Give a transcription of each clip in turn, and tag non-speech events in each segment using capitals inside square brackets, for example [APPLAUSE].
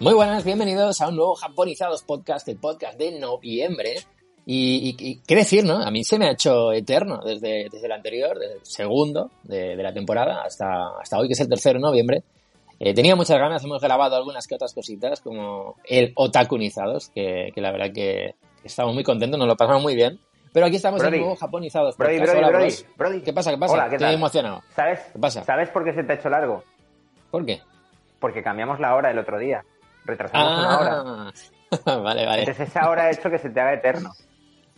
Muy buenas, bienvenidos a un nuevo Japonizados Podcast, el podcast de noviembre. Y, y- y qué decir, ¿no? A mí se me ha hecho eterno desde, desde el anterior, desde el segundo de, de la temporada hasta, hasta hoy, que es el tercero de noviembre. Eh, tenía muchas ganas, hemos grabado algunas que otras cositas, como el Otakunizados, que, que la verdad que estamos muy contentos, nos lo pasamos muy bien. Pero aquí estamos Brody. de nuevo Japonizados Brody. Brody, Hola, Brody. Brody. ¿Qué pasa? ¿Qué pasa? Hola, ¿qué Estoy tal? emocionado. ¿Sabes? ¿Qué pasa? ¿Sabes por qué se te ha hecho largo? ¿Por qué? Porque cambiamos la hora el otro día. Retrasamos una hora. Ah, [LAUGHS] vale, vale. Entonces esa hora ha hecho que se te haga eterno.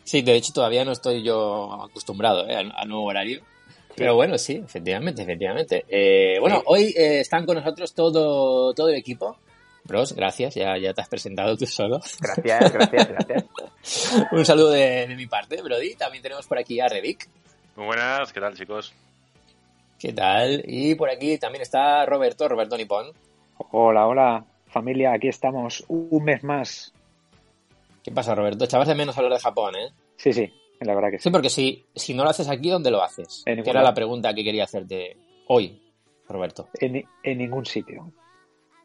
Sí, de hecho todavía no estoy yo acostumbrado ¿eh? al, al nuevo horario. Pero bueno, sí, efectivamente, efectivamente. Eh, bueno, Sí. hoy eh, están con nosotros todo, todo el equipo. Bros, gracias, ya, ya te has presentado tú solo. Gracias, gracias, gracias. [LAUGHS] Un saludo de, de mi parte, Brody. También tenemos por aquí a Revic. Muy buenas, ¿qué tal chicos? ¿Qué tal? Y por aquí también está Roberto, Roberto Nipón. Hola, hola, familia, aquí estamos un mes más. ¿Qué pasa, Roberto? Echabas de menos hablar de Japón, ¿eh? Sí, sí, la verdad que sí. Sí, porque si, si no lo haces aquí, ¿dónde lo haces? En Que era la pregunta que quería hacerte hoy, Roberto. En, en ningún sitio.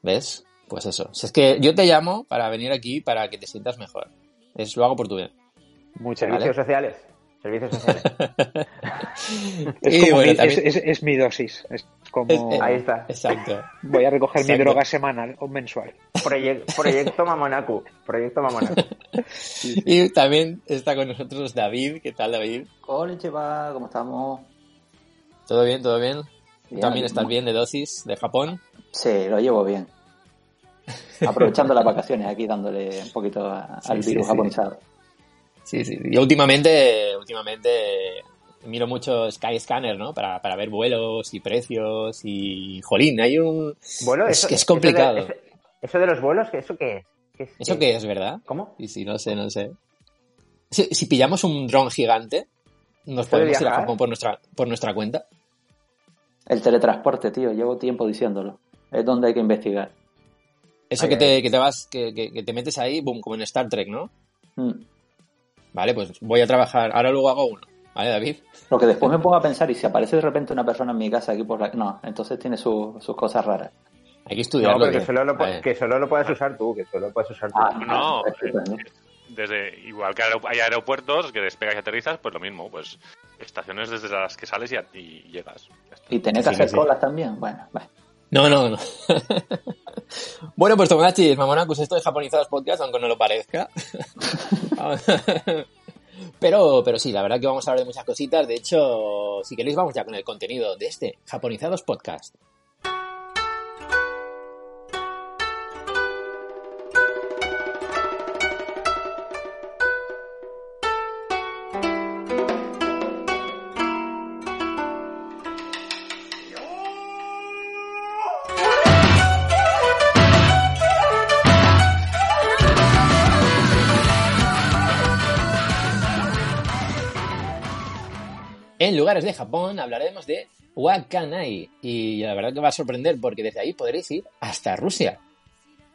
¿Ves? Pues eso. Si es que yo te llamo para venir aquí para que te sientas mejor. Es, lo hago por tu bien. Muchas Servicios gracias. sociales. Servicios sociales. [LAUGHS] Es, como bueno, mi, también- es, es- es mi dosis. Es como Es- es- Ahí está. Exacto. voy a recoger mi droga semanal o mensual. Proye- proyecto Mamonaku. Proyecto Mamonaku. [LAUGHS] Y también está con nosotros David. ¿Qué tal, David? Konnichiwa, ¿cómo estamos? ¿Todo bien? ¿Todo bien? Bien, ¿También estás bien de dosis de Japón? Sí, lo llevo bien. [LAUGHS] Aprovechando las vacaciones aquí dándole un poquito a- al virus sí, japonizado. Sí, sí. Yo últimamente, últimamente miro mucho Skyscanner, ¿no? Para, para ver vuelos y precios y... Jolín, hay un... Vuelo, Es eso- que es eso de- complicado. Eso, eso de los vuelos, ¿eso qué es? ¿Qué es? ¿Eso qué es, verdad? ¿Cómo? Y si no sé, no sé. Si, si pillamos un dron gigante, nos ¿Puede podemos ir a? Japón por nuestra, por nuestra cuenta. El teletransporte, tío, llevo tiempo diciéndolo. Es donde hay que investigar. Eso que, te, que te vas, que, que- que te metes ahí, boom, como en Star Trek, ¿no? Mm. Vale, pues voy a trabajar. Ahora luego hago uno. ¿Vale, David? Lo que después me pongo a pensar, y si aparece de repente una persona en mi casa aquí por la... No, entonces tiene su- sus cosas raras. Hay que estudiarlo. que solo, lo, pu- Vale. que solo lo puedes usar tú, que solo lo puedes usar tú. Ah, No, estupendo. Desde, igual que hay aeropuertos que despegas y aterrizas, pues lo mismo, pues estaciones desde las que sales y, a- y llegas. Y tener que Sí, hacer sí. colas también. Bueno, bueno. No, no, no. [LAUGHS] bueno, pues Tomodachi, Mamonacus, esto de Japonizados Podcast, aunque no lo parezca. [LAUGHS] pero, pero sí, la verdad que vamos a hablar de muchas cositas. De hecho, si queréis, vamos ya con el contenido de este Japonizados Podcast. En lugares de Japón hablaremos de Wakanai y la verdad que va a sorprender porque desde ahí podréis ir hasta Rusia.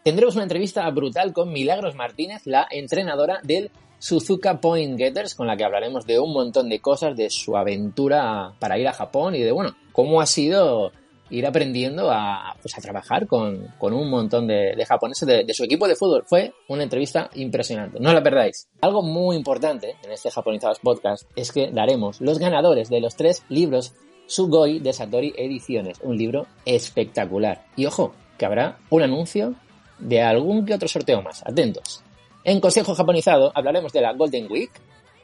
Tendremos una entrevista brutal con Milagros Martínez, la entrenadora del Suzuka Point Getters, con la que hablaremos de un montón de cosas, de su aventura para ir a Japón y de, bueno, cómo ha sido ir aprendiendo a, pues, a trabajar con, con un montón de, de japoneses de, de su equipo de fútbol. Fue una entrevista impresionante, no la perdáis. Algo muy importante en este Japonizados Podcast es que daremos los ganadores de los tres libros Sugoi de Satori Ediciones, un libro espectacular. Y ojo, que habrá un anuncio de algún que otro sorteo más. Atentos. En Consejo Japonizado hablaremos de la Golden Week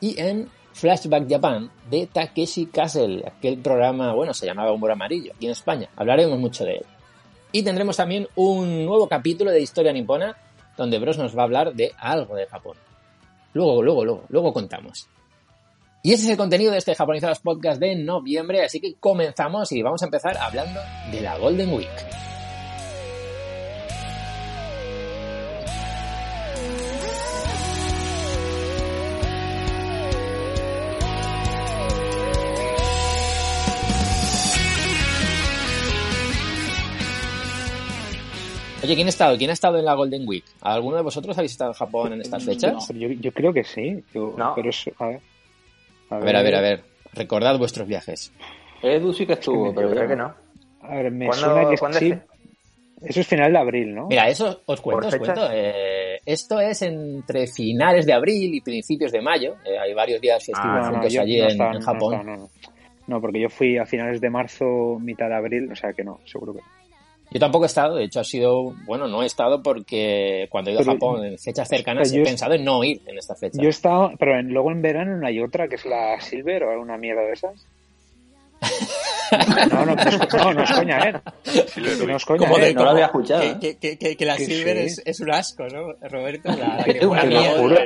y en Flashback Japan de Takeshi Castle, aquel programa, bueno, se llamaba Humor Amarillo aquí en España. Hablaremos mucho de él. Y tendremos también un nuevo capítulo de Historia Nipona donde Bros nos va a hablar de algo de Japón. Luego, luego, luego, luego contamos. Y ese es el contenido de este Japonizados Podcast de noviembre, así que comenzamos y vamos a empezar hablando de la Golden Week. Oye, ¿quién ha estado? ¿Quién ha estado en la Golden Week? ¿Alguno de vosotros habéis estado en Japón en estas fechas? Pero yo, yo creo que sí. yo- No. Pero es, a ver, A ver, a ver, a ver. Recordad vuestros viajes. Edu sí que estuvo, Yo pero creo que no. no. A ver, me ¿Cuándo- suena que cuándo sí. es- Eso es final de abril, ¿no? Mira, eso os cuento, ¿Por os fechas? cuento. Eh, esto es entre finales de abril y principios de mayo. Eh, hay varios días festivos Ah, no, no, allí no en, estaba- en no Japón. estaba, no, no. No, porque yo fui a finales de marzo, mitad de abril, o sea que no, seguro que. Yo tampoco he estado, de hecho ha sido, bueno, no he estado porque cuando he ido Pero- a Japón en fechas cercanas he pensado en no ir en esta fecha. Yo he estado, pero en- luego en verano no hay otra que es la Silver o alguna mierda de esas. [LAUGHS] No, no, no, es, no, no es coña, ¿eh? No es coña, Como ¿eh? de- no lo había escuchado. ¿eh? Que, que- que- que la Que Silver sí. es, es un asco, ¿no? Roberto, la, la [LAUGHS] Que te lo juro.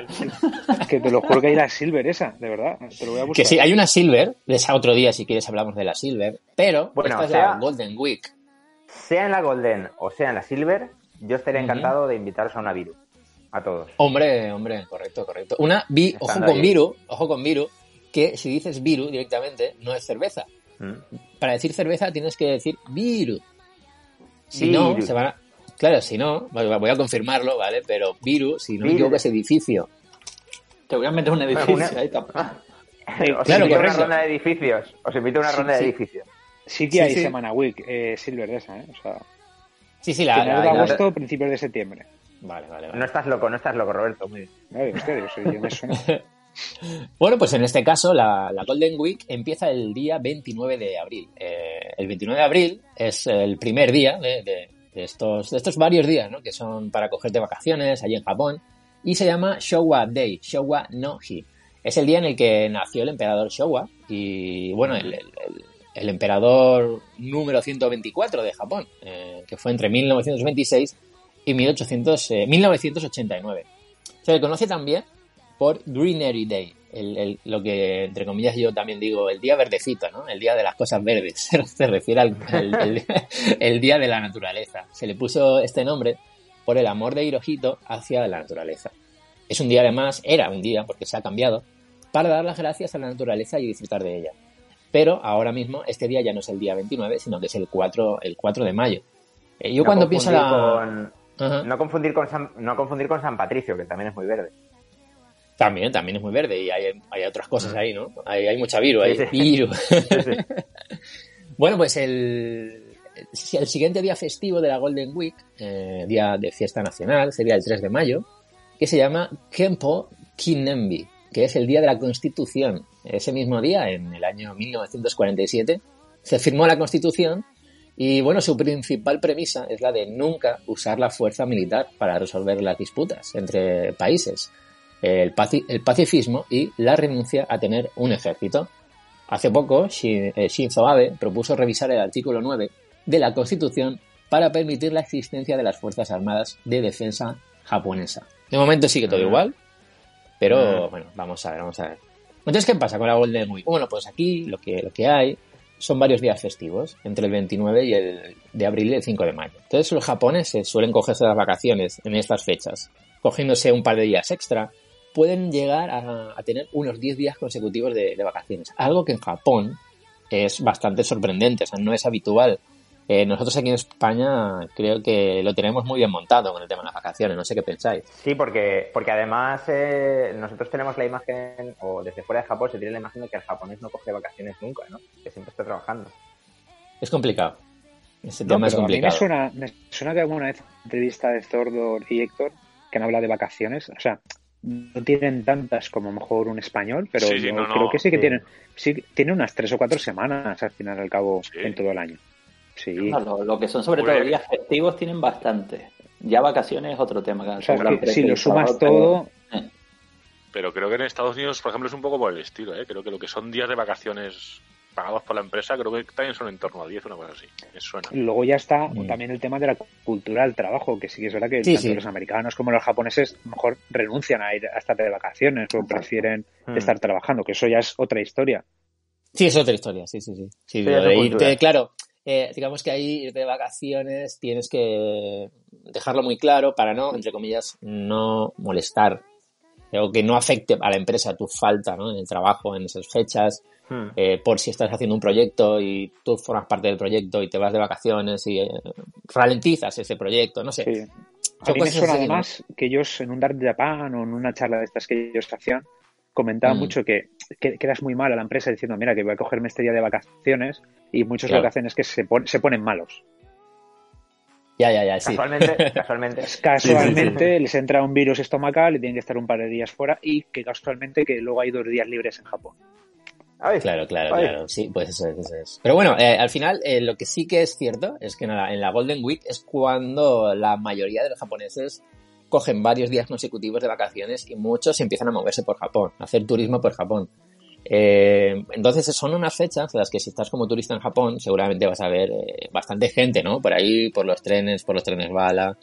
Que te lo juro que hay la Silver esa, de verdad. Te lo voy a buscar. Que sí, hay una Silver, de esa otro día si quieres hablamos de la Silver, pero Bueno, esta es o sea- la Golden Week. Sea en la Golden o sea en la Silver, yo estaría encantado de invitaros a una Viru. A todos. Hombre, hombre, correcto, correcto. Una, vi, ojo con ahí. Viru, ojo con Viru, que si dices Viru directamente no es cerveza. ¿Mm? Para decir cerveza tienes que decir Viru. Si no, se van a... Claro, si no, voy a confirmarlo, ¿vale? Pero Viru, si no me equivoco, es edificio. Te voy a meter un edificio Una- ahí. [LAUGHS] Os claro, invito a una ronda de edificios. Os invito a una ronda sí. de edificios. Sí que Sí, hay sí. Semana Week, eh, Silver de esa, ¿eh? O sea, Sí, sí, la... de la- agosto, principios de septiembre. Vale, vale, vale. No estás loco, no estás loco, Roberto. Muy bien. Yo soy- yo me suena. [LAUGHS] Bueno, pues en este caso la, la Golden Week empieza el día 29 de abril. Eh, el 29 de abril es el primer día de, de- de estos, de estos varios días, ¿no? Que son para cogerte vacaciones allí en Japón. Y se llama Showa Day, Showa no Hi. Es el día en el que nació el emperador Showa y, bueno, el, el- el- el emperador número 124 de Japón, eh, que fue entre 1926 y 1800, eh, 1989. Se le conoce también por Greenery Day, el- el- lo que entre comillas yo también digo el día verdecito, ¿no? El día de las cosas verdes, [LAUGHS] se refiere al [LAUGHS] el día de la naturaleza. Se le puso este nombre por el amor de Hirohito hacia la naturaleza. Es un día además, era un día, porque se ha cambiado, para dar las gracias a la naturaleza y disfrutar de ella. Pero ahora mismo este día ya no es el día 29, sino que es el 4, el 4 de mayo. Eh, yo No cuando pienso la... con-. No confundir, con San, no confundir con San Patricio, que también es muy verde. También, también es muy verde y hay, hay otras cosas ahí, ¿no? Hay, hay mucha viru, hay sí. [LAUGHS] [LAUGHS] bueno, pues el, el siguiente día festivo de la Golden Week, eh, día de fiesta nacional, sería el 3 de mayo, que se llama Kempo Kinembi, que es el día de la Constitución. Ese mismo día, en el año 1947, se firmó la Constitución y, bueno, su principal premisa es la de nunca usar la fuerza militar para resolver las disputas entre países el, paci- el pacifismo y la renuncia a tener un ejército. Hace poco, eh, Shinzo Abe propuso revisar el artículo 9 de la Constitución para permitir la existencia de las Fuerzas Armadas de Defensa japonesa. De momento sigue todo Mm. igual, pero Mm. bueno, vamos a ver, vamos a ver. Entonces, ¿qué pasa con la Golden Week? Bueno, pues aquí lo que, lo que hay son varios días festivos, entre el 29 y el de abril y el 5 de mayo. Entonces los japoneses suelen cogerse las vacaciones en estas fechas, cogiéndose un par de días extra, pueden llegar a, tener unos 10 días consecutivos de, de vacaciones. Algo que en Japón es bastante sorprendente, o sea, no es habitual. Eh, nosotros aquí en España creo que lo tenemos muy bien montado con el tema de las vacaciones, no sé qué pensáis. Sí, porque, porque además eh, nosotros tenemos la imagen, o desde fuera de Japón se tiene la imagen de que el japonés no coge vacaciones nunca, ¿no? Que siempre está trabajando. Es complicado. Ese No, tema es pero a mí me complicado. suena, me suena que alguna vez entrevista de Zordor y Héctor que han hablado de vacaciones, o sea, no tienen tantas como a lo mejor un español, pero Sí, sí, yo no, no, creo que sí que sí. tienen, sí, tienen unas tres o cuatro semanas al final al cabo Sí. en todo el año. Sí, lo, lo que son sobre Pues- todo días festivos tienen bastante. Ya vacaciones es otro tema. que o sea, es sobran que si lo sumas todo, todo, pero- creo que en Estados Unidos, por ejemplo, es un poco por el estilo, ¿eh? Creo que lo que son días de vacaciones pagados por la empresa, creo que también son en torno a 10, una cosa así. Me suena. luego ya está Mm. también el tema de la cultura del trabajo, que sí que es verdad que Sí, tanto sí. los americanos como los japoneses a lo mejor renuncian a ir a estar de vacaciones o prefieren Mm. estar trabajando, que eso ya es otra historia. Sí, es otra historia, sí, sí, sí. De irte, claro, eh, digamos que ahí irte de vacaciones tienes que dejarlo muy claro para no, entre comillas, no molestar eh, o que no afecte a la empresa tu falta ¿no? en el trabajo, en esas fechas, Hmm. eh, por si estás haciendo un proyecto y tú formas parte del proyecto y te vas de vacaciones y eh, ralentizas ese proyecto, no sé. Sí. A mí me suena además que ellos en un Dart Japan o en una charla de estas que ellos hacían, comentaba Mm. mucho que, que quedas muy mal a la empresa diciendo, mira, que voy a cogerme este día de vacaciones y muchos Claro. lo que hacen es que se, pon- se ponen malos. Ya, ya, ya, sí. Casualmente, [LAUGHS] casualmente. Casualmente les entra un virus estomacal y tienen que estar un par de días fuera y que casualmente que luego hay dos días libres en Japón. Ay, Claro, claro, ay. claro. Sí, pues eso es. Eso es. Pero bueno, eh, al final, eh, lo que sí que es cierto es que nada, en la Golden Week es cuando la mayoría de los japoneses cogen varios días consecutivos de vacaciones y muchos empiezan a moverse por Japón, a hacer turismo por Japón. Eh, entonces son unas fechas en las que si estás como turista en Japón seguramente vas a ver eh, bastante gente, ¿no? Por ahí, por los trenes, por los trenes bala,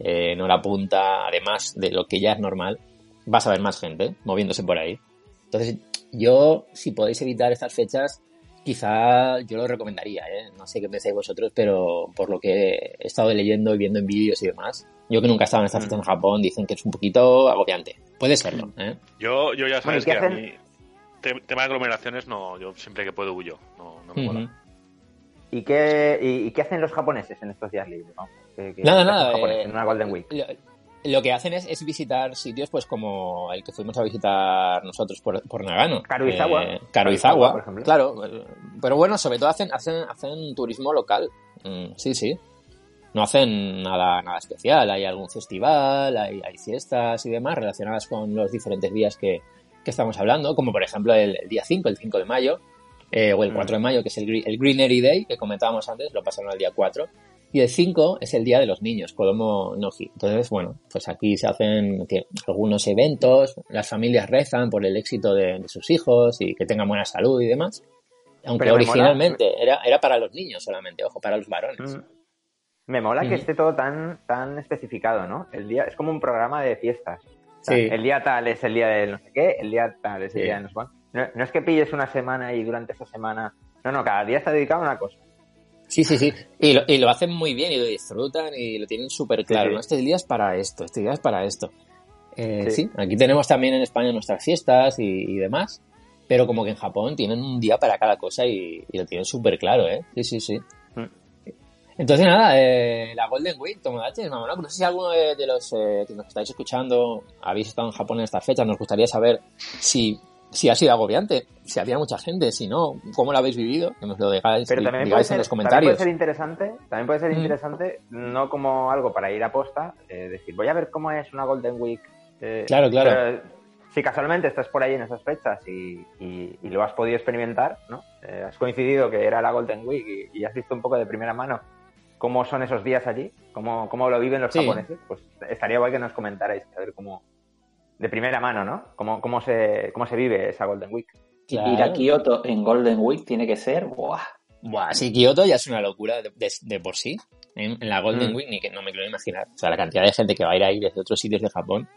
eh, en punta, además de lo que ya es normal, vas a ver más gente moviéndose por ahí. Entonces yo, si podéis evitar estas fechas, quizá yo lo recomendaría, ¿eh? No sé qué pensáis vosotros, pero por lo que he estado leyendo y viendo en vídeos y demás, yo que nunca he estado en esta fecha en Japón, dicen que es un poquito agobiante. Puede serlo, ¿eh? Yo, yo ya Bueno, ¿y sabes que a hacen? mí, te- tema de aglomeraciones, no, yo siempre que puedo huyo. No, no me mola. ¿Y qué, y, y qué hacen los japoneses en estos días libres? ¿no? ¿Qué- qué- Nada, nada, eh, en una Golden Week. Lo, lo que hacen es, es visitar sitios pues como el que fuimos a visitar nosotros por, por Nagano. Karuizawa. Eh, Karuizawa, Karuizawa, por ejemplo. claro. eh, Pero bueno, sobre todo hacen, hacen, hacen turismo local. Mm, sí, sí. No hacen nada, nada especial. Hay algún festival, hay, hay fiestas y demás relacionadas con los diferentes días que, que estamos hablando, como por ejemplo el, el día 5, el 5 de mayo, eh, o el Mm. 4 de mayo, que es el, Gre- el Greenery Day, que comentábamos antes, lo pasaron al día 4. Y el 5 es el día de los niños, Kodomo Noji. Entonces, bueno, pues aquí se hacen que, algunos eventos, las familias rezan por el éxito de, de sus hijos y que tengan buena salud y demás. Aunque originalmente era, era para los niños solamente, ojo, para los varones. Mm. Me mola que esté todo tan, tan especificado, ¿no? El día, es como un programa de fiestas. O sea, Sí. El día tal es el día de no sé qué, el día tal es el Sí. día de no sé. No, no es que pilles una semana y durante esa semana. No, no, cada día está dedicado a una cosa. Sí, sí, sí. Y lo, y lo hacen muy bien y lo disfrutan y lo tienen súper claro. sí. ¿no? Este día es para esto, este día es para esto. Eh, Sí. sí. aquí tenemos también en España nuestras fiestas y, y demás, pero como que en Japón tienen un día para cada cosa y, y lo tienen súper claro, ¿eh? Sí, sí, sí. Entonces, nada, eh, la Golden Week, Tomodachi, Mamonaku, no sé si alguno de, de los eh, que nos estáis escuchando habéis estado en Japón en esta fecha, nos gustaría saber si, si ha sido agobiante, si había mucha gente, si no, cómo lo habéis vivido, que nos lo digáis, Pero también digáis ser, en los también comentarios. puede ser interesante, también puede ser Mm. interesante, no como algo para ir a posta, eh, decir, voy a ver cómo es una Golden Week. eh, Claro, claro. pero si casualmente estás por ahí en esas fechas y, y- y lo has podido experimentar, ¿no? Eh, has coincidido que era la Golden Week y, y has visto un poco de primera mano cómo son esos días allí, cómo, cómo lo viven los Sí. japoneses, pues estaría guay que nos comentarais, a ver cómo, de primera mano, ¿no? Cómo, cómo, se, cómo se vive esa Golden Week. Claro. Ir a Kioto en Golden Week tiene que ser, ¡buah! Buah, sí, Kioto ya es una locura de, de- de por sí. En, en la Golden Mm. Week ni que no me quiero imaginar. O sea, la cantidad de gente que va a ir ahí desde otros sitios de Japón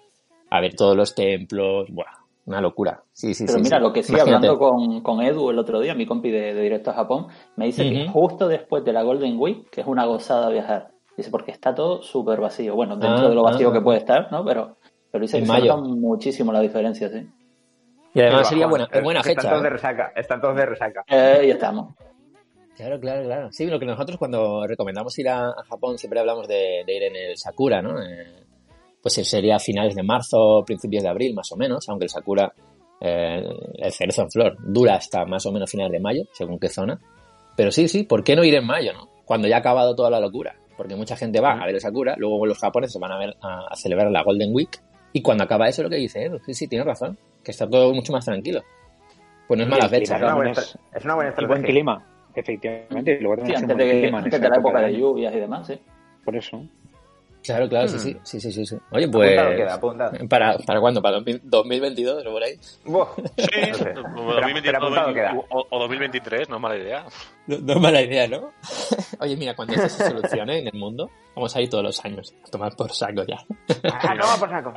a ver todos los templos. Buah, una locura. Sí, sí, Pero sí. mira, sí. lo que sí, Imagínate. hablando con, con Edu el otro día, mi compi de, de Directo a Japón, me dice que justo después de la Golden Week, que es una gozada viajar. Dice, porque está todo súper vacío. Bueno, dentro Ah, de lo vacío ah. que puede estar, ¿no? Pero, pero dice que se mayo. nota muchísimo la diferencia, sí. Y además sería buena, es buena Están fecha. todos de ¿eh? resaca, están todos de resaca. Eh, ya estamos. Claro, claro, claro. Sí, lo que nosotros cuando recomendamos ir a, a Japón siempre hablamos de, de ir en el Sakura, ¿no? Eh, pues sería a finales de marzo, principios de abril, más o menos, aunque el Sakura, eh, el cerezo en flor, dura hasta más o menos finales de mayo, según qué zona. Pero sí, sí, ¿por qué no ir en mayo, no? Cuando ya ha acabado toda la locura. Porque mucha gente va a ver el Sakura, luego los japoneses van a ver a, a celebrar la Golden Week, y cuando acaba eso lo que dice, Edu, sí, sí, tienes razón, que está todo mucho más tranquilo. Pues no es mala fecha, Es una ¿no? buena, es- una buena Y buen estrategia. clima, efectivamente. Y luego Sí, antes de, clima antes de la época de lluvias y demás, sí. Por eso. Claro, claro, sí, Hmm. sí, sí, sí, sí, sí. Oye, pues... Apuntado queda, apuntado. ¿Para, ¿Para cuándo? ¿Para 2000 2022 o por ahí? Buah. [LAUGHS] Sí, No sé. o Pero- 2022 pero apuntado queda. o, o 2023, no es mala idea. No, no es mala idea, ¿no? [LAUGHS] Oye, mira, cuando esto se solucione en el mundo, vamos a ir todos los años a tomar por saco ya. [LAUGHS] Ah, no, por saco.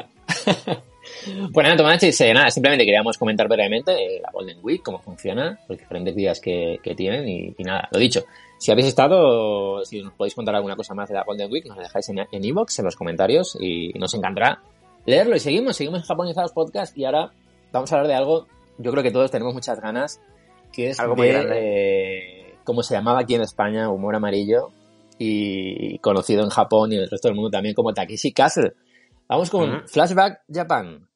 Pues nada, Tomachis, eh, nada, simplemente queríamos comentar brevemente eh, la Golden Week, cómo funciona, los diferentes días que, que tienen y, y nada, lo dicho. Si habéis estado, si nos podéis contar alguna cosa más de la Golden Week, nos lo dejáis en en iVoox, en los comentarios y nos encantará leerlo. Y seguimos, seguimos en Japonizados Podcast y ahora vamos a hablar de algo, yo creo que todos tenemos muchas ganas, que es Algo muy de, grande. eh, como se llamaba aquí en España, humor amarillo y conocido en Japón y en el resto del mundo también como Takeshi Castle. Vamos con Ujú. Flashback Japan.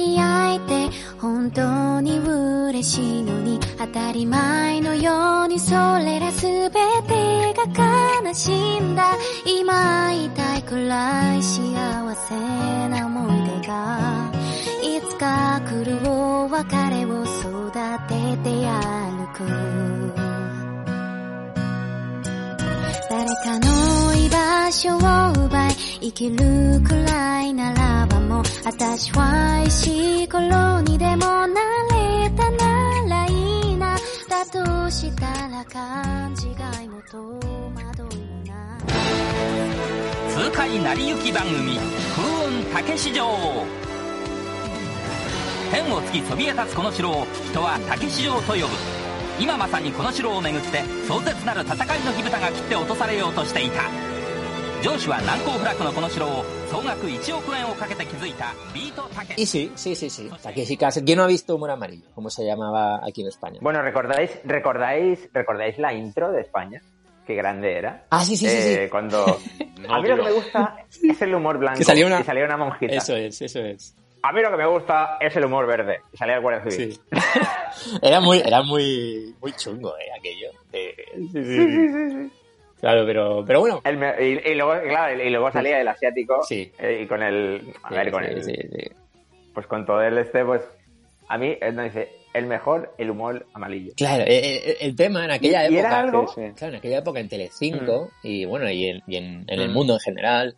に会えて本当に嬉しいのに当たり前のようにそれら全てが悲しんだ今会いたいくらい幸せな思い出がいつか来るお別れを育てて歩く誰かの居場所を奪い生きるくらいならばもう私は石ころにでもなれたならいいなだとしたら勘違いも戸惑いもない痛快成り行き番組風雲竹市場天を突きそびえ立つこの城を人は竹市場と呼ぶ。今まさにこの城をめぐって壮絶なる戦いの火蓋が切って落とされようとしていた上司は難攻不落のこの城を総額1億円をかけて築いたビートたけ Y sí, sí, sí, sí. Takeshi Castle. ¿Quién no ha visto Humor Amarillo? Como se llamaba aquí en España. Bueno, ¿recordáis, recordáis, ¿recordáis la intro de España? Qué grande era. Ah, sí, sí, sí, Eh, sí. Cuando... No, a mí lo que tío. me gusta es el humor blanco. Que salía una- Y salía una monjita. Eso es, eso es. A mí lo que me gusta es el humor verde. Y salía el guardia civil. Sí. [LAUGHS] era muy, era muy, muy chungo, eh, aquello. Eh, sí, sí, sí. Claro, pero, pero bueno. El y, y luego, claro, y luego salía el asiático. Sí. eh, y con el... A ver, con Sí, el... sí, sí. Pues con todo el este, pues... A mí, él nos dice, el mejor, el humor amarillo. Claro, eh, eh, el tema en aquella Y- y época. era algo-. Claro, en aquella época en Telecinco y bueno, y en, y en, en el Mm. mundo en general,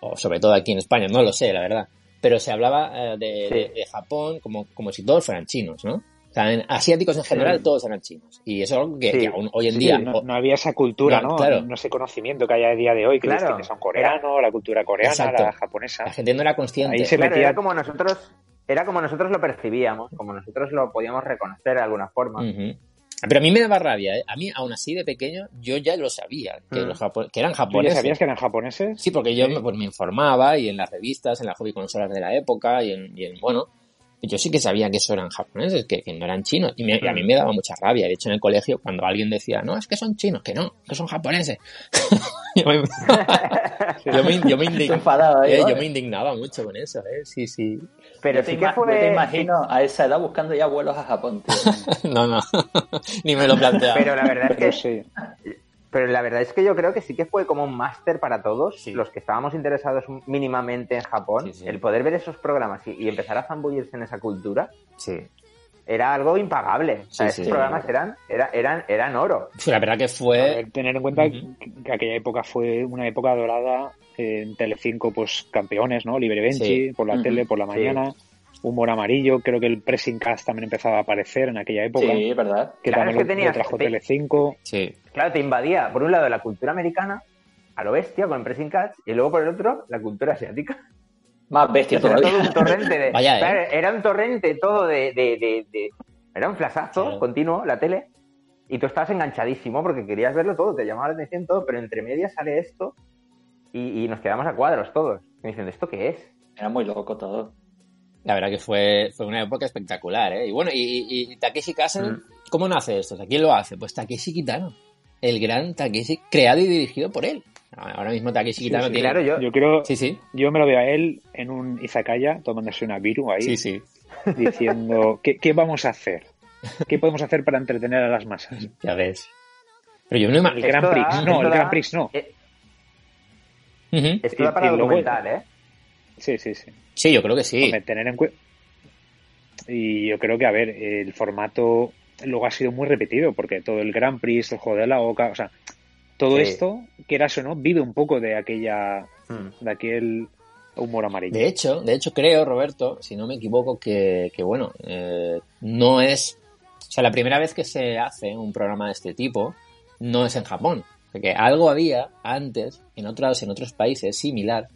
o sobre todo aquí en España, no lo sé, la verdad, pero se hablaba eh, de, Sí. de- de Japón como, como si todos fueran chinos, ¿no? O sea, en asiáticos en general todos eran chinos. Y eso es algo que, Sí. que aún hoy en Sí, día... no, había esa cultura, No, ¿no? claro. No ese conocimiento que hay a día de hoy, que Claro. a un coreano, la cultura coreana, Exacto. la japonesa. la gente no era consciente. Ahí se Claro, metía- era como nosotros... Era como nosotros lo percibíamos, como nosotros lo podíamos reconocer de alguna forma. Pero a mí me daba rabia, ¿eh? A mí, aún así, de pequeño, yo ya lo sabía, que, Mm. los que eran ¿Tú ya japoneses. sabías que eran japoneses? Sí, porque yo Sí. me- pues, me informaba y en las revistas, en las hobby consolas de la época y en, y en, bueno, yo sí que sabía que eso eran japoneses, que, que no eran chinos. Y, me- y a mí me daba mucha rabia. De hecho, en el colegio, cuando alguien decía, no, es que son chinos, que no, que son japoneses. [LAUGHS] [LAUGHS] yo, me, yo, me, yo me Estoy indig- enfadado ahí, eh, ¿vale? yo me indignaba mucho con eso, ¿eh? Sí, sí. Pero yo, te sí que fue... yo te imagino a esa edad buscando ya vuelos a Japón, tío. [LAUGHS] No, no, [LAUGHS] ni me lo planteaba. Pero la verdad es que sí. Pero la verdad es que yo creo que sí que fue como un máster para todos Sí. los que estábamos interesados mínimamente en Japón. Sí, sí. El poder ver esos programas y, y empezar a zambullirse en esa cultura Sí. Era algo impagable. O sea, Sí, esos sí. programas eran, era- eran, eran oro. Fue la verdad que fue... ver, tener en cuenta que aquella época fue una época dorada en Telecinco, pues campeones, ¿no? Libre Benchi, Sí. por la tele, por la mañana. Humor amarillo, creo que el pressing cast también empezaba a aparecer en aquella época. Sí, ¿verdad? Que Claro, también es que tenías- lo trajo te- Telecinco. Sí. Claro, te invadía, por un lado, la cultura americana, a lo bestia, con Pressing Catch, y luego por el otro, la cultura asiática. Más bestia Era todavía. todo un torrente de. [LAUGHS] Vaya, ¿eh? Era un torrente todo de. de- de- de- Era un flashazo Claro. continuo, la tele. Y tú estabas enganchadísimo porque querías verlo todo, te llamaba la atención todo, pero entre medias sale esto y, y nos quedamos a cuadros todos. Y diciendo, ¿esto qué es? Era muy loco todo. La verdad que fue, fue una época espectacular, ¿eh? Y bueno, y, y- y Takeshi Castle, Mm. ¿cómo nace esto? O sea, ¿Quién lo hace? Pues Takeshi Kitano. El gran Takeshi, creado y dirigido por él. Ahora mismo Takeshi Sí, Kitano sí, tiene... Claro, yo. Yo creo, Sí, sí. yo me lo veo a él en un izakaya tomándose una viru ahí, Sí, sí. [LAUGHS] diciendo, ¿qué, ¿qué vamos a hacer? ¿Qué podemos hacer para entretener a las masas? [LAUGHS] Ya ves. Pero yo no me El Esto Gran da- Prix, no, esto el da- Gran Prix no. eh, Ujú. Esto Y- da para y luego- documental, ¿eh? Sí, sí, sí. Sí, yo creo que sí. Hombre, tener en cuenta. Y yo creo que, a ver, el formato luego ha sido muy repetido, porque todo el Grand Prix, el juego de la Oca, o sea, todo Sí. esto, quieras o no, vive un poco de aquella, Mm. de aquel humor amarillo. De hecho, de hecho creo, Roberto, si no me equivoco, que, que bueno, eh, no es... O sea, la primera vez que se hace un programa de este tipo no es en Japón. Porque algo había antes en otros, en otros países similar.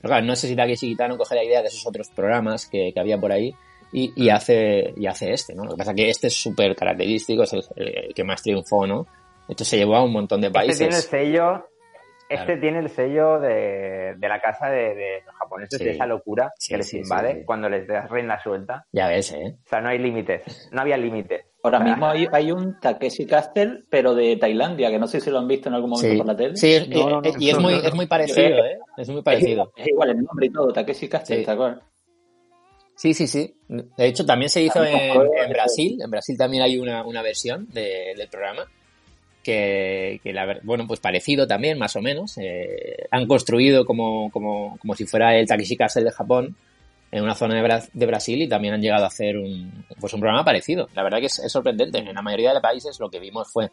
Pero claro, no sé si Takeshi Kitano coge la idea de esos otros programas que, que había por ahí y, y hace, y hace este, ¿no? Lo que pasa es que este es súper característico, es el, el que más triunfó, ¿no? Esto se llevó a un montón de Este países. tiene el sello. Este Claro. tiene el sello de, de la casa de, de los japoneses, Sí. de esa locura Sí, que les sí, invade sí. cuando les das reina suelta. Ya ves, ¿eh? O sea, no hay límites. No había límites. Ahora mismo hay, hay un Takeshi Castle, pero de Tailandia, que no sé si lo han visto en algún momento Sí, por la tele. sí es- No, no, no. y es muy, es muy parecido, ¿eh? Es muy parecido. Es igual el nombre y todo, Takeshi Castle, Sí. ¿te acuerdas? Sí, sí, sí. De hecho, también se hizo en, Brasil. En Brasil también hay una, una versión de- del programa que, que la, bueno, pues parecido también, más o menos. Eh, han construido como, como, como si fuera el Takeshi Castle de Japón en una zona de, Bra- de Brasil y también han llegado a hacer un, pues un programa parecido. La verdad que es, sorprendente. En la mayoría de países lo que vimos fue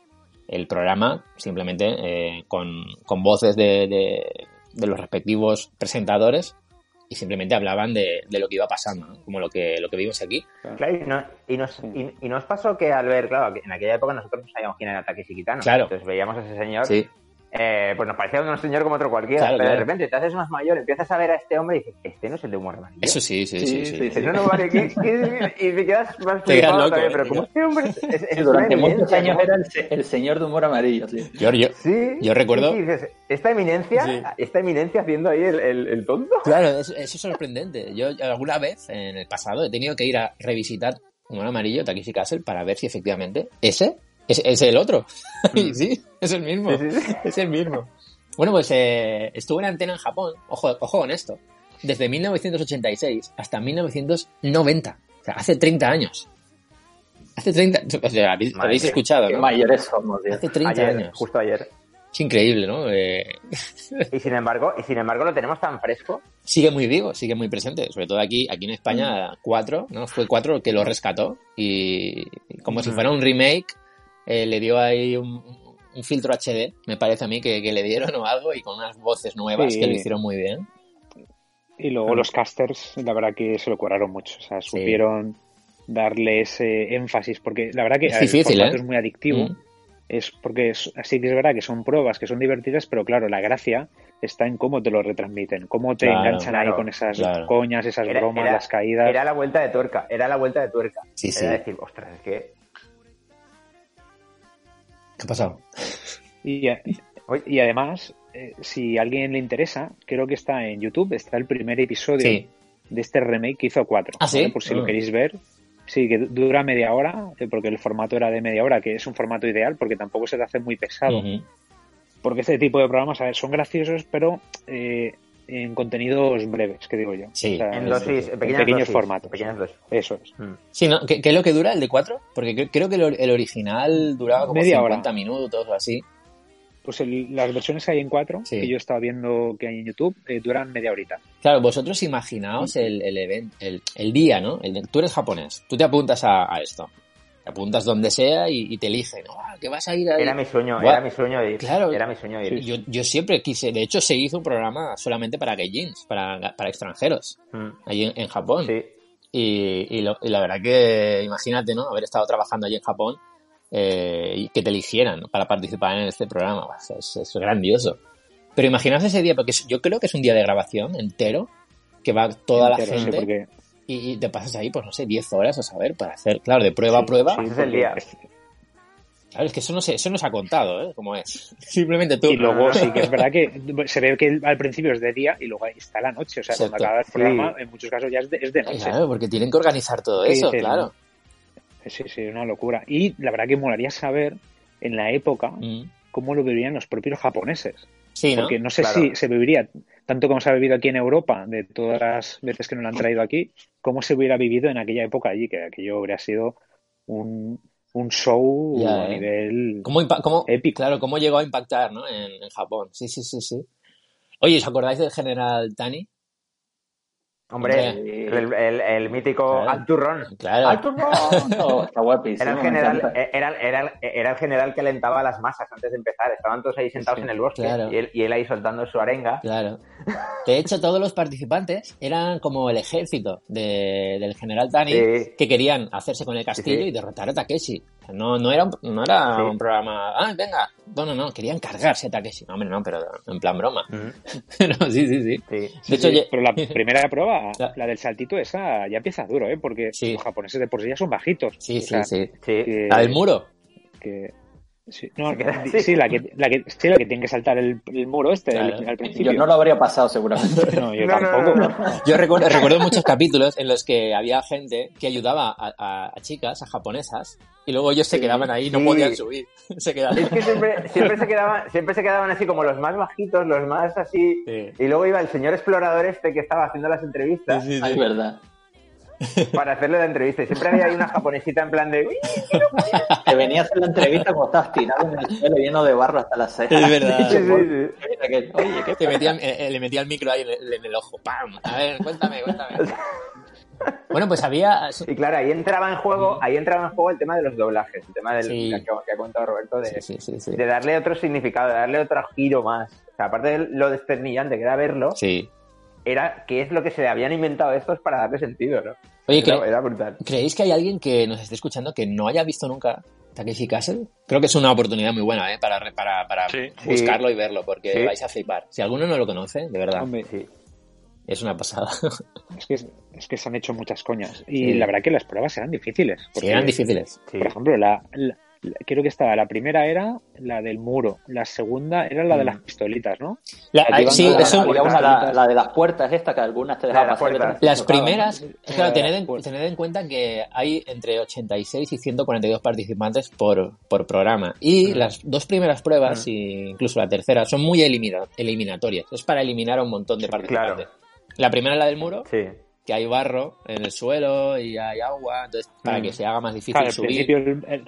el programa simplemente eh, con, con voces de, de los respectivos presentadores y simplemente hablaban de, de lo que iba pasando, ¿no? como lo que, lo que vimos aquí. Claro, y, no, y, nos, y, y nos pasó que al ver, claro, que en aquella época nosotros no sabíamos quién era Takeshi Kitano. Claro. Entonces veíamos a ese señor, Sí, eh, pues nos parecía un señor como otro cualquiera. Claro, pero de repente te haces más mayor, empiezas a ver a este hombre y dices, este no es el de humor amarillo. eso sí, sí, sí. Sí, sí, sí, Ese no vale, ¿qué- [LAUGHS] qué- y te quedas más Te quedas loco, eh, pero quedas- este hombre es, durante muchos años ¿no? era el, se- el señor de humor amarillo. Sí. Yo, yo-. Yo recuerdo- dices, esta eminencia, esta eminencia haciendo ahí el, el, el tonto. Claro, eso, eso es sorprendente. Yo alguna vez en el pasado he tenido que ir a revisitar Humor Amarillo, Takeshi Castle, para ver si efectivamente ese es, es el otro. [LAUGHS] Y sí, es el mismo. Sí, sí, sí. [LAUGHS] Es el mismo. Bueno, pues eh, estuvo en antena en Japón, ojo, ojo con esto, desde 1986 hasta 1990. O sea, hace 30 años. Hace 30, o sea, habéis, Madre escuchado, ¿no? mayores somos. Hace 30 Ayer, años. justo ayer. Es increíble, ¿no? Eh, Y sin embargo, y sin embargo lo tenemos tan fresco. sigue muy vivo, sigue muy presente. Sobre todo aquí, aquí en España, cuatro, ¿no? Fue cuatro que lo rescató y como si Ujú. fuera un remake, eh, le dio ahí un, un filtro HD, me parece a mí, que, que le dieron o algo y con unas voces nuevas Sí. que lo hicieron muy bien. Y luego los casters, la verdad que se lo curaron mucho. O sea, Sí. supieron darle ese énfasis, porque la verdad que Es difícil, ¿eh? es muy adictivo. Mm. Es porque es, así que es verdad que son pruebas que son divertidas, pero claro, la gracia está en cómo te lo retransmiten, cómo te Claro, enganchan ahí con esas claro. coñas, esas Era- bromas, era- las caídas. Era la vuelta de tuerca, era la vuelta de tuerca. Sí, sí. Decir, ostras, es que. ¿Qué ha pasado? Y, y además, eh, si a alguien le interesa, creo que está en YouTube, está el primer episodio Sí. de este remake que hizo cuatro. ¿Ah, sí? Por si Ah. lo queréis ver. Sí, que dura media hora, eh, porque el formato era de media hora, que es un formato ideal, porque tampoco se te hace muy pesado. Porque este tipo de programas, a ver, son graciosos, pero eh, en contenidos breves, que digo yo. Sí. O sea, En en- dosis, en en pequeñas pequeños dosis, formatos. Pequeñas dosis. Eso es. Mm. Sí, ¿no? ¿Qué, qué es lo que dura el de cuatro? Porque cre- creo que el, or- el original duraba como Media 50 hora. minutos o así. Pues el- las versiones que hay en cuatro, Sí. que yo estaba viendo que hay en YouTube, eh, duran media horita. Claro, vosotros imaginaos el, el, event- el, el día, ¿no? Tú eres japonés, tú te apuntas a, a esto. Apuntas donde sea y, y te eligen. "Ah, que vas a ir ahí. Era mi sueño, era mi sueño de ir. Claro. Era mi sueño de ir. Yo, yo siempre quise, de hecho se hizo un programa solamente para gaijins, para, para extranjeros, Mm. allí en, en Japón. Sí. Y, y lo- y la verdad que, imagínate, ¿no? Haber estado trabajando allí en Japón eh, y que te eligieran para participar en este programa. Es, es grandioso. Pero imaginaos ese día, porque yo creo que es un día de grabación entero, que va toda Entero, la sí, gente porque y, te pasas ahí, pues no sé, 10 horas a saber, para hacer, claro, de prueba a prueba. sí, es el día. Claro, es que eso no se, eso no se ha contado, ¿eh? Cómo es. [LAUGHS] Simplemente tú. Y luego sí que es verdad que [LAUGHS] se ve que al principio es de día y luego ahí está la noche. O sea, cuando Exacto. acaba el programa, en muchos casos ya es de, es de noche. Claro, porque tienen que organizar todo ¿Qué eso, claro. Sí, sí, una locura. Y la verdad que molaría saber en la época Mm. cómo lo vivirían los propios japoneses. Sí, ¿no? Porque no sé Claro. si se viviría tanto como se ha vivido aquí en Europa, de todas las veces que nos lo han traído aquí, cómo se hubiera vivido en aquella época allí, que aquello habría sido un, un show a ¿eh? nivel ¿Cómo, cómo- épico. Claro, cómo llegó a impactar, ¿no? En, en Japón. Sí, sí, sí, sí. Oye, ¿os acordáis del general Tani? Hombre, Hombre. el, el- el mítico Claro. Alturrón. Claro. ¡Alto [LAUGHS] no! Está guapísimo. Era el, general, encanta. era, era, era el general que alentaba a las masas antes de empezar. Estaban todos ahí sentados Sí, en el bosque claro. y, él, y él ahí soltando su arenga. Claro. De hecho, todos los participantes eran como el ejército de- del general Tani Sí. que querían hacerse con el castillo Sí, sí. y derrotar a Takeshi. No, no era, un, no era Sí. un programa, ah, venga, no, no, no, querían cargarse a Takeshi. No, hombre, no, pero en plan broma. Mm, [LAUGHS] Pero sí, sí, sí. Sí. De hecho, ye- Pero la primera [LAUGHS] prueba, La del saltito esa, ya empieza duro, ¿eh? Porque Sí. los japoneses de por sí ya son bajitos. sí, O sí, sea, sí. Sí. que- La del muro. que- Sí, no, sí, la que, la que, sí, la que tiene que saltar el, el muro este Claro. al, al principio. Yo no lo habría pasado seguramente. No, yo No, tampoco. no, no. Yo recuerdo, recuerdo muchos capítulos en los que había gente que ayudaba a, a- a chicas, a japonesas, y luego ellos se quedaban ahí, no Sí. podían subir. [LAUGHS] Se quedaban. Es que siempre, siempre, se quedaban, siempre se quedaban así como los más bajitos, los más así. Sí. Y luego iba el señor explorador este que estaba haciendo las entrevistas Sí, sí, Es verdad. Para hacerle la entrevista. Y siempre había ahí una japonesita en plan de. "Uy, Que venía a hacer la entrevista cuando estabas tirado en el suelo lleno de barro hasta las cejas. Es verdad. Sí, sí, sí. Mira que, Oye, ¿qué Te eh, eh, le metía el micro ahí en el, en el ojo. ¡Pam! A ver, cuéntame, cuéntame. Bueno, pues había. Y claro, ahí entraba en juego, ahí entraba en juego el tema de los doblajes, el tema del Sí. que, que ha contado Roberto de, Sí, sí, sí, sí. de darle otro significado, de darle otro giro más. O sea, aparte de lo desternillante que era verlo, Sí. Era qué es lo que se le habían inventado estos para darle sentido, ¿no? Oye, era, era brutal. ¿creéis que hay alguien que nos esté escuchando que no haya visto nunca Takeshi Castle? Creo que es una oportunidad muy buena, ¿eh? Para, re- para, para Sí. buscarlo y verlo, porque Sí. vais a flipar. Si alguno no lo conoce, de verdad, Hombre, Sí. es una pasada. [LAUGHS] es que, es que se han hecho muchas coñas. Y Sí. la verdad que las pruebas eran difíciles. Sí, eran difíciles. Sí. Por ejemplo, la- creo que estaba la primera era la del muro, la segunda era la de Mm. las pistolitas, ¿no? La- van sí, eso, la, la de las puertas, esta, que algunas te La de dejaban las pasar. te Las primeras, Eh, claro, tened en, pues- tened en cuenta que hay entre 86 y 142 participantes por, por programa. Y las dos primeras pruebas, y incluso la tercera, son muy elimina- eliminatorias. Es para eliminar a un montón de participantes. La primera es la del muro, Sí. que hay barro en el suelo y hay agua, entonces para Mm. que se haga más difícil Claro, subir. principio, el- el-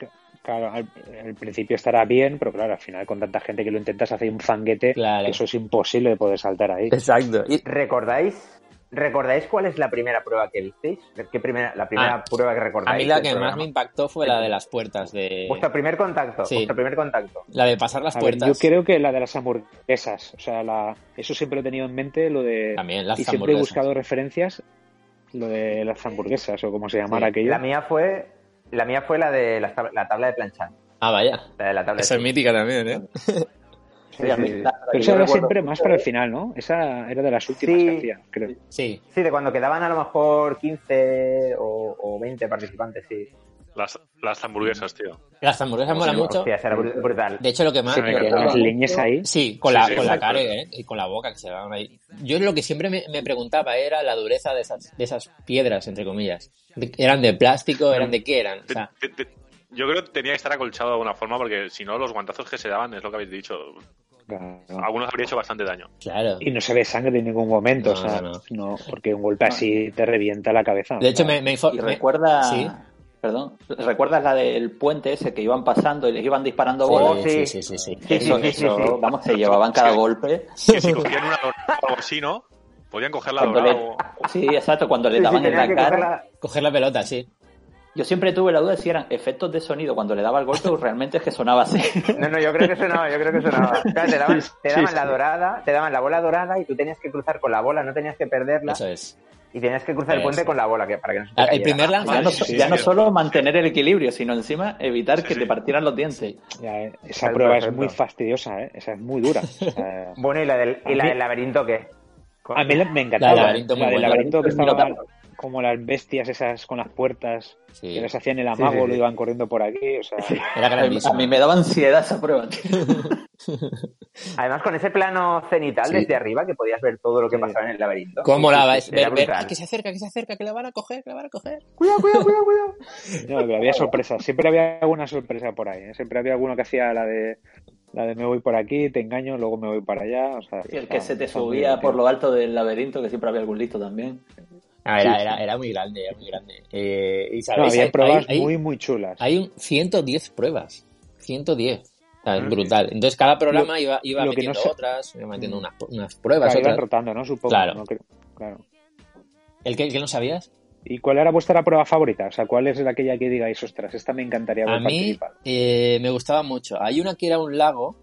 claro, al, al principio estará bien, pero claro, al final con tanta gente que lo intentas hacer un fanguete, Claro. que eso es imposible de poder saltar ahí. Exacto. Y- ¿Recordáis? ¿Recordáis cuál es la primera prueba que visteis? ¿Qué primera, la primera Ah, prueba que a recordáis? mí la que más me impactó fue la de las puertas, de Vuestro primer contacto. Sí. Vuestro primer contacto. la de pasar las A ver, puertas. yo creo que la de las hamburguesas, o sea, la, eso siempre lo he tenido en mente, lo de... También, las y siempre he buscado referencias, lo de las hamburguesas, o como se llamara Sí, aquello. La mía fue la mía fue la de la, tab- la tabla de planchar. Ah, vaya. La de la tabla Esa es mítica también, ¿eh? [LAUGHS] Sí, sí, Pero esa era siempre más para el final, ¿no? Esa era de las últimas Sí. que hacía, creo. Sí. Sí, de cuando quedaban a lo mejor 15 o, o 20 participantes, sí. Las, las hamburguesas, tío. Las hamburguesas molan mucho. Hostia, br- brutal. De hecho, lo que más... Lo que las leñas ahí. Sí, con Sí, la, sí, con la cara ¿eh? y con la boca que se daban ahí. Yo lo que siempre me, me preguntaba era la dureza de esas, de esas piedras, entre comillas. ¿Eran de plástico? ¿Eran de qué eran? O sea, Te- te- te- Yo creo que tenía que estar acolchado de alguna forma porque si no, los guantazos que se daban, es lo que habéis dicho, Claro. algunos habría hecho bastante daño. claro. Y no se ve sangre en ningún momento, No, o sea, no, no, porque un golpe así te revienta la cabeza. De hecho, me, me me- recuerda, Sí. Perdón, ¿recuerdas la del puente ese que iban pasando y les iban disparando Sí, bolas? Sí, sí. sí, sí, sí. Sí, Eso, eso, vamos, se llevaban cada golpe. Que si cogían una dorada o algo así, ¿no? Podían cogerla Cuando dorada le- o... sí, exacto, cuando le Sí, sí, daban en la cara. Coger la pelota, sí. Yo siempre tuve la duda de si eran efectos de sonido cuando le daba el golpe o realmente es que sonaba así. No, no, yo creo que sonaba, yo creo que sonaba. Claro, te daban, te daban la dorada, te daban la bola dorada y tú tenías que cruzar con la bola, no tenías que perderla Eso es. Y tenías que cruzar el puente con la bola que, para que no se te Ah, El primer Ya no, lanzamiento. sí, ya no sí. solo mantener el equilibrio, sino encima evitar Sí, que sí. te partieran los dientes. ya, eh, esa prueba es muy fastidiosa, ¿eh? Esa es muy dura. [LAUGHS] Bueno, ¿y la del, y la del laberinto qué? a mí me encantaba. La del laberinto muy la del laberinto que estaba. Como las bestias esas con las puertas, Sí. que les hacían el amago, Sí, sí, sí. lo iban corriendo por aquí, o sea... Era A mí, grandísimo. a mí me daba ansiedad esa prueba. tío. [LAUGHS] Además, con ese plano cenital Sí. desde arriba que podías ver todo lo que Sí. pasaba en el laberinto. ¿Cómo Sí, la sí, vais? sí, era Ver, ver, ah, que se acerca, que se acerca, que la van a coger, que la van a coger. Cuidado, cuidado, cuidado, cuidado. [LAUGHS] No, pero había sorpresas, siempre había alguna sorpresa por ahí, ¿eh? siempre había alguno que hacía la de la de me voy por aquí, te engaño, luego me voy para allá, o sea... Y el que está- se te subía por lo alto del laberinto, que siempre había algún listo también. Ah, era, Sí, era, sí. era muy grande, era muy grande. Eh, y No, sabéis, había hay, pruebas hay- hay- muy, muy chulas. hay un 110 pruebas. 110. O sea, es Mm. brutal. Entonces cada programa iba, iba metiendo no sé- otras, iba metiendo Mm. unas, unas pruebas, Claro, iban rotando, ¿no? Supongo. Claro. no creo- claro. ¿El que, el que no sabías? ¿Y cuál era vuestra prueba favorita? O sea, ¿cuál es aquella que digáis, ostras, esta me encantaría A mí eh, me gustaba mucho. Hay una que era un lago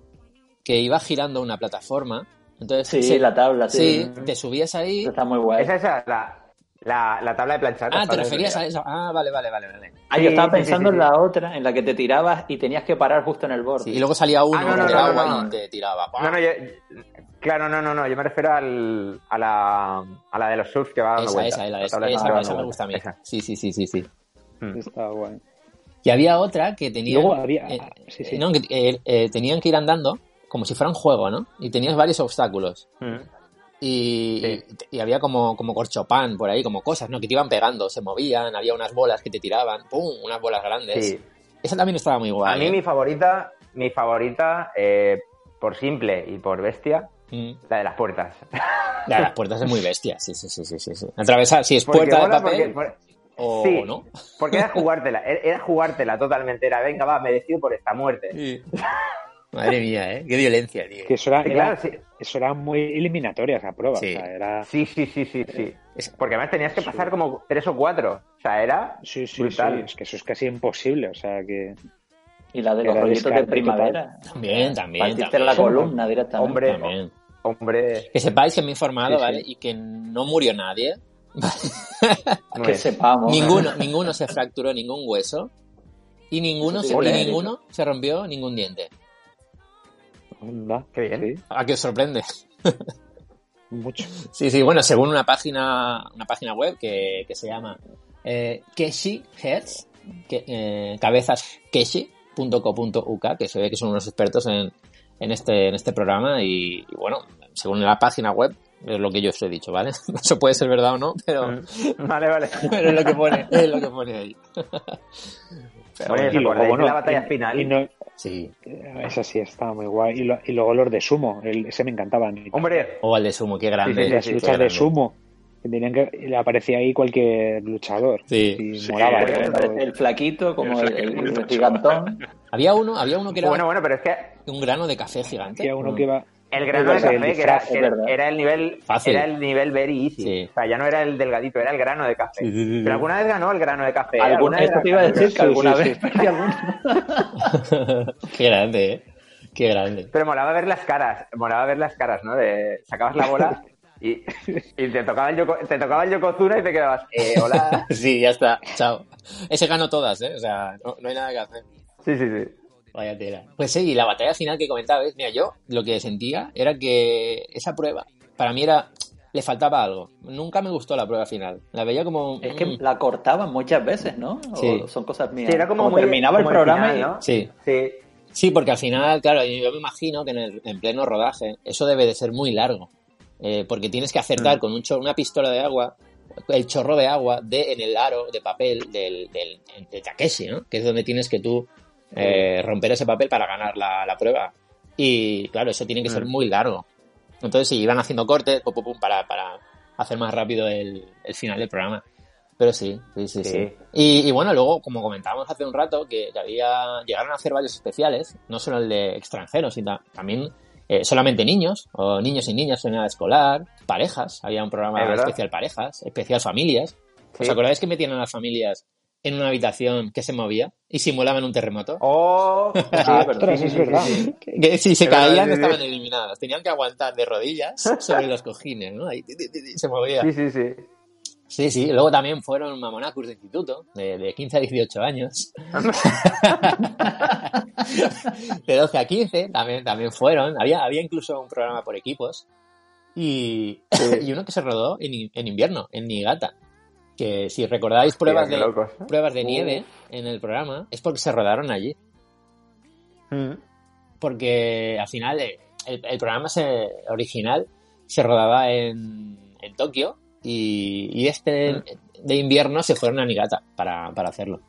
que iba girando una plataforma. Entonces, Sí, la tabla, sí. sí, te subías ahí. Eso está muy guay. Esa es la, la, la tabla de planchar. Ah, la ¿te referías a eso? Ah, vale, vale, vale, vale. Ah, Sí, yo estaba sí, sí, pensando sí, en la otra, en la que te tirabas y tenías que parar justo en el borde. Sí, y luego salía uno Ah, no, no, del no, agua no, no. y te tiraba. No, no, yo, claro, no, no, no, yo me refiero al, a, la, a la de los surf que va dando esa, vueltas. esa, la de- tabla que esa, dando esa me gusta a mí. Esa. Sí, sí, sí, sí, sí. Mm. Está guay. Y había otra que tenía... Luego había... eh, sí, sí. no, que, eh, eh, tenían que ir andando como si fuera un juego, ¿no? Y tenías varios obstáculos. Mm. Y, Sí. y- y había como, como corchopán por ahí, como cosas, ¿no? Que te iban pegando, se movían, había unas bolas que te tiraban, ¡pum! Unas bolas grandes. Sí. Esa también estaba muy guay. A mí ¿eh? mi favorita, mi favorita, eh, por simple y por bestia, Mm. la de las puertas. La de las puertas es muy bestia, sí, sí, sí, sí, sí. sí. Atravesar, si es Porque puerta de papel porque- por- o sí. no. Porque era jugártela, era jugártela totalmente. Era, venga, va, me decido por esta muerte. Madre [LAUGHS] mía, ¿eh? Qué violencia, tío. Que eso era, Sí, era- claro, sí. eso era muy eliminatoria esa prueba. Sí. O sea, era... Sí, sí, sí, sí, sí. Porque además tenías que pasar como tres o cuatro. O sea, era Sí, sí, brutal. sí, es que eso es casi imposible. O sea, que Y la de los rollitos de primavera. También, también, Partiste también. la columna directamente. Hombre, También. hombre, Que sepáis que me he informado, Sí, sí. ¿vale? Y que no murió nadie. no [LAUGHS] Que sepamos. ninguno, ninguno se fracturó ningún hueso. Y ninguno, se, y ole. ninguno se rompió ningún diente. Anda, Qué bien. sí, ¿A qué os sorprende? [LAUGHS] mucho. Sí, sí, bueno, según una página, una página web que, que se llama eh, Keshi Heads, que, eh, cabezas keshi.co.uk, que se ve que son unos expertos en, en, este, en este programa y, y bueno, según la página web, es lo que yo os he dicho, ¿vale? [LAUGHS] Eso puede ser verdad o no, pero, Mm. Vale, vale. [LAUGHS] pero es lo que pone, es lo que pone ahí. Pero Oye, bueno, ¿os Y luego, acordáis de bueno, la batalla y- final? y no- sí. esa sí estaba muy guay. Y, lo- y luego los de sumo, el- ese me encantaba. Hombre, O al de sumo, qué grande. Sí, sí, las sí, luchas de grande. sumo. Que tenían que, aparecía ahí cualquier luchador. Sí. Y Sí, molaba. porque ¿eh? Me parece el flaquito, como el, el- el gigantón. Había uno, había uno que era bueno, bueno, pero es que un grano de café gigante. Había uno que iba. El grano de café que era, que el nivel Fácil. era el nivel very easy. Sí. O sea, ya no era el delgadito, era el grano de café. Sí, sí, sí, sí. Pero alguna vez ganó el grano de café. Alguna, esto te iba a decir que alguna sí, vez. sí. que [LAUGHS] alguna- qué grande, ¿eh? Qué grande. Pero molaba ver las caras, molaba ver las caras, ¿no? De, sacabas la bola y, y te tocaba el Yoko, te tocaba el Yokozuna y te quedabas, eh, hola. [LAUGHS] Sí, ya está. Chao. Ese ganó todas, ¿eh? O sea, no, no hay nada que hacer. Sí, sí, sí. Vaya tela. Pues sí, y la batalla final que comentabas, mira, yo lo que sentía era que esa prueba, para mí era. Le faltaba algo. Nunca me gustó la prueba final. La veía como. Es que mm, la cortaban muchas veces, ¿no? O Sí. son cosas mías. Sí, era como, muy, terminaba el programa final, y ¿no? Sí. Sí. Sí, porque al final, claro, yo me imagino que en, el, en pleno rodaje eso debe de ser muy largo. Eh, porque tienes que acertar Mm. con un chor- una pistola de agua el chorro de agua de en el aro de papel del, del de Takeshi, ¿no? Que es donde tienes que tú eh, romper ese papel para ganar la, la prueba. Y claro, eso tiene que ser Mm. muy largo. Entonces, sí, iban haciendo cortes pum, pum, pum, para, para hacer más rápido el, el final del programa. Pero sí, sí, sí, sí. Sí. Y, y bueno, luego, como comentábamos hace un rato, que, que había llegaron a hacer varios especiales, no solo el de extranjeros, sino también eh, solamente niños, o niños y niñas en edad escolar, parejas, había un programa especial parejas, especial familias. ¿Os acordáis que metían a las familias en una habitación que se movía y simulaban un terremoto? Oh, [LAUGHS] Ostras, sí, es sí, sí, verdad. sí. Que si se caían estaban eliminadas. Tenían que aguantar de rodillas sobre los cojines, ¿no? Ahí se movía. sí, sí, sí. Sí, sí. Luego también fueron mamonacus de instituto, de, de 15 a 18 años. [LAUGHS] de 12 a 15 también, también fueron. Había, había incluso un programa por equipos. Y, [LAUGHS] y uno que se rodó en, en invierno, en Niigata. Que si recordáis pruebas de, pruebas de nieve en el programa, es porque se rodaron allí. Mm. porque al final eh, el, el programa se, original se rodaba en, en Tokio y, y este de invierno se fueron a Niigata para, para hacerlo.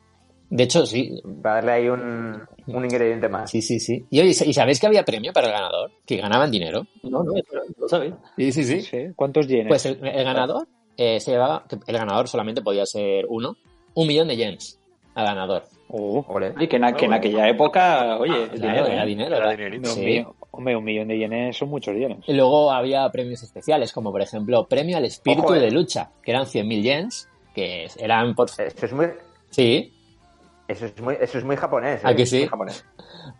De hecho, sí, Para darle ahí un, un ingrediente más. sí, sí, sí. Y, oye, ¿y sabéis que había premio para el ganador? Que ganaban dinero. No, no, lo sabía. Sí, sí, Sí. ¿Cuántos yenes? Pues el, el ganador eh, se llevaba, que el ganador solamente podía ser uno, un millón de yens al ganador. Ole. Y que en, que en aquella época, oye, Claro, dinero, era ¿eh? dinero. Era un Sí. millón- hombre, un millón de yenes son muchos yenes. Y luego había premios especiales, como por ejemplo premio al espíritu Ojo, eh. de lucha, que eran 100.000 yens, que eran por... Eso es muy, Sí, eso es muy, eso es muy japonés. ¿A ¿eh? que sí? Muy japonés.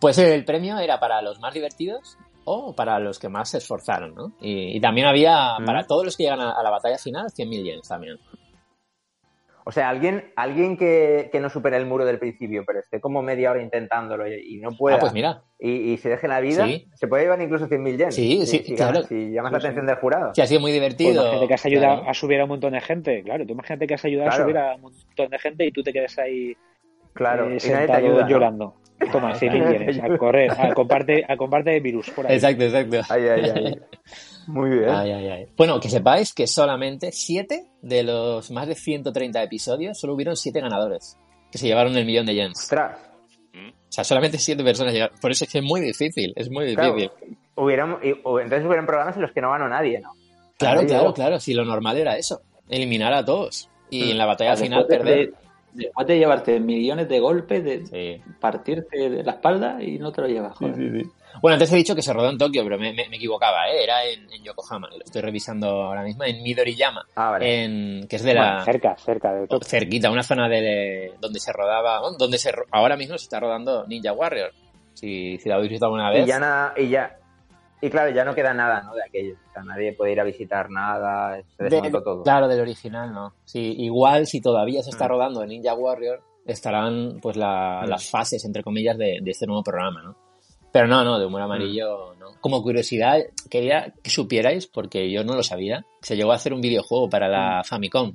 pues el premio era para los más divertidos o para los que más se esforzaron, ¿no? Y, y también había, Mm. para todos los que llegan a, a la batalla final, 100.000 yens también. O sea, alguien, alguien que, que no supere el muro del principio, pero esté como media hora intentándolo y, y no pueda, Ah, pues mira, y, y se deje la vida, Sí. se puede llevar incluso 100.000 yens. Sí, Si- sí, si, claro. si llamas la atención del jurado. si ha sido muy Pues divertido... imagínate que has ayudado claro. a subir a un montón de gente. Claro, tú imagínate que has ayudado Claro. a subir a un montón de gente y tú te quedas ahí Claro, eh, y nadie te sentado ayuda, ¿no? Toma, 100 yenes, a correr, a comparte, a comparte virus por ahí. Exacto, exacto. Ay, ay, ay. Muy bien. Ay, ay, ay. Bueno, que sepáis que solamente 7 de los más de 130 episodios solo hubieron 7 ganadores que se llevaron el millón de yens. Ostras. O sea, solamente 7 personas llegaron. Por eso es que es muy difícil, es muy Claro, difícil. hubieran, y- o- entonces hubieran programas en los que no ganó nadie, ¿no? Claro, Nadie claro, llegó. claro. Si lo normal era eso, eliminar a todos. Y Mm. en la batalla Después final de- perder. Después de llevarte millones de golpes, de Sí. partirte de la espalda y no te lo llevas. joder. Bueno, antes he dicho que se rodó en Tokio, pero me, me- me equivocaba, ¿eh? Era en, en Yokohama, lo estoy revisando ahora mismo, en Midoriyama, Ah, vale. en, que es de Bueno, la... cerca, cerca de Tokio. cerquita, una zona de donde se rodaba, donde se ro- ahora mismo se está rodando Ninja Warrior. Si, si la habéis visto alguna vez. Y ya nada, y ya. Y claro, ya no queda nada, ¿no? De aquello. O sea, nadie puede ir a visitar nada, se De- todo. Claro, del original, ¿no. Sí, igual si todavía se está Mm. rodando en Ninja Warrior, estarán pues la- Mm. las fases, entre comillas, de, de este nuevo programa, ¿no? Pero no, no, de humor amarillo, no. Como curiosidad, quería que supierais, porque yo no lo sabía, se llegó a hacer un videojuego para la Famicom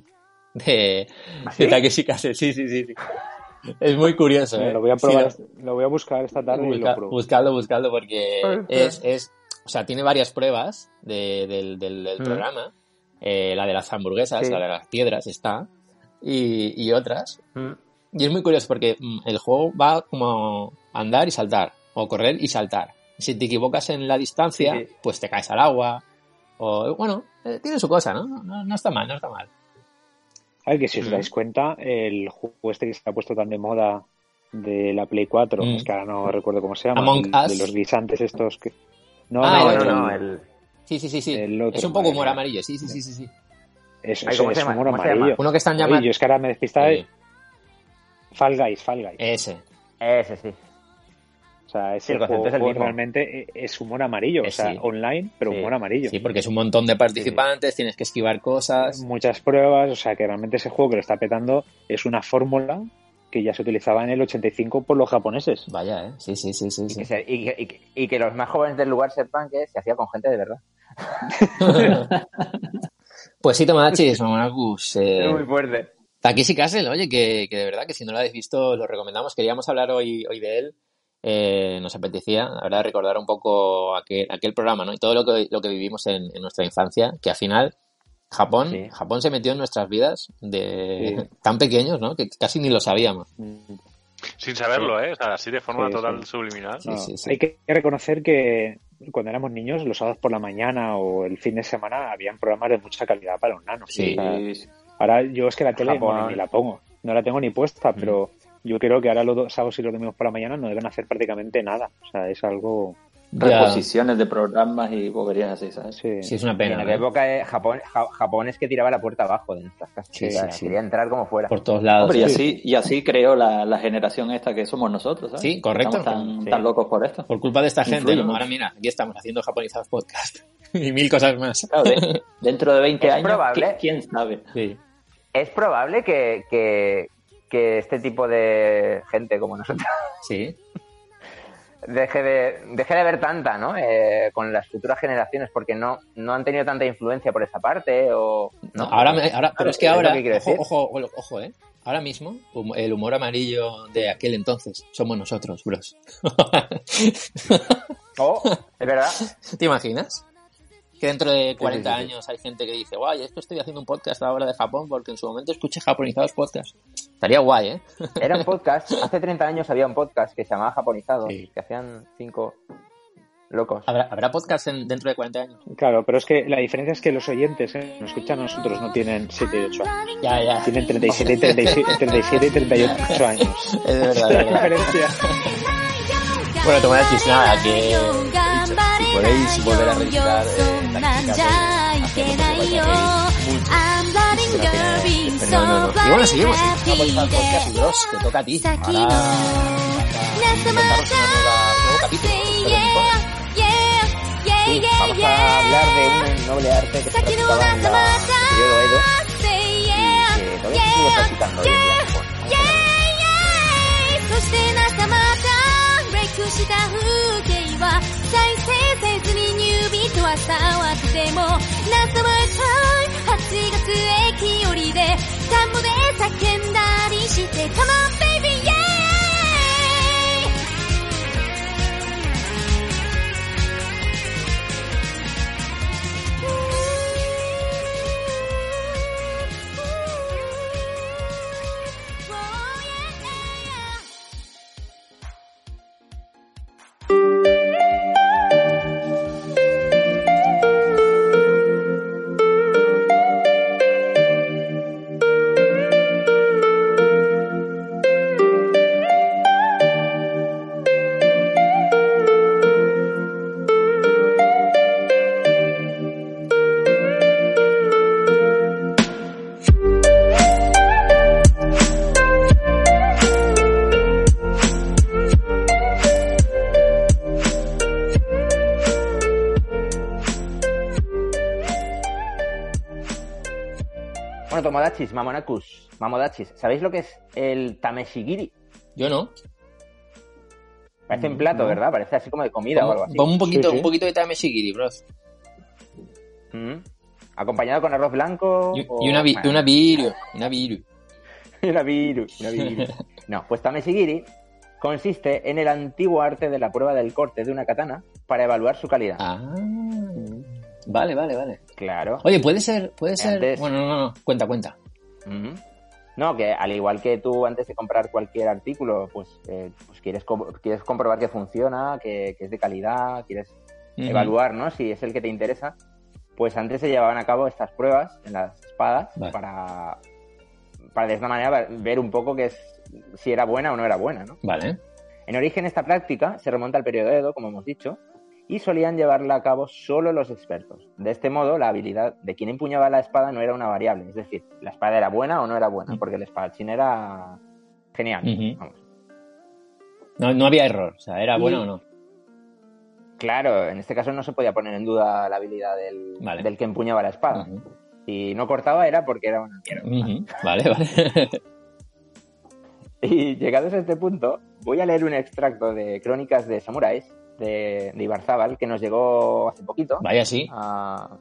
de, ¿Ah, sí? de Takeshi Kase. Sí, sí, sí, sí. Es muy curioso, ¿eh? lo voy a Sí, probar, lo- lo voy a buscar esta tarde y Busca- lo pruebo. buscadlo, buscadlo, porque es, es, o sea, tiene varias pruebas de- del, del- del Mm. programa. Eh, la de las hamburguesas, Sí. la de las piedras está, y, y otras. Mm. Y es muy curioso porque mm, el juego va como andar y saltar, o correr y saltar. Si te equivocas en la distancia, Sí, pues te caes al agua. O, bueno, eh, tiene su cosa, ¿no? ¿no? No está mal, no está mal. A ver, que si os Mm. dais cuenta, el juego este que se ha puesto tan de moda de la Play 4, Mm. es que ahora no recuerdo cómo se llama, Among el- Us. de los guisantes estos que... No, Ah, no, el No, otro. no, no, el... Sí, sí, sí, sí. El otro, es un poco humor amarillo, sí, sí, sí, sí. sí. Eso, Ay, eso ¿cómo se es llama? humor ¿Cómo se llama? amarillo. Uno que están llamando... yo es que ahora me despistaba Sí, de Fall Guys, Fall Guys. Ese. Ese sí. O sea, ese Sí, el concepto juego es el mismo. realmente es humor amarillo, Eh, o sea, sí. online, pero Sí. humor amarillo. Sí, porque es un montón de participantes, tienes que esquivar cosas. Muchas pruebas, o sea, que realmente ese juego que lo está petando es una fórmula que ya se utilizaba en el 85 por los japoneses. Vaya, ¿eh? Sí, sí, sí, sí. Y, sí. que se- y y y que los más jóvenes del lugar sepan que se hacía con gente de verdad. [LAUGHS] pues sí, Tomodachis, Mamonakus. Eh, Es muy fuerte. Takeshi Castle, oye, que, que de verdad que si no lo habéis visto, lo recomendamos. Queríamos hablar hoy, hoy de él. Eh, nos apetecía, la verdad, recordar un poco aquel, aquel programa, ¿no? Y todo lo que, lo que vivimos en, en nuestra infancia, que al final Japón, Sí. Japón se metió en nuestras vidas de Sí. tan pequeños, ¿no? Que casi ni lo sabíamos. Sin saberlo, ¿eh? O sea, así de forma Sí, total sí. subliminal. Sí, No, sí, sí. Hay que reconocer que cuando éramos niños, los sábados por la mañana o el fin de semana, habían programas de mucha calidad para los nanos. Sí. O sea, ahora yo es que la tele Japón. ni la pongo, no la tengo ni puesta, pero yo creo que ahora los dos sábados y los domingos por la mañana no deben hacer prácticamente nada. O sea, es algo... Reposiciones de programas y boberías así, ¿sabes? Sí. Sí, es una En pena. aquella época eh, Japón, Ja- Japón es que tiraba la puerta abajo de nuestras casas. Sí, O sea, sí, sí. Quería entrar como fuera. Por todos lados. Hombre, y ¿eh? así, y así creó la, la generación esta que somos nosotros, ¿sabes? Sí, correcto. Estamos tan, Sí. tan locos por esto. Por culpa de esta gente. Ahora mira, aquí estamos haciendo japonizados podcast [LAUGHS] y mil cosas más. Claro, de- dentro de 20 Es años, probable. ¿qui- ¿quién sabe? Sí. Es probable que, que, que este tipo de gente como nosotros Sí. Deje de, deje de ver tanta, ¿no? Eh, con las futuras generaciones, porque no, no han tenido tanta influencia por esa parte o... No, ahora, me- ahora, pero es que ahora, ojo, ojo, ojo, ¿eh? Ahora mismo, el humor amarillo de aquel entonces somos nosotros, bros. [LAUGHS] Oh, es verdad. ¿Te imaginas? Que dentro de 40 sí, sí. años hay gente que dice, guay, es que estoy haciendo un podcast ahora de Japón porque en su momento escuché japonizados podcast. Estaría guay, ¿eh? [LAUGHS] Era un podcast, hace 30 años había un podcast que se llamaba Japonizado, Sí. que hacían cinco locos. ¿Habrá, habrá podcast en- dentro de 40 años? Claro, pero es que la diferencia es que los oyentes que nos escuchan a nosotros no tienen 7 y 8 años. Ya, ya. Tienen 37 y 37, 37 y 38 años. [LAUGHS] Es de verdad, [LAUGHS] La de verdad. diferencia. Bueno, Tomodachis, nada, que he dicho, si podéis volver a revisar eh, Táctica no, no, no. Y bueno, seguimos en Japonizados podcast Bros, te toca a ti. Ahora, ahora, nuevo capítulo. Sí, vamos a hablar de un noble arte que se practicaba en la periodo Edo y que todavía se sigue practicando hoy en día en Japón. そして仲間たブレイクした風景は再生せずにニュービートはっても Not the my time 8月駅寄りで田んぼで叫んだりして Come on baby Mamodachis, Mamonakus, Mamodachis. ¿Sabéis lo que es el tameshigiri? Yo no. Parece un plato, No. ¿verdad? Parece así como de comida o algo así. Pon un poquito, Sí, sí. un poquito de tameshigiri, bros. Mm. Acompañado con arroz blanco. Y, o- y una, viru, una viru. una viru, [LAUGHS] una viru. No, pues tameshigiri consiste en el antiguo arte de la prueba del corte de una katana para evaluar su calidad. Ah. Vale, vale, vale. Claro. Oye, puede ser, puede ser. Antes- Bueno, no, no, no. Cuenta, cuenta. No, que al igual que tú antes de comprar cualquier artículo, pues, eh, pues quieres, co- quieres comprobar que funciona, que, que es de calidad, quieres evaluar, ¿no? Si es el que te interesa. Pues antes se llevaban a cabo estas pruebas en las espadas Vale. para, para de esta manera ver un poco que es, si era buena o no era buena, ¿no? Vale. En origen esta práctica se remonta al periodo Edo, como hemos dicho, y solían llevarla a cabo solo los expertos. De este modo, la habilidad de quien empuñaba la espada no era una variable, es decir, la espada era buena o no era buena, porque el espadachín era genial. Vamos. No, no había error. O sea, ¿era Y- bueno o no? Claro, en este caso no se podía poner en duda la habilidad del, Vale. del que empuñaba la espada. Ujú. Si no cortaba era porque era una mierda. Vale, vale. [LAUGHS] Y llegados a este punto, voy a leer un extracto de Crónicas de Samuráis de, de Ibarzábal que nos llegó hace poquito. Vaya, sí. Ah,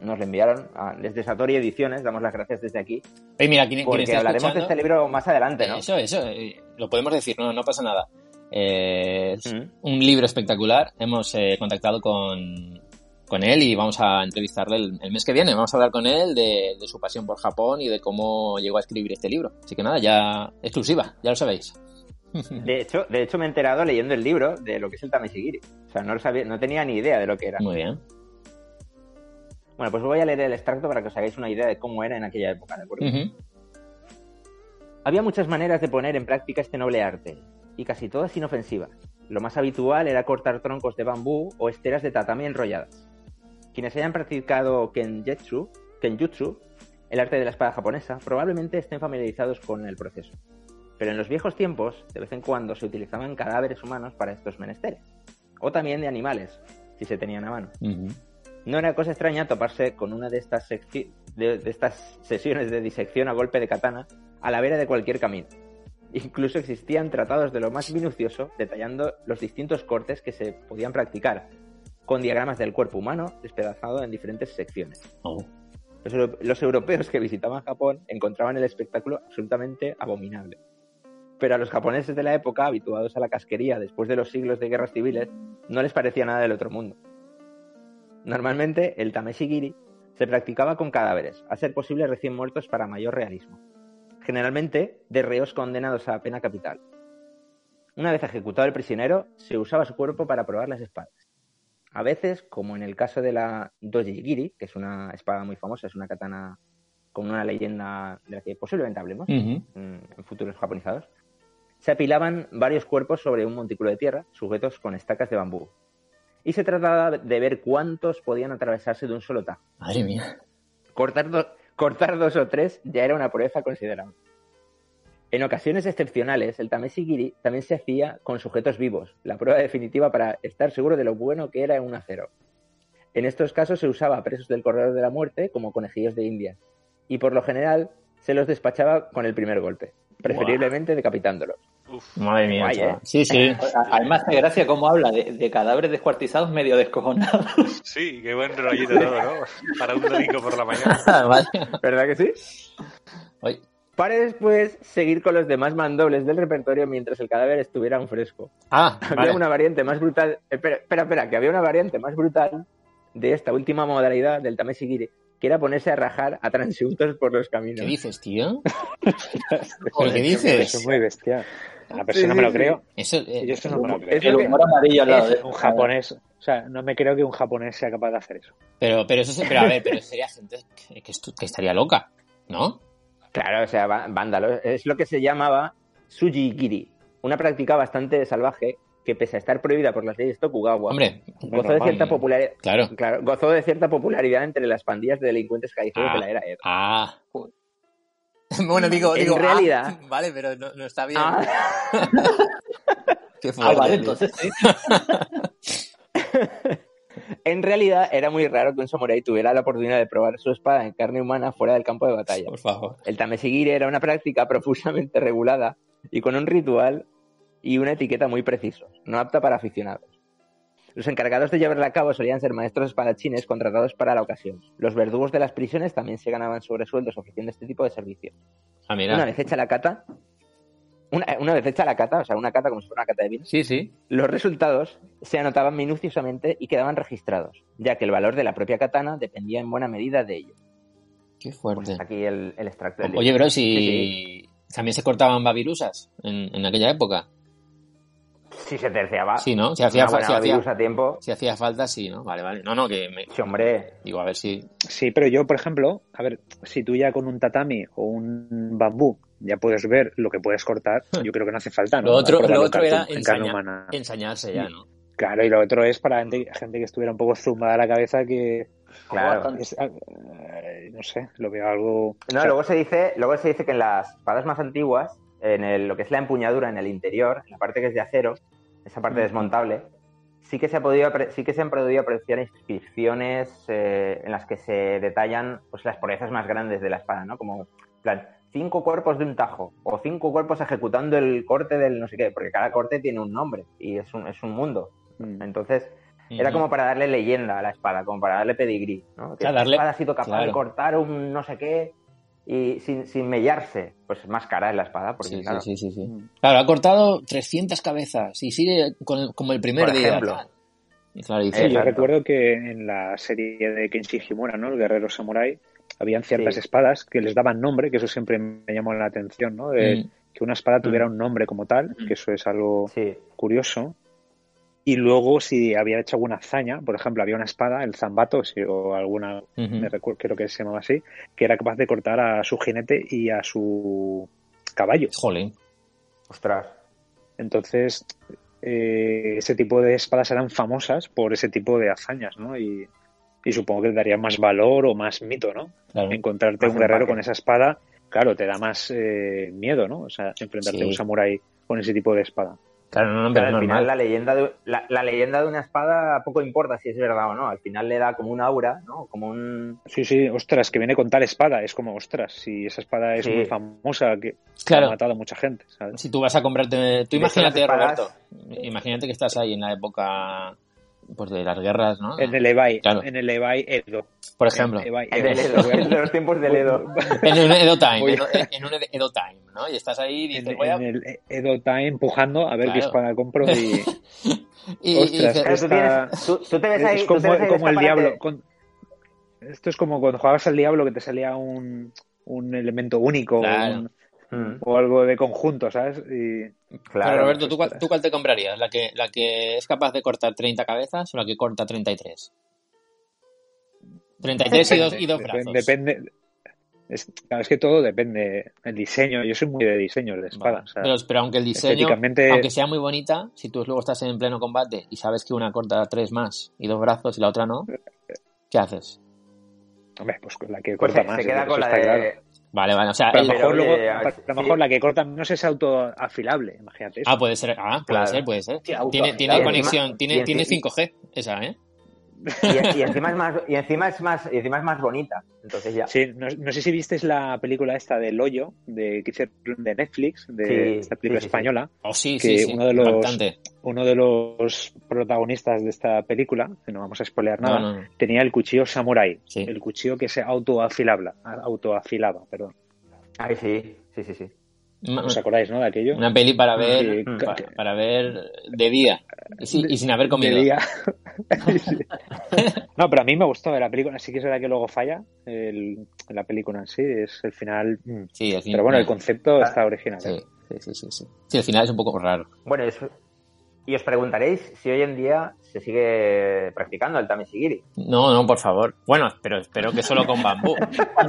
nos lo enviaron ah, desde Satori Ediciones, damos las gracias desde aquí, Oye, mira, ¿quién, quién porque hablaremos de este libro más adelante, ¿no? Eso, eso. eh, Lo podemos decir, no, no pasa nada. Eh, es Mm. un libro espectacular. Hemos eh, contactado con, con él y vamos a entrevistarle el, el mes que viene. Vamos a hablar con él de, de su pasión por Japón y de cómo llegó a escribir este libro. Así que nada, ya exclusiva, ya lo sabéis. De hecho, de hecho, me he enterado leyendo el libro de lo que es el Tameshigiri. O sea, no, lo sabía, no tenía ni idea de lo que era. Muy bien. Bueno, pues voy a leer el extracto para que os hagáis una idea de cómo era en aquella época, ¿de acuerdo? Había muchas maneras de poner en práctica este noble arte, y casi todas inofensivas. Lo más habitual era cortar troncos de bambú o esteras de tatami enrolladas. Quienes hayan practicado kenjutsu, kenjutsu, el arte de la espada japonesa, probablemente estén familiarizados con el proceso. Pero en los viejos tiempos, de vez en cuando se utilizaban cadáveres humanos para estos menesteres, o también de animales, si se tenían a mano. No era cosa extraña toparse con una de estas, de, de estas sesiones de disección a golpe de katana a la vera de cualquier camino. Incluso existían tratados de lo más minucioso detallando los distintos cortes que se podían practicar, con diagramas del cuerpo humano despedazado en diferentes secciones. Oh. Los europeos que visitaban Japón encontraban el espectáculo absolutamente abominable. Pero a los japoneses de la época, habituados a la casquería después de los siglos de guerras civiles, no les parecía nada del otro mundo. Normalmente, el tameshigiri se practicaba con cadáveres, a ser posible recién muertos para mayor realismo. Generalmente, de reos condenados a pena capital. Una vez ejecutado el prisionero, se usaba su cuerpo para probar las espadas. A veces, como en el caso de la dojigiri, que es una espada muy famosa, es una katana con una leyenda de la que posiblemente hablemos en futuros japonizados, se apilaban varios cuerpos sobre un montículo de tierra, sujetos con estacas de bambú. Y se trataba de ver cuántos podían atravesarse de un solo tajo. Madre mía. Cortar, do- cortar dos o tres ya era una proeza considerable. En ocasiones excepcionales, el tameshigiri también se hacía con sujetos vivos, la prueba definitiva para estar seguro de lo bueno que era un acero. En estos casos se usaba a presos del corredor de la muerte como conejillos de India, y por lo general se los despachaba con el primer golpe, preferiblemente decapitándolos. Uf, Madre mía. Guay. ¿eh? Sí, sí. [LAUGHS] Además, hace gracia cómo habla de, de cadáveres descuartizados medio descojonados. [LAUGHS] sí, qué buen rollito todo, ¿no? Para un domingo por la mañana. [LAUGHS] Vale. ¿Verdad que sí? Oye, Para después seguir con los demás mandobles del repertorio mientras el cadáver estuviera aún fresco. Ah, Había vale. una variante más brutal. Espera, espera, espera, que había una variante más brutal de esta última modalidad del Tameshigiri, que era ponerse a rajar a transeúntes por los caminos. ¿Qué dices, tío? [LAUGHS] Joder, qué eso- dices? Eso es muy bestial. A la Sí, persona sí, me lo creo. Eso, eh, Yo eso no me lo creo. Es El humor amarillo al lado de Un japonés. O sea, no me creo que un japonés sea capaz de hacer eso. pero, pero eso se- pero a ver, pero sería gente que, que estu- que estaría loca, ¿no? Claro, o sea, vándalo. Es lo que se llamaba Sujigiri, una práctica bastante salvaje que, pese a estar prohibida por las leyes Tokugawa, Hombre, gozó de cierta popularidad. claro. Claro, gozó de cierta popularidad entre las pandillas de delincuentes callejeros Ah. de la era Edo. Ah. Joder. [LAUGHS] Bueno, digo, En digo, ah, realidad- [LAUGHS] vale, pero no, no está bien. Ah, [LAUGHS] Qué Ah, fuerte, vale, entonces sí. en realidad era muy raro que un samurái tuviera la oportunidad de probar su espada en carne humana fuera del campo de batalla. Por favor. El tameshigiri era una práctica profusamente regulada y con un ritual y una etiqueta muy precisos, no apta para aficionados. Los encargados de llevarla a cabo solían ser maestros espadachines contratados para la ocasión. Los verdugos de las prisiones también se ganaban sobresueldos ofreciendo este tipo de servicio. Ah, mira. Una vez hecha la cata, una, una vez hecha la cata, o sea, una cata como si fuera una cata de vino, Sí, sí. los resultados se anotaban minuciosamente y quedaban registrados, ya que el valor de la propia katana dependía en buena medida de ello. Qué Pues fuerte. aquí el, el extracto del Oye, libro. bro, si Sí, también se cortaban babirusas en, en aquella época. Si se terciaba. Sí, ¿no? Si hacía, si hacía, a tiempo. si hacía falta, sí, ¿no? Vale, vale. No, no, que me... Sí, hombre. Digo, a ver si... Sí, pero yo, por ejemplo, a ver, si tú ya con un tatami o un bambú ya puedes ver lo que puedes cortar, yo creo que no hace falta, ¿no? Lo otro, lo era en carne ensaña- humana. ensañarse ya, ¿no? Claro, y lo otro es para gente, gente que estuviera un poco zumbada la cabeza que... Claro. es- no sé, lo veo algo... No, o sea, luego se dice, luego se dice que en las espadas más antiguas, en el- lo que es la empuñadura en el interior, en la parte que es de acero, esa parte desmontable, sí que se ha podido sí que se han podido apreciar inscripciones eh, en las que se detallan pues las proezas más grandes de la espada, ¿no? Como plan cinco cuerpos de un tajo o cinco cuerpos ejecutando el corte del no sé qué, porque cada corte tiene un nombre y es un, es un mundo. mm. Entonces, era Ujú. como para darle leyenda a la espada, como para darle pedigrí, ¿no? Que darle- espada ha sido capaz claro. de cortar un no sé qué y sin, sin mellarse. Pues más cara es la espada, porque Sí, claro, sí, sí, sí, sí. Mm. Claro, ha cortado 300 cabezas y sigue con- como el primer Por día. Y claro, Sí, yo recuerdo que en la serie de Kenshi Himura, ¿no? El guerrero samurai, habían ciertas Sí. espadas que les daban nombre, que eso siempre me llamó la atención, ¿no? De Mm. que una espada tuviera un nombre como tal, que eso es algo sí. curioso. Y luego, si había hecho alguna hazaña, por ejemplo, había una espada, el zambato, si- o alguna, Ujú. me recuerdo, creo que se llamaba así, que era capaz de cortar a su jinete y a su caballo. Jolín. Ostras. Entonces, eh, ese tipo de espadas eran famosas por ese tipo de hazañas, ¿no? Y, y supongo que le daría más valor o más mito, ¿no? Claro. Encontrarte Más un guerrero con esa espada, claro, te da más eh, miedo, ¿no? O sea, enfrentarte Sí. a un samurái con ese tipo de espada. Claro, no, no, pero Claro, al final la leyenda, de, la, la leyenda de una espada poco importa si es verdad o no. Al final le da como un aura, ¿no? Como un... Sí, sí, ostras, que viene con tal espada, es como, ostras, si esa espada es Sí. muy famosa, que Claro. ha matado a mucha gente, ¿sabes? Si tú vas a comprarte... Tú imagínate, espadas- Roberto, imagínate que estás ahí en la época pues de las guerras, ¿no? En el Claro. en el Ebai Edo. Por ejemplo. En El Edo, de los tiempos del Edo. [LAUGHS] En un Edo Time, en, en un Edo Time, ¿no? Y estás ahí y En, dices, voy a... en el Edo Time empujando a ver qué espada compro y... [LAUGHS] Y, y [LAUGHS] Ostras, dices, Claro, tú, Esta- tienes- tú- tú te ves ahí... es como, ahí el diablo. con- Esto es como cuando jugabas al diablo que te salía un, un elemento único Claro. un- Mm, o algo de conjunto, ¿sabes? Y claro. Pero Roberto, ¿tú cuál, ostras. tú cuál te comprarías? ¿La que, ¿La que es capaz de cortar 30 cabezas o la que corta 33? 33 y dos, y dos brazos. Depende. Es, claro, es que todo depende. El diseño, yo soy muy de diseños de espada. Vale. o sea, pero, pero aunque el diseño, estéticamente- aunque sea muy bonita, si tú luego estás en pleno combate y sabes que una corta tres más y dos brazos y la otra no, ¿qué haces? hombre, pues con la que Pues corta se, más. se queda con la de... claro. Vale, vale, o sea, Pero a el- lo mejor, Pero, luego- oye, a lo sí. mejor la que corta menos es autoafilable, imagínate. eso. ah, puede ser, ah, puede Claro. ser, puede ser. Sí, tiene tiene conexión, tiene, tiene y- 5G, esa, ¿eh? Y, y encima es [LAUGHS] más, y encima es más, y encima es más bonita. Entonces ya. Sí, no, no sé si visteis la película esta del hoyo de, que de Netflix, de Sí, esta película sí, sí, sí. española. Oh, sí, Que sí, sí, uno de los- impactante. Uno de los protagonistas de esta película, que no vamos a spoilear nada, No, no, no. tenía el cuchillo samurai. Sí. El cuchillo que se autoafilaba, autoafilaba, perdón. Ay, sí, sí, sí, sí. ¿Os acordáis, no? De aquello. Una peli para ver, Sí, para, ver de día y, si- y sin haber comido. de día. [LAUGHS] Sí. No, pero a mí me gustó de la película. Sí que es verdad que luego falla el, la película en sí. Es el final. mm. Sí, al fin- Pero bueno, el concepto Ah, está original. Sí, ¿eh? sí, sí, sí, sí. Sí, al final es un poco raro. Bueno, y os, y os preguntaréis si hoy en día se sigue practicando el Tameshigiri. No, no, por favor. Bueno, pero espero que solo con bambú.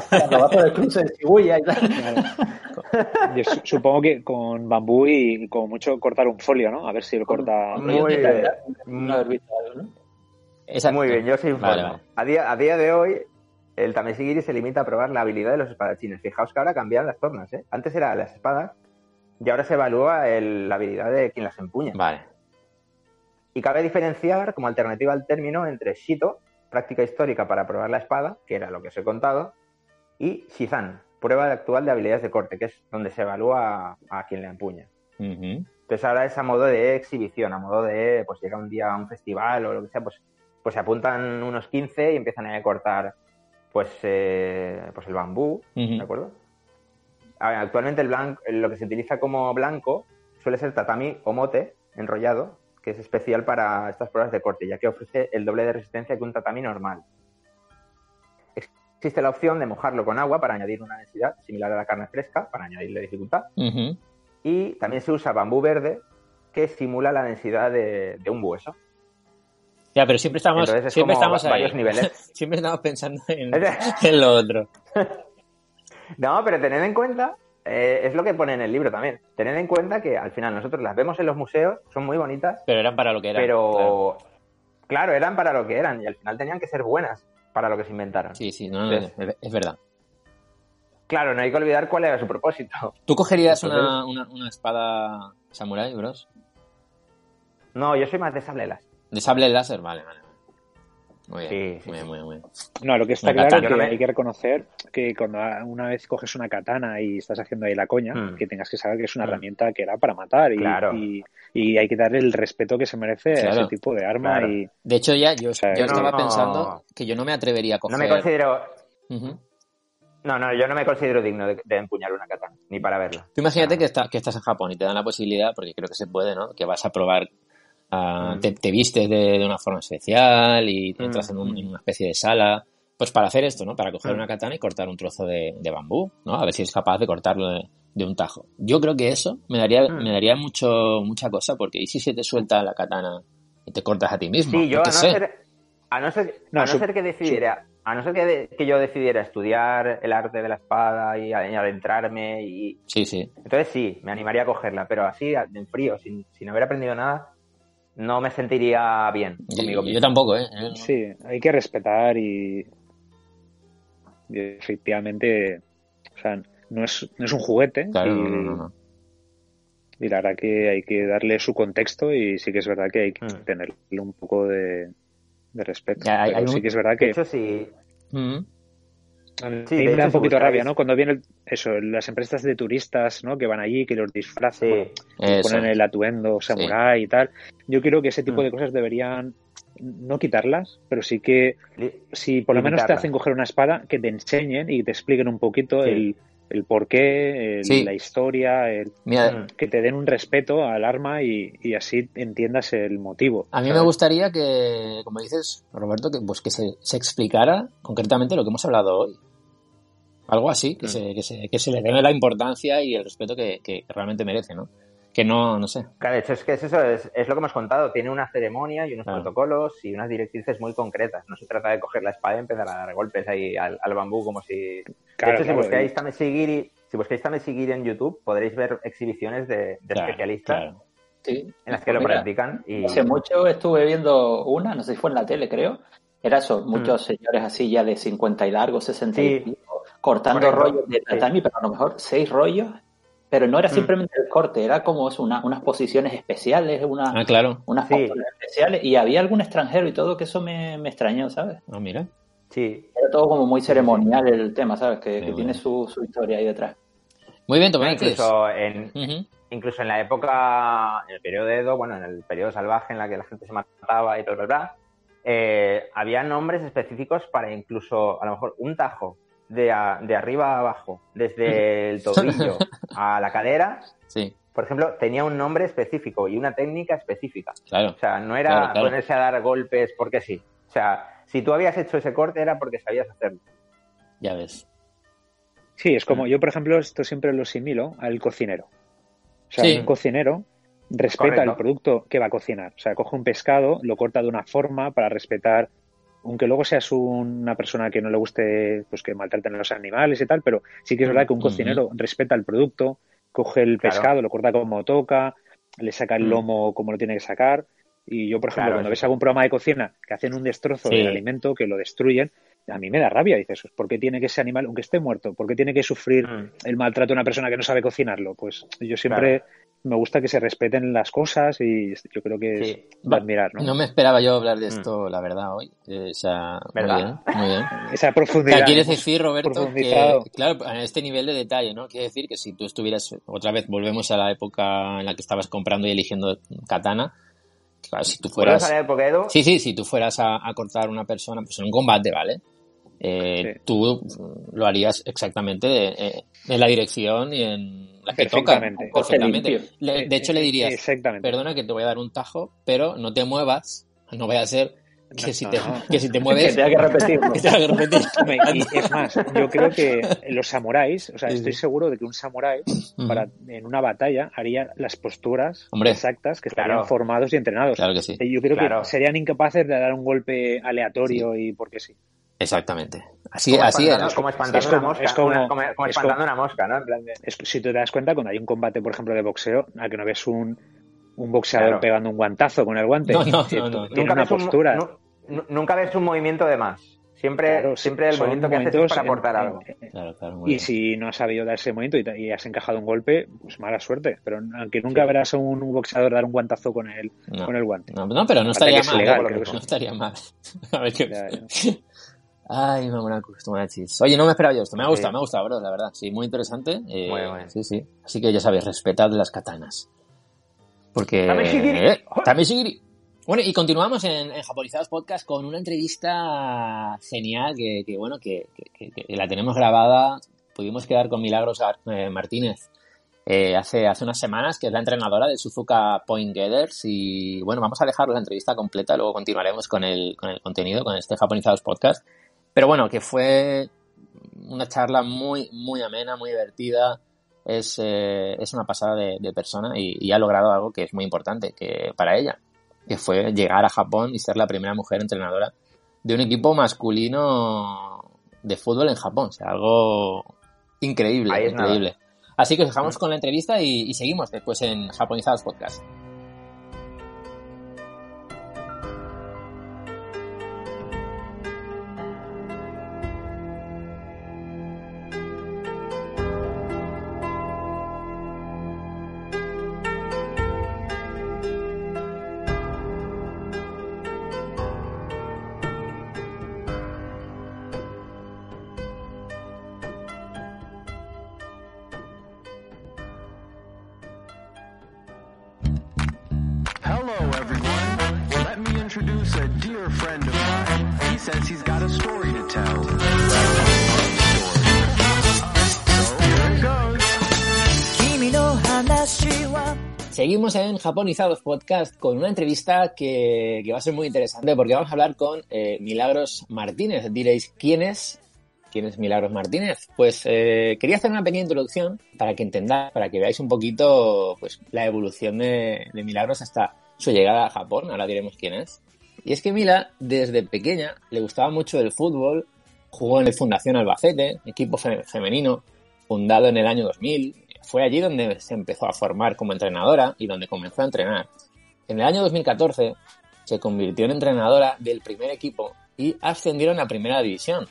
Cuando va por el cruce de Shibuya y tal. Yo su- supongo que con bambú y como mucho cortar un folio, ¿no? A ver si lo corta. Muy bien. Muy bien, yo soy informo. Vale, vale. A, día, a día de hoy, el Tameshigiri se limita a probar la habilidad de los espadachines. Fijaos que ahora cambian las tornas, ¿eh? Antes eran las espadas y ahora se evalúa el- la habilidad de quien las empuña. Vale. Y cabe diferenciar como alternativa al término entre Shito, práctica histórica para probar la espada, que era lo que os he contado, y Shizan, prueba actual de habilidades de corte, que es donde se evalúa a quien le empuña. Entonces ahora es a modo de exhibición, a modo de, pues llega un día a un festival o lo que sea, pues, pues se apuntan unos 15 y empiezan a cortar pues, eh, pues el bambú. ¿de acuerdo? Actualmente el blanco, lo que se utiliza como blanco suele ser tatami o mote enrollado, que es especial para estas pruebas de corte, ya que ofrece el doble de resistencia que un tatami normal. Existe la opción de mojarlo con agua para añadir una densidad similar a la carne fresca, para añadirle dificultad. Y también se usa bambú verde, que simula la densidad de, de un hueso. Ya, pero siempre estamos, es siempre estamos ahí. varios niveles. [LAUGHS] siempre estamos pensando en, [LAUGHS] en lo otro. No, pero tened en cuenta, eh, es lo que pone en el libro también, tened en cuenta que al final nosotros las vemos en los museos, son muy bonitas, Pero eran para lo que eran. pero claro. eran para lo que eran y al final tenían que ser buenas para lo que se inventaron. Sí, sí, no, es, es verdad. Claro, no hay que olvidar cuál era su propósito. ¿Tú cogerías Entonces- una, una, una espada samurai, bros? No, yo soy más de sable láser. De sable láser, vale, vale. Muy bien, Sí, sí, muy bien, sí. muy bien, muy bien. No, lo que está Una claro katana. no que hay que reconocer que cuando una vez coges una katana y estás haciendo ahí la coña, Mm. que tengas que saber que es una Mm. herramienta que era para matar y, Claro. y, y hay que darle el respeto que se merece a ese tipo de arma Claro. y De hecho, ya yo, sea, yo yo estaba no- pensando que yo no me atrevería a No coger. me considero... No, no, yo no me considero digno de, de empuñar una katana, ni para verla. Tú imagínate que, está- que estás en Japón y te dan la posibilidad, porque creo que se puede, ¿no? Que vas a probar, Mm. te, te vistes de, de una forma especial y Mm, entras en, un- mm. en una especie de sala, pues para hacer esto, ¿no? Para coger Mm. una katana y cortar un trozo de, de bambú, ¿no? A ver si eres capaz de cortarlo de, de un tajo. Yo creo que eso me daría, me daría mucho, mucha cosa, porque ¿y si se te suelta la katana y te cortas a ti mismo? Sí, yo Yo a no, sé. ser, a no ser, No, a no su- ser que decidiera, a no ser que, de- que yo decidiera estudiar el arte de la espada y, y adentrarme y Sí, sí. entonces sí, me animaría a cogerla, pero así en frío, sin, sin haber aprendido nada, no me sentiría bien Yo, conmigo yo tampoco, ¿eh? Sí, hay que respetar y, y efectivamente, o sea, no es, no es un juguete Claro, y, no, no, no, no. y la verdad que hay que darle su contexto y sí que es verdad que hay que Mm. tenerle un poco de, de respeto. Ya, hay- Pero hay sí un- que es verdad De que hecho, sí, Ujú. A mí Sí, me da un poquito rabia, ¿no? Cuando vienen eso, las empresas de turistas, ¿no? Que van allí, que los disfrazan, sí, ponen el atuendo samurái y tal. Yo creo que ese tipo Mm. de cosas deberían no quitarlas, pero sí que si por lo menos te hacen coger una espada, que te enseñen y te expliquen un poquito Sí. el, el porqué, el- Sí. la historia, el- Mira, que te den un respeto al arma y, y así entiendas el motivo. A mí me gustaría que, como dices, Roberto, que, pues que se, se explicara concretamente lo que hemos hablado hoy. Algo así, que, Mm. se, que, se, que se le dé la importancia y el respeto que, que realmente merece, ¿no? Que no, no sé. Claro, de hecho es que es eso, es, es lo que hemos contado. Tiene una ceremonia y unos Claro. protocolos y unas directrices muy concretas. No se trata de coger la espada y empezar a dar golpes ahí al, al bambú como si... Claro, de hecho, claro, si buscáis y- Tame Sigiri, si buscáis Tame Sigiri en YouTube, podréis ver exhibiciones de, de Claro, especialistas claro. Sí. en las que lo Mira, practican. Y... Hace mucho estuve viendo una, no sé si fue en la tele, creo. Era eso, muchos señores así ya de 50 y largos, 60 y Mm. Sí. pico, cortando Correcto, rollos de tatami, pero a lo mejor seis rollos. Pero no era Mm. simplemente el corte, era como eso, una- unas posiciones especiales, una, Ah, claro. unas Sí. especiales. Y había algún extranjero y todo que eso me, me extrañó, ¿sabes? Ah, mira. Sí, Era todo como muy ceremonial el tema, ¿sabes? Que, que tiene su, su historia ahí detrás. Muy bien, No, Tomás. incluso en, Ujú. incluso en la época, en el periodo de Edo, bueno, en el periodo salvaje en la que la gente se mataba y todo, bla, bla, eh, había nombres específicos para incluso, a lo mejor, un tajo de, a- de arriba a abajo, desde [LAUGHS] el tobillo a la cadera, Sí, por ejemplo, tenía un nombre específico y una técnica específica. claro. O sea, no era Claro, claro. ponerse a dar golpes porque sí. O sea, si tú habías hecho ese corte era porque sabías hacerlo. Ya ves. Sí, es como yo, por ejemplo, esto siempre lo similo al cocinero. O sea, Sí. un cocinero respeta Correcto. el producto que va a cocinar. O sea, coge un pescado, lo corta de una forma para respetar, aunque luego seas una persona que no le guste, pues que maltraten a los animales y tal, pero sí que es verdad que un cocinero respeta el producto, coge el Claro. pescado, lo corta como toca, le saca el Mm. lomo como lo tiene que sacar. Y yo, por ejemplo, Claro, cuando ves algún programa de cocina que hacen un destrozo Sí. del alimento, que lo destruyen, a mí me da rabia. Dices, ¿por qué tiene que ese animal, aunque esté muerto, por qué tiene que sufrir Mm. el maltrato de una persona que no sabe cocinarlo? Pues yo siempre me gusta que se respeten las cosas y yo creo que es Sí. de admirar, ¿no? No me esperaba yo hablar de esto, la verdad, hoy. Eh, o sea, muy ¿Verdad? bien, muy bien. Esa profundidad. sea, quieres decir, Roberto, que, claro, a este nivel de detalle, ¿no? Quiere decir que si tú estuvieras, otra vez volvemos a la época en la que estabas comprando y eligiendo katana, claro, si tú ¿Puedes fueras... salir de Pokédex? Sí, sí, si tú fueras a, a cortar a una persona, pues en un combate, ¿vale? Eh, Sí. Tú lo harías exactamente eh, en la dirección y en la que toca. Perfectamente. Le- de hecho, le dirías, perdona que te voy a dar un tajo, pero no te muevas, no vaya a ser que, No, si, te, no. que si te [LAUGHS] Que mueves... tenga [LAUGHS] que repetirlo. repetir. [LAUGHS] Y es más, yo creo que los samuráis, o sea, estoy seguro de que un samurái para, en una batalla haría las posturas Hombre. exactas que estarían Claro. formados y entrenados. Claro que sí. Eh, Yo creo Claro. que serían incapaces de dar un golpe aleatorio y porque sí. Exactamente. Así, Como así era. Como espantando Es como- una mosca. es como- una- como, como es espantando como- una mosca, ¿no? En plan de- Es si tú te das cuenta, cuando hay un combate, por ejemplo, de boxeo, a que no ves un, un boxeador Claro. pegando un guantazo con el guante, No, no, que no, tú- no. tiene Nunca una ves, un, postura. nu- nu- nunca ves un movimiento de más. Siempre, Claro, siempre el movimiento que haces es para en- aportar en- algo. Claro, claro, muy Y bien. si no has sabido dar ese momento y, te- y has encajado un golpe, pues mala suerte. Pero aunque nunca verás a un, un boxeador dar un guantazo con el, No. con el guante. No, no, pero no Aparte estaría mal. ¿eh? no estaría mal. A ver qué... [LAUGHS] Ay, mamonacos, tomachis. Oye, no me esperaba yo esto. Me ha Sí. gustado, me ha gustado, bro, la verdad. Sí, muy interesante. Eh, Muy bien. Sí, sí. Así que ya sabéis, respetad las katanas. Porque... Eh, Tameshigiri. Bueno, y continuamos en, en Japonizados Podcast con una entrevista genial que, que, bueno, que, que- que- que la tenemos grabada. Pudimos quedar con Milagros eh, Martínez eh, hace, hace unas semanas, que es la entrenadora de Suzuka Point Getters. Y bueno, vamos a dejar la entrevista completa, luego continuaremos con el, con el contenido, con este Japonizados Podcast. Pero bueno, que fue una charla muy, muy amena, muy divertida. Es, eh, es una pasada de, de persona y, y ha logrado algo que es muy importante que para ella, que fue llegar a Japón y ser la primera mujer entrenadora de un equipo masculino de fútbol en Japón. O sea, algo increíble, nada. increíble. Así que os dejamos con la entrevista y, y seguimos después en Japonizados Podcast. Seguimos en Japonizados Podcast con una entrevista que, va a ser muy interesante porque vamos a hablar con eh, Milagros Martínez. Diréis, ¿quién es? ¿Quién es Milagros Martínez? Pues eh, quería hacer una pequeña introducción para que entendáis, para que veáis un poquito pues, la evolución de, de Milagros hasta su llegada a Japón. Ahora diremos quién es. Y es que Mila, desde pequeña, le gustaba mucho el fútbol, jugó en el Fundación Albacete, equipo fe- femenino, fundado en el año 2000. Fue allí donde se empezó a formar como entrenadora y donde comenzó a entrenar. En el año 2014 se convirtió en entrenadora del primer equipo y ascendieron a primera división.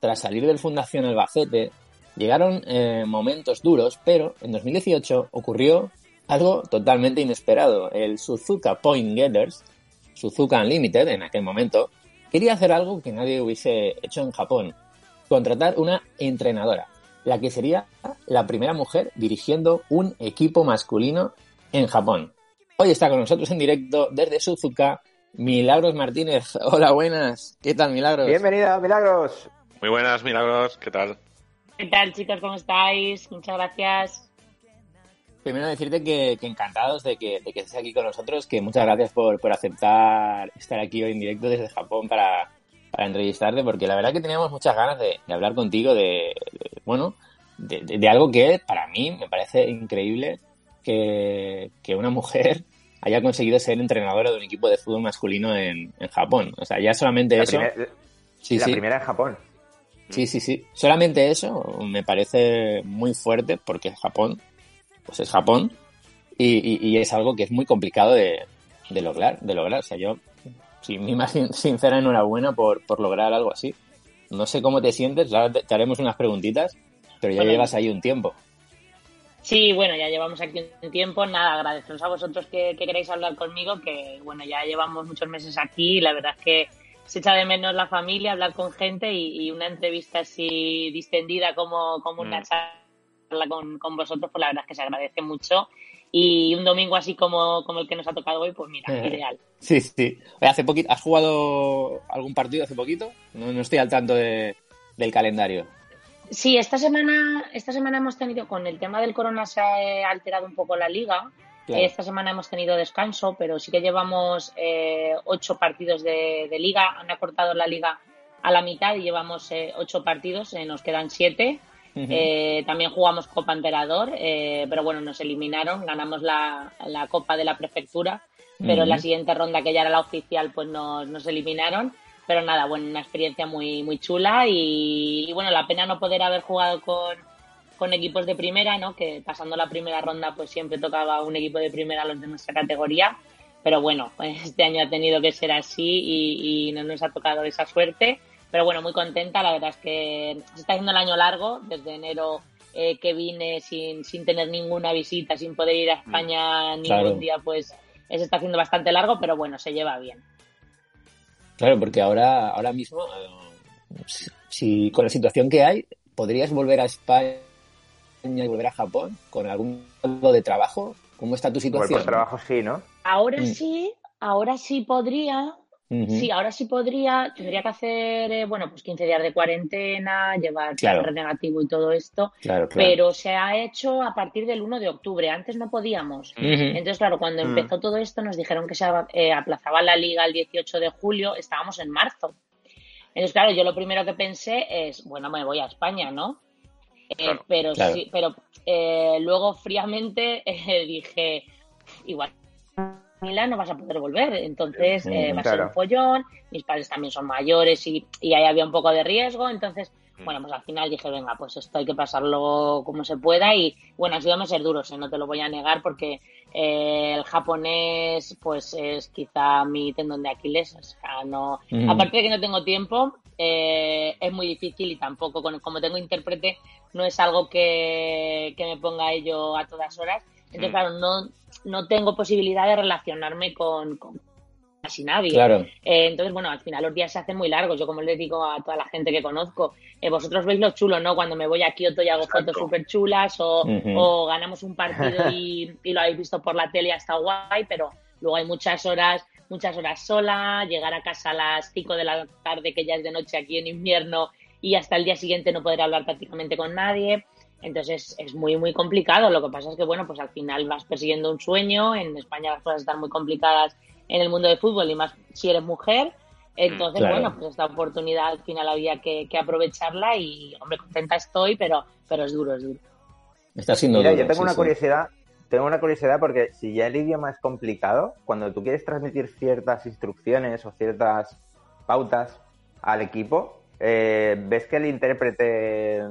Tras salir del Fundación Albacete, llegaron eh, momentos duros, pero en 2018 ocurrió algo totalmente inesperado. El Suzuka Point Getters, Suzuka Unlimited en aquel momento, quería hacer algo que nadie hubiese hecho en Japón, contratar una entrenadora, la que sería la primera mujer dirigiendo un equipo masculino en Japón. Hoy está con nosotros en directo desde Suzuka Milagros Martínez. [LAUGHS] Hola, buenas. ¿Qué tal, Milagros? Bienvenida, Milagros. Muy buenas, Milagros, ¿qué tal? ¿Qué tal, chicos? ¿Cómo estáis? Muchas gracias. Primero decirte que, que encantados de que, de que estés aquí con nosotros, que muchas gracias por, por aceptar estar aquí hoy en directo desde Japón para, para entrevistarte, porque la verdad que teníamos muchas ganas de, de hablar contigo de, de- bueno, de, de- de algo que para mí me parece increíble que, que una mujer [LAUGHS] haya conseguido ser entrenadora de un equipo de fútbol masculino en, en Japón. O sea, ya solamente La, eso. primer- sí, la sí. primera en Japón. Sí, sí, sí. Solamente eso me parece muy fuerte porque Japón, pues es Japón y, y- y es algo que es muy complicado de, de lograr, de lograr. O sea, yo, sí, mi más [LAUGHS] sin- sincera enhorabuena por, por lograr algo así. No sé cómo te sientes, ahora te, haremos unas preguntitas, pero ya llevas ahí un tiempo. Sí, bueno, ya llevamos aquí un tiempo. Nada, agradeceros a vosotros que, que queréis hablar conmigo, que bueno, ya llevamos muchos meses aquí y la verdad es que se echa de menos la familia, hablar con gente y, y una entrevista así distendida como, como una Mm. charla con, con vosotros, pues la verdad es que se agradece mucho. Y un domingo así como, como el que nos ha tocado hoy, pues mira, Eh. [LAUGHS] ideal. Sí, sí. Oye, hace poquito, ¿has jugado algún partido hace poquito? No, no estoy al tanto de- del calendario. Sí, esta semana, esta semana hemos tenido, con el tema del corona se ha eh, alterado un poco la liga. Claro. Esta semana hemos tenido descanso, pero sí que llevamos eh, ocho partidos de, de liga. Han acortado la liga a la mitad y llevamos eh, ocho partidos, eh, nos quedan siete. Ujú. Eh, también jugamos Copa Emperador, eh, pero bueno, nos eliminaron, ganamos la, la Copa de la Prefectura, pero en la Ujú. siguiente ronda, que ya era la oficial, pues nos, nos eliminaron. Pero nada, bueno, una experiencia muy, muy chula y, y bueno, la pena no poder haber jugado con, con equipos de primera, ¿no? Que pasando la primera ronda, pues siempre tocaba un equipo de primera a los de nuestra categoría. Pero bueno, [LAUGHS] este año ha tenido que ser así y, y no nos ha tocado esa suerte. Pero bueno, muy contenta. La verdad es que se está haciendo el año largo. Desde enero eh, que vine sin, sin tener ninguna visita, sin poder ir a España ningún Claro. día, pues se está haciendo bastante largo, pero bueno, se lleva bien. Claro, porque ahora, ahora mismo, si, si con la situación que hay, ¿podrías volver a España y volver a Japón con algún tipo de trabajo? ¿Cómo está tu Igual situación? por trabajo sí, ¿no? Ahora Mm. sí, ahora sí podría, Sí, ahora sí podría, tendría que hacer, eh, bueno, pues 15 días de cuarentena, llevar Claro. PCR negativo y todo esto, Claro, claro. pero se ha hecho a partir del 1 de octubre, antes no podíamos. Entonces, claro, cuando Mm. empezó todo esto nos dijeron que se eh, aplazaba la liga el 18 de julio, estábamos en marzo. Entonces, claro, yo lo primero que pensé es, bueno, me voy a España, ¿no? Eh, Claro. pero Claro. sí, pero eh, luego fríamente [LAUGHS] eh, dije, igual Milán no vas a poder volver, entonces eh, va a ser un follón, mis padres también son mayores y, y ahí había un poco de riesgo, entonces, Mm. bueno, pues al final dije, venga, pues esto hay que pasarlo como se pueda y, bueno, ha sido meses duros, ¿eh? no te lo voy a negar porque eh, el japonés, pues es quizá mi tendón de Aquiles, o sea, no, Mm. aparte de que no tengo tiempo, eh, es muy difícil y tampoco, con- como tengo intérprete, no es algo que, que me ponga ello a todas horas. Entonces, Mm. claro, no, no tengo posibilidad de relacionarme con, con casi nadie. Claro. Eh, entonces, bueno, al final los días se hacen muy largos. Yo, como les digo a toda la gente que conozco, eh, vosotros veis lo chulo, ¿no? Cuando me voy a Kioto y hago Exacto. fotos súper chulas o, ganamos un partido y, y lo habéis visto por la tele y está guay, pero luego hay muchas horas, muchas horas sola, llegar a casa a las 5 de la tarde, que ya es de noche aquí en invierno, y hasta el día siguiente no poder hablar prácticamente con nadie. Entonces es muy, muy complicado. Lo que pasa es que, bueno, pues al final vas persiguiendo un sueño. En España las cosas están muy complicadas en el mundo del fútbol y más si eres mujer. Entonces, Claro. bueno, pues esta oportunidad al final había que, que aprovecharla y, hombre, contenta estoy, pero, pero es duro, es duro. Está siendo Mira, duro, yo tengo sí, una sí. curiosidad. Tengo una curiosidad porque si ya el idioma es complicado, cuando tú quieres transmitir ciertas instrucciones o ciertas pautas al equipo, eh, ves que el intérprete,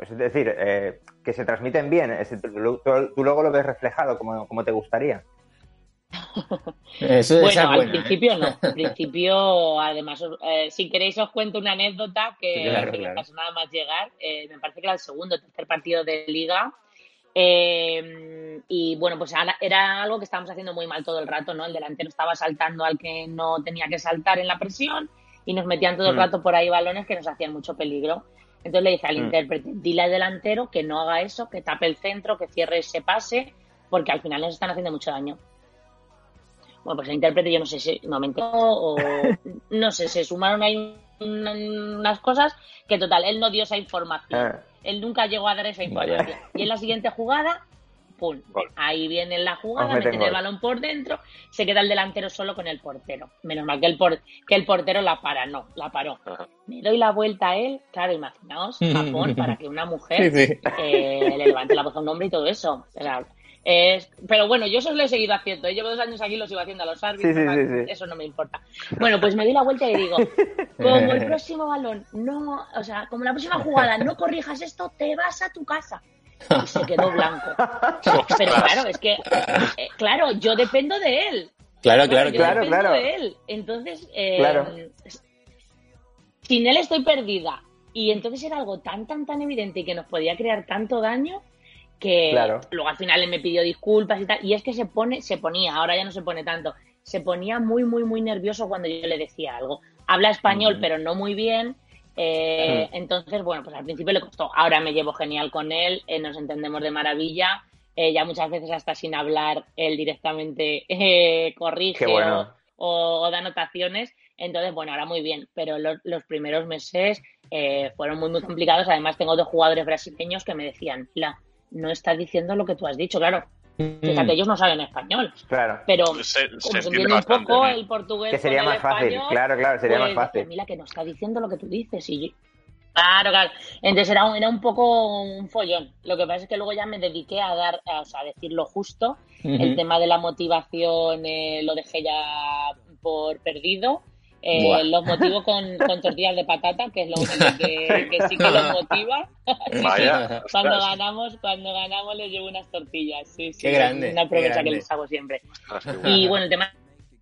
es decir, eh, que se transmiten bien, es tú, tú- tú luego lo ves reflejado como, como te gustaría. Eso, Bueno, es al buena, ¿eh? principio no. Al principio, además, os- eh, si queréis os cuento una anécdota que, Claro, que me claro. pasó nada más llegar. Eh, me parece que era el segundo o tercer partido de liga. Eh, y bueno, pues era algo que estábamos haciendo muy mal todo el rato, ¿no? El delantero estaba saltando al que no tenía que saltar en la presión y nos metían todo el Mm. rato por ahí balones que nos hacían mucho peligro. Entonces le dije al Mm. intérprete, dile al delantero que no haga eso, que tape el centro, que cierre ese pase, porque al final nos están haciendo mucho daño. Bueno, pues el intérprete yo no sé si no me enteró o [LAUGHS] no sé, se sumaron ahí un- unas cosas que total, él no dio esa información. Ah. Él nunca llegó a dar esa Vaya. información. Y en la siguiente jugada, ¡pum! Gol. Ahí viene la jugada, meten el balón por dentro, se queda el delantero solo con el portero. Menos mal que el, por- que el portero la para, no, la paró. Ajá. Me doy la vuelta a él, claro, imaginaos Japón [LAUGHS] para que una mujer Sí, sí. eh, le levante la voz a un hombre y todo eso. Pero bueno, yo eso lo he seguido haciendo. ¿eh? Llevo dos años aquí, lo sigo haciendo a los árbitros. Sí, sí, tal, sí, sí. Eso no me importa. Bueno, pues me doy la vuelta y digo, [LAUGHS] como el próximo balón, no, o sea, como la próxima jugada, no corrijas esto, te vas a tu casa. Y se quedó blanco. [LAUGHS] Pero claro, es que, eh, claro, yo dependo de él. Claro, claro, yo claro. Claro, dependo claro. de él. Entonces, eh, Claro. sin él estoy perdida. Y entonces era algo tan, tan, tan evidente y que nos podía crear tanto daño que Claro. luego al final él me pidió disculpas y tal, y es que se pone, se ponía, ahora ya no se pone tanto, se ponía muy, muy, muy nervioso cuando yo le decía algo. Habla español, pero no muy bien, eh, entonces, bueno, pues al principio le costó, ahora me llevo genial con él, eh, nos entendemos de maravilla, eh, ya muchas veces hasta sin hablar, él directamente [LAUGHS] eh, corrige bueno. o, da anotaciones, entonces, bueno, ahora muy bien, pero los, los primeros meses fueron muy, muy complicados. Además, tengo dos jugadores brasileños que me decían, la, no estás diciendo lo que tú has dicho, claro. Fíjate, ellos no saben español, Claro. pero Se, se como se entiende entiende un poco el portugués Que sería con el más fácil. español, Claro, claro, sería pues, más fácil. Mira, que no está diciendo lo que tú dices. Y yo- Claro, claro. Entonces era un, era un poco un follón. Lo que pasa es que luego ya me dediqué a dar, a, decir lo justo. El tema de la motivación eh, lo dejé ya por perdido. Eh, los motivo con, con tortillas de patata, que es lo único que, [LAUGHS] que sí que los motiva. Vaya, [LAUGHS] Cuando ganamos, cuando ganamos les llevo unas tortillas. Sí, sí, Qué grande, Una promesa que les hago siempre. Y bueno, el tema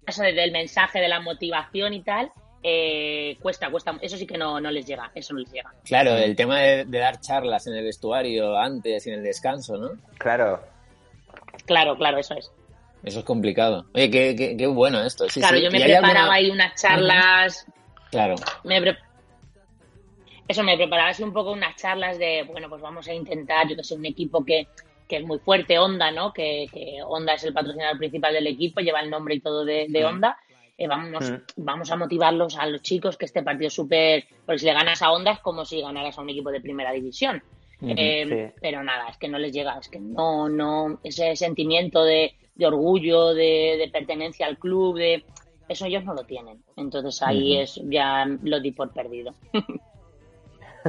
eso del mensaje, de la motivación y tal, eh, cuesta, cuesta. Eso sí que no, no les llega, eso no les llega. Claro, el tema de, de dar charlas en el vestuario antes y en el descanso, ¿no? Claro. Claro, claro, eso es. Eso es complicado. Oye, qué, qué, qué bueno esto. Sí, claro, sí. yo me ¿Y hay preparaba alguna- ahí unas charlas, Claro. me pre- eso, me preparaba así un poco unas charlas de, bueno, pues vamos a intentar, yo que sé, un equipo que, que es muy fuerte, Honda, ¿no? Que, que Honda es el patrocinador principal del equipo, lleva el nombre y todo de, de Mm. Honda. Eh, vamos, Mm. vamos a motivarlos a los chicos que este partido es súper... Porque si le ganas a Honda es como si ganaras a un equipo de primera división. Eh, sí. Pero nada, es que no les llega, es que no, no, ese sentimiento de, de orgullo, de, de pertenencia al club, de eso ellos no lo tienen. Entonces ahí es ya lo di por perdido.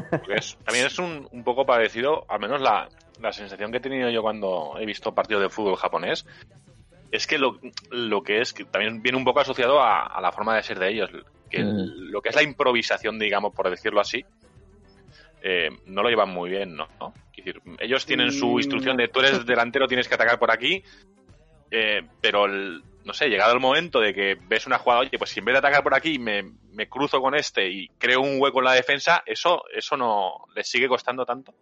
Porque es- también es un, un poco parecido, al menos la, la sensación que he tenido yo cuando he visto partidos de fútbol japonés, es que lo, lo que es, que también viene un poco asociado a, a la forma de ser de ellos, que lo que es la improvisación, digamos, por decirlo así, eh, no lo llevan muy bien, ¿no? ¿No? Es decir, ellos tienen su Mm. instrucción de tú eres delantero, tienes que atacar por aquí, eh, pero el- no sé, llegado el momento de que ves una jugada, oye, pues si en vez de atacar por aquí me, me cruzo con este y creo un hueco en la defensa, eso, eso no les sigue costando tanto.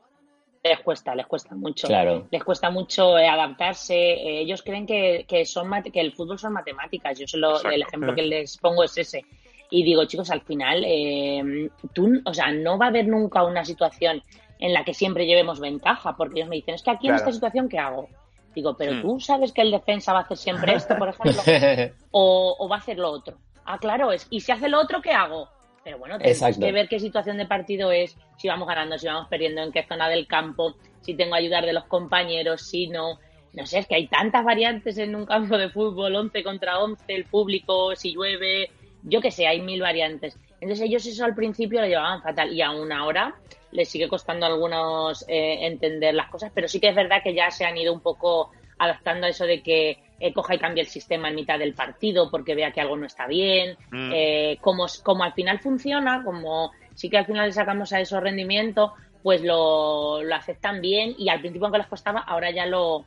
Les cuesta, les cuesta mucho. Claro. Les cuesta mucho eh, adaptarse. Eh, ellos creen que, que son mate- que el fútbol son matemáticas. Yo solo, Exacto. el ejemplo que les pongo es ese. Y digo, chicos, al final, eh, tú, o sea, no va a haber nunca una situación en la que siempre llevemos ventaja, porque ellos me dicen, es que aquí en esta situación, ¿qué hago? Digo, pero Hmm. tú sabes que el defensa va a hacer siempre esto, por ejemplo, [LAUGHS] o, o va a hacer lo otro. Ah, claro, es, y si hace lo otro, ¿qué hago? Pero bueno, tenemos Exacto. que ver qué situación de partido es, si vamos ganando, si vamos perdiendo, en qué zona del campo, si tengo ayudar de los compañeros, si no. No sé, es que hay tantas variantes en un campo de fútbol, 11 contra 11, el público, si llueve, yo qué sé, hay mil variantes. Entonces ellos eso al principio lo llevaban fatal y aún ahora les sigue costando a algunos eh, entender las cosas, pero sí que es verdad que ya se han ido un poco adaptando a eso de que eh, coja y cambie el sistema en mitad del partido porque vea que algo no está bien, Mm. eh, como, como al final funciona, como sí que al final le sacamos a esos rendimientos, pues lo, lo aceptan bien y al principio aunque les costaba, ahora ya lo,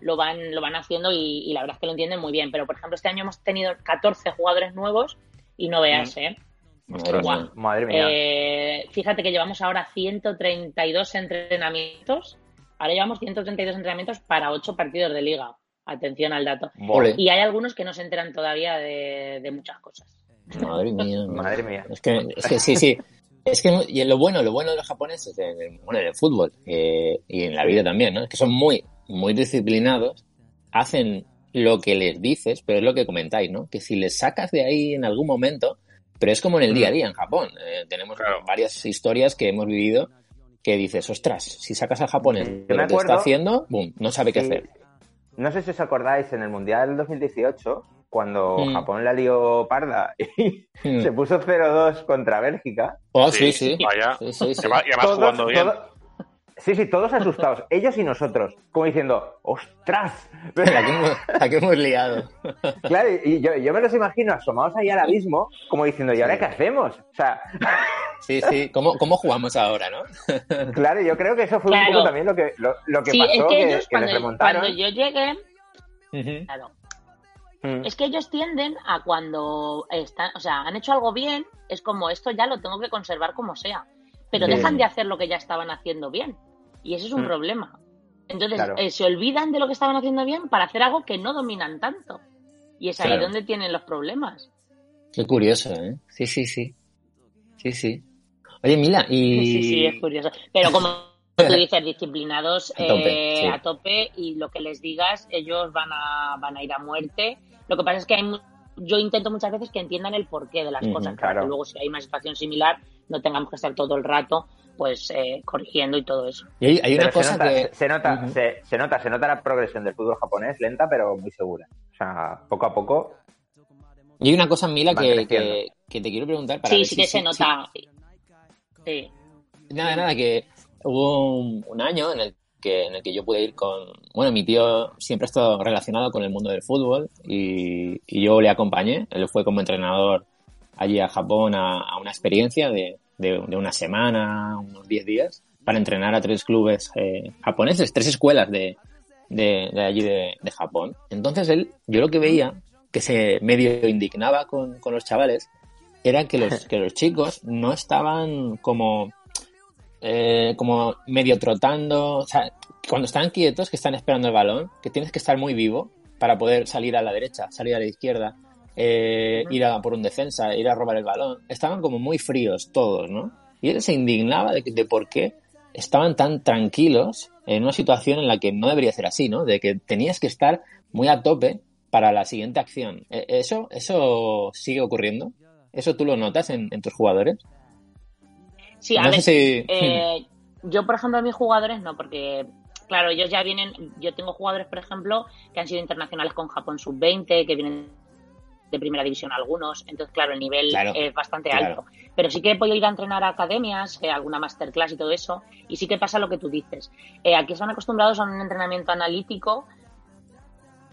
lo van, lo van haciendo y, y la verdad es que lo entienden muy bien. Pero por ejemplo, este año hemos tenido 14 jugadores nuevos y no veas, ¿eh? Madre Guau. mía. Madre mía. Eh, fíjate que llevamos ahora 132 entrenamientos. Ahora llevamos 132 entrenamientos para 8 partidos de liga. Atención al dato. Y hay algunos que no se enteran todavía de, de muchas cosas. Madre mía. [LAUGHS] Madre mía. Es que, es que sí, sí. Es que y lo bueno, lo bueno de los japoneses, en el, bueno, en el fútbol eh, y en la vida también, ¿no? Es que son muy, muy disciplinados, hacen lo que les dices, pero es lo que comentáis, ¿no? Que si les sacas de ahí en algún momento, pero es como en el día a día en Japón. eh, tenemos Claro. varias historias que hemos vivido que dices, ostras, si sacas al japonés Yo de lo que está haciendo, boom, no sabe qué Sí. hacer. No sé si os acordáis, en el Mundial 2018, cuando Mm. Japón la lió parda y Mm. [LAUGHS] se puso 0-2 contra Bélgica, Oh, sí, sí. Vaya. Sí, sí, sí. Y además- todos, jugando bien. Sí, sí, todos asustados, [LAUGHS] ellos y nosotros, como diciendo, ¡ostras! La que hemos, hemos liado. [LAUGHS] claro, y yo, yo me los imagino asomados ahí al abismo, como diciendo, ¿y ahora Sí. qué hacemos? O sea, [LAUGHS] Sí, sí. ¿Cómo, cómo jugamos ahora, no? claro, yo creo que eso fue Claro. un poco también lo que, lo, lo que sí, pasó, es que que, ellos que cuando, les remontaron. cuando yo llegué, claro, Mm. es que ellos tienden a cuando están, o sea, han hecho algo bien, es como esto ya lo tengo que conservar como sea, pero Sí. dejan de hacer lo que ya estaban haciendo bien y ese es un Mm. problema. Entonces Claro. eh, se olvidan de lo que estaban haciendo bien para hacer algo que no dominan tanto. Y es ahí Claro. donde tienen los problemas. Qué curioso, ¿eh? Sí, sí, sí. Sí, sí. Oye, Mila, y... Sí, sí, es curioso. Pero como [LAUGHS] tú dices, disciplinados A tope, eh, sí. a tope y lo que les digas, ellos van a, van a ir a muerte. Lo que pasa es que hay yo intento muchas veces que entiendan el porqué de las cosas, para claro. que luego si hay una situación similar no tengamos que estar todo el rato pues eh, corrigiendo y todo eso. y hay, hay una Pero cosa se nota, que... se, se nota, se, se nota, se nota la progresión del fútbol japonés, lenta pero muy segura. O sea, poco a poco. Y hay una cosa, Mila, que, que, que te quiero preguntar para Sí, ver sí si- que se si- nota. Sí. Nada, nada, que hubo un, un año en el que en el que yo pude ir con, bueno, mi tío siempre ha estado relacionado con el mundo del fútbol y, yo le acompañé, él fue como entrenador allí a Japón a, una experiencia de, de, una semana, unos 10 días, para entrenar a tres clubes eh, japoneses, tres escuelas de, de, de allí de, de Japón. Entonces él, yo lo que veía, que se medio indignaba con, con los chavales, era que los, que los chicos no estaban como eh, como medio trotando, o sea, cuando están quietos, que están esperando el balón, que tienes que estar muy vivo para poder salir a la derecha, salir a la izquierda, eh, ir a por un defensa, ir a robar el balón. Estaban como muy fríos todos, ¿no? Y él se indignaba de, por qué estaban tan tranquilos en una situación en la que no debería ser así, ¿no? De que tenías que estar muy a tope para la siguiente acción. Eh, ¿Eso, eso sigue ocurriendo? ¿Eso tú lo notas en, en tus jugadores? Sí, a No ver, si- eh, yo, por ejemplo, a mis jugadores no, porque, claro, ellos ya vienen, yo tengo jugadores, por ejemplo, que han sido internacionales con Japón sub-20, que vienen de primera división algunos, entonces, claro, el nivel Claro, es bastante claro. alto. Pero sí que he podido ir a entrenar a academias, eh, alguna masterclass y todo eso, y sí que pasa lo que tú dices. Eh, aquí están acostumbrados a un entrenamiento analítico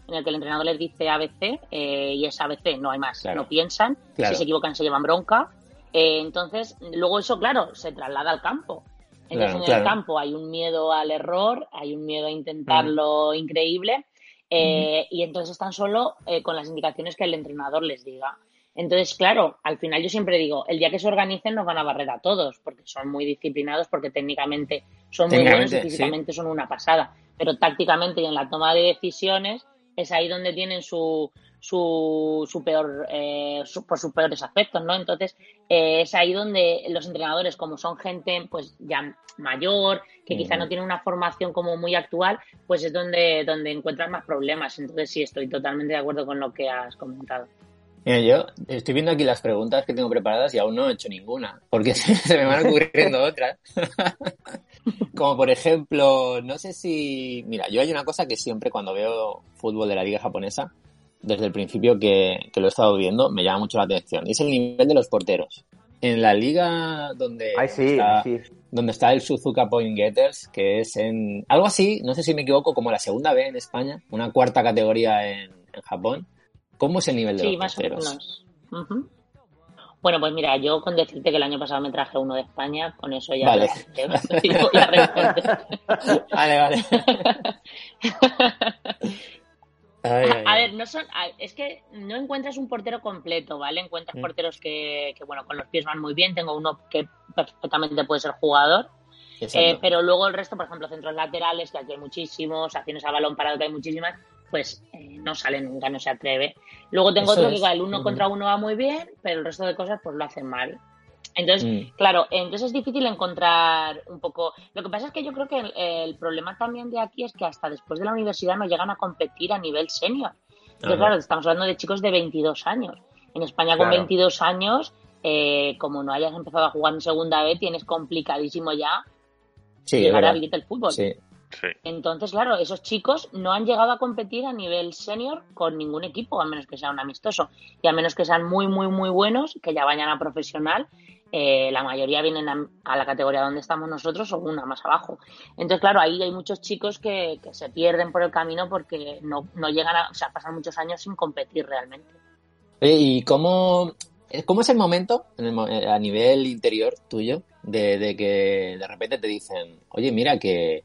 en el que el entrenador les dice ABC eh, y es ABC, no hay más, Claro. no piensan, si se equivocan se llevan bronca. Eh, entonces, luego eso, claro, se traslada al campo. Entonces, Claro, en claro. el campo hay un miedo al error, hay un miedo a Mm. intentarlo increíble, eh, y entonces están solo eh, con las indicaciones que el entrenador les diga. Entonces, claro, al final yo siempre digo, el día que se organicen nos van a barrer a todos, porque son muy disciplinados, porque técnicamente son muy buenos y sí. físicamente son una pasada. Pero tácticamente y en la toma de decisiones es ahí donde tienen su, su, su peor, eh, su- por sus peores aspectos, ¿no? Entonces, eh, es ahí donde los entrenadores, como son gente pues ya mayor, que quizá no tiene una formación como muy actual, pues es donde, donde encuentran más problemas. Entonces, sí, estoy totalmente de acuerdo con lo que has comentado. Mira, yo estoy viendo aquí las preguntas que tengo preparadas y aún no he hecho ninguna, porque se, [LAUGHS] se me van ocurriendo otras. [LAUGHS] [LAUGHS] Como por ejemplo, no sé si... Mira, yo hay una cosa que siempre cuando veo fútbol de la liga japonesa, desde el principio que, que lo he estado viendo, me llama mucho la atención. Y es el nivel de los porteros. En la liga donde, Ay, sí, está, sí. donde está el Suzuka Point Getters, que es en algo así, no sé si me equivoco, como la segunda B en España, una cuarta categoría en, en Japón. ¿Cómo es el nivel de Sí, los más o porteros? menos. Ujú. Bueno, pues mira, yo con decirte que el año pasado me traje uno de España, con eso ya Vale. te-. [LAUGHS] Vale, vale. Ay, [LAUGHS] ay, A ver, no son, a- es que no encuentras un portero completo, ¿vale? Encuentras Mm. porteros que, que, bueno, con los pies van muy bien. Tengo uno que perfectamente puede ser jugador. Eh, pero luego el resto, por ejemplo, centros laterales, que aquí hay muchísimos, acciones a balón parado, que hay muchísimas, pues eh, no sale nunca, no se atreve. Luego tengo Eso otro es. que el uno contra uno va muy bien, pero el resto de cosas pues lo hacen mal. Entonces, Mm. claro, entonces es difícil encontrar un poco... Lo que pasa es que yo creo que el, el problema también de aquí es que hasta después de la universidad no llegan a competir a nivel senior. Entonces, claro, estamos hablando de chicos de 22 años. En España con Claro. 22 años, eh, como no hayas empezado a jugar en segunda vez, tienes complicadísimo ya Sí, llegar a vivir del fútbol. Sí. Sí. Entonces, claro, esos chicos no han llegado a competir a nivel senior con ningún equipo, a menos que sea un amistoso. Y a menos que sean muy, muy, muy buenos, que ya vayan a profesional, eh, la mayoría vienen a, a la categoría donde estamos nosotros o una más abajo. Entonces, claro, ahí hay muchos chicos que, que se pierden por el camino porque no, no llegan a, o sea, pasan muchos años sin competir realmente. Oye, ¿y cómo, eh, cómo es el momento en el mo- eh, a nivel interior tuyo de, de que de repente te dicen, oye, mira que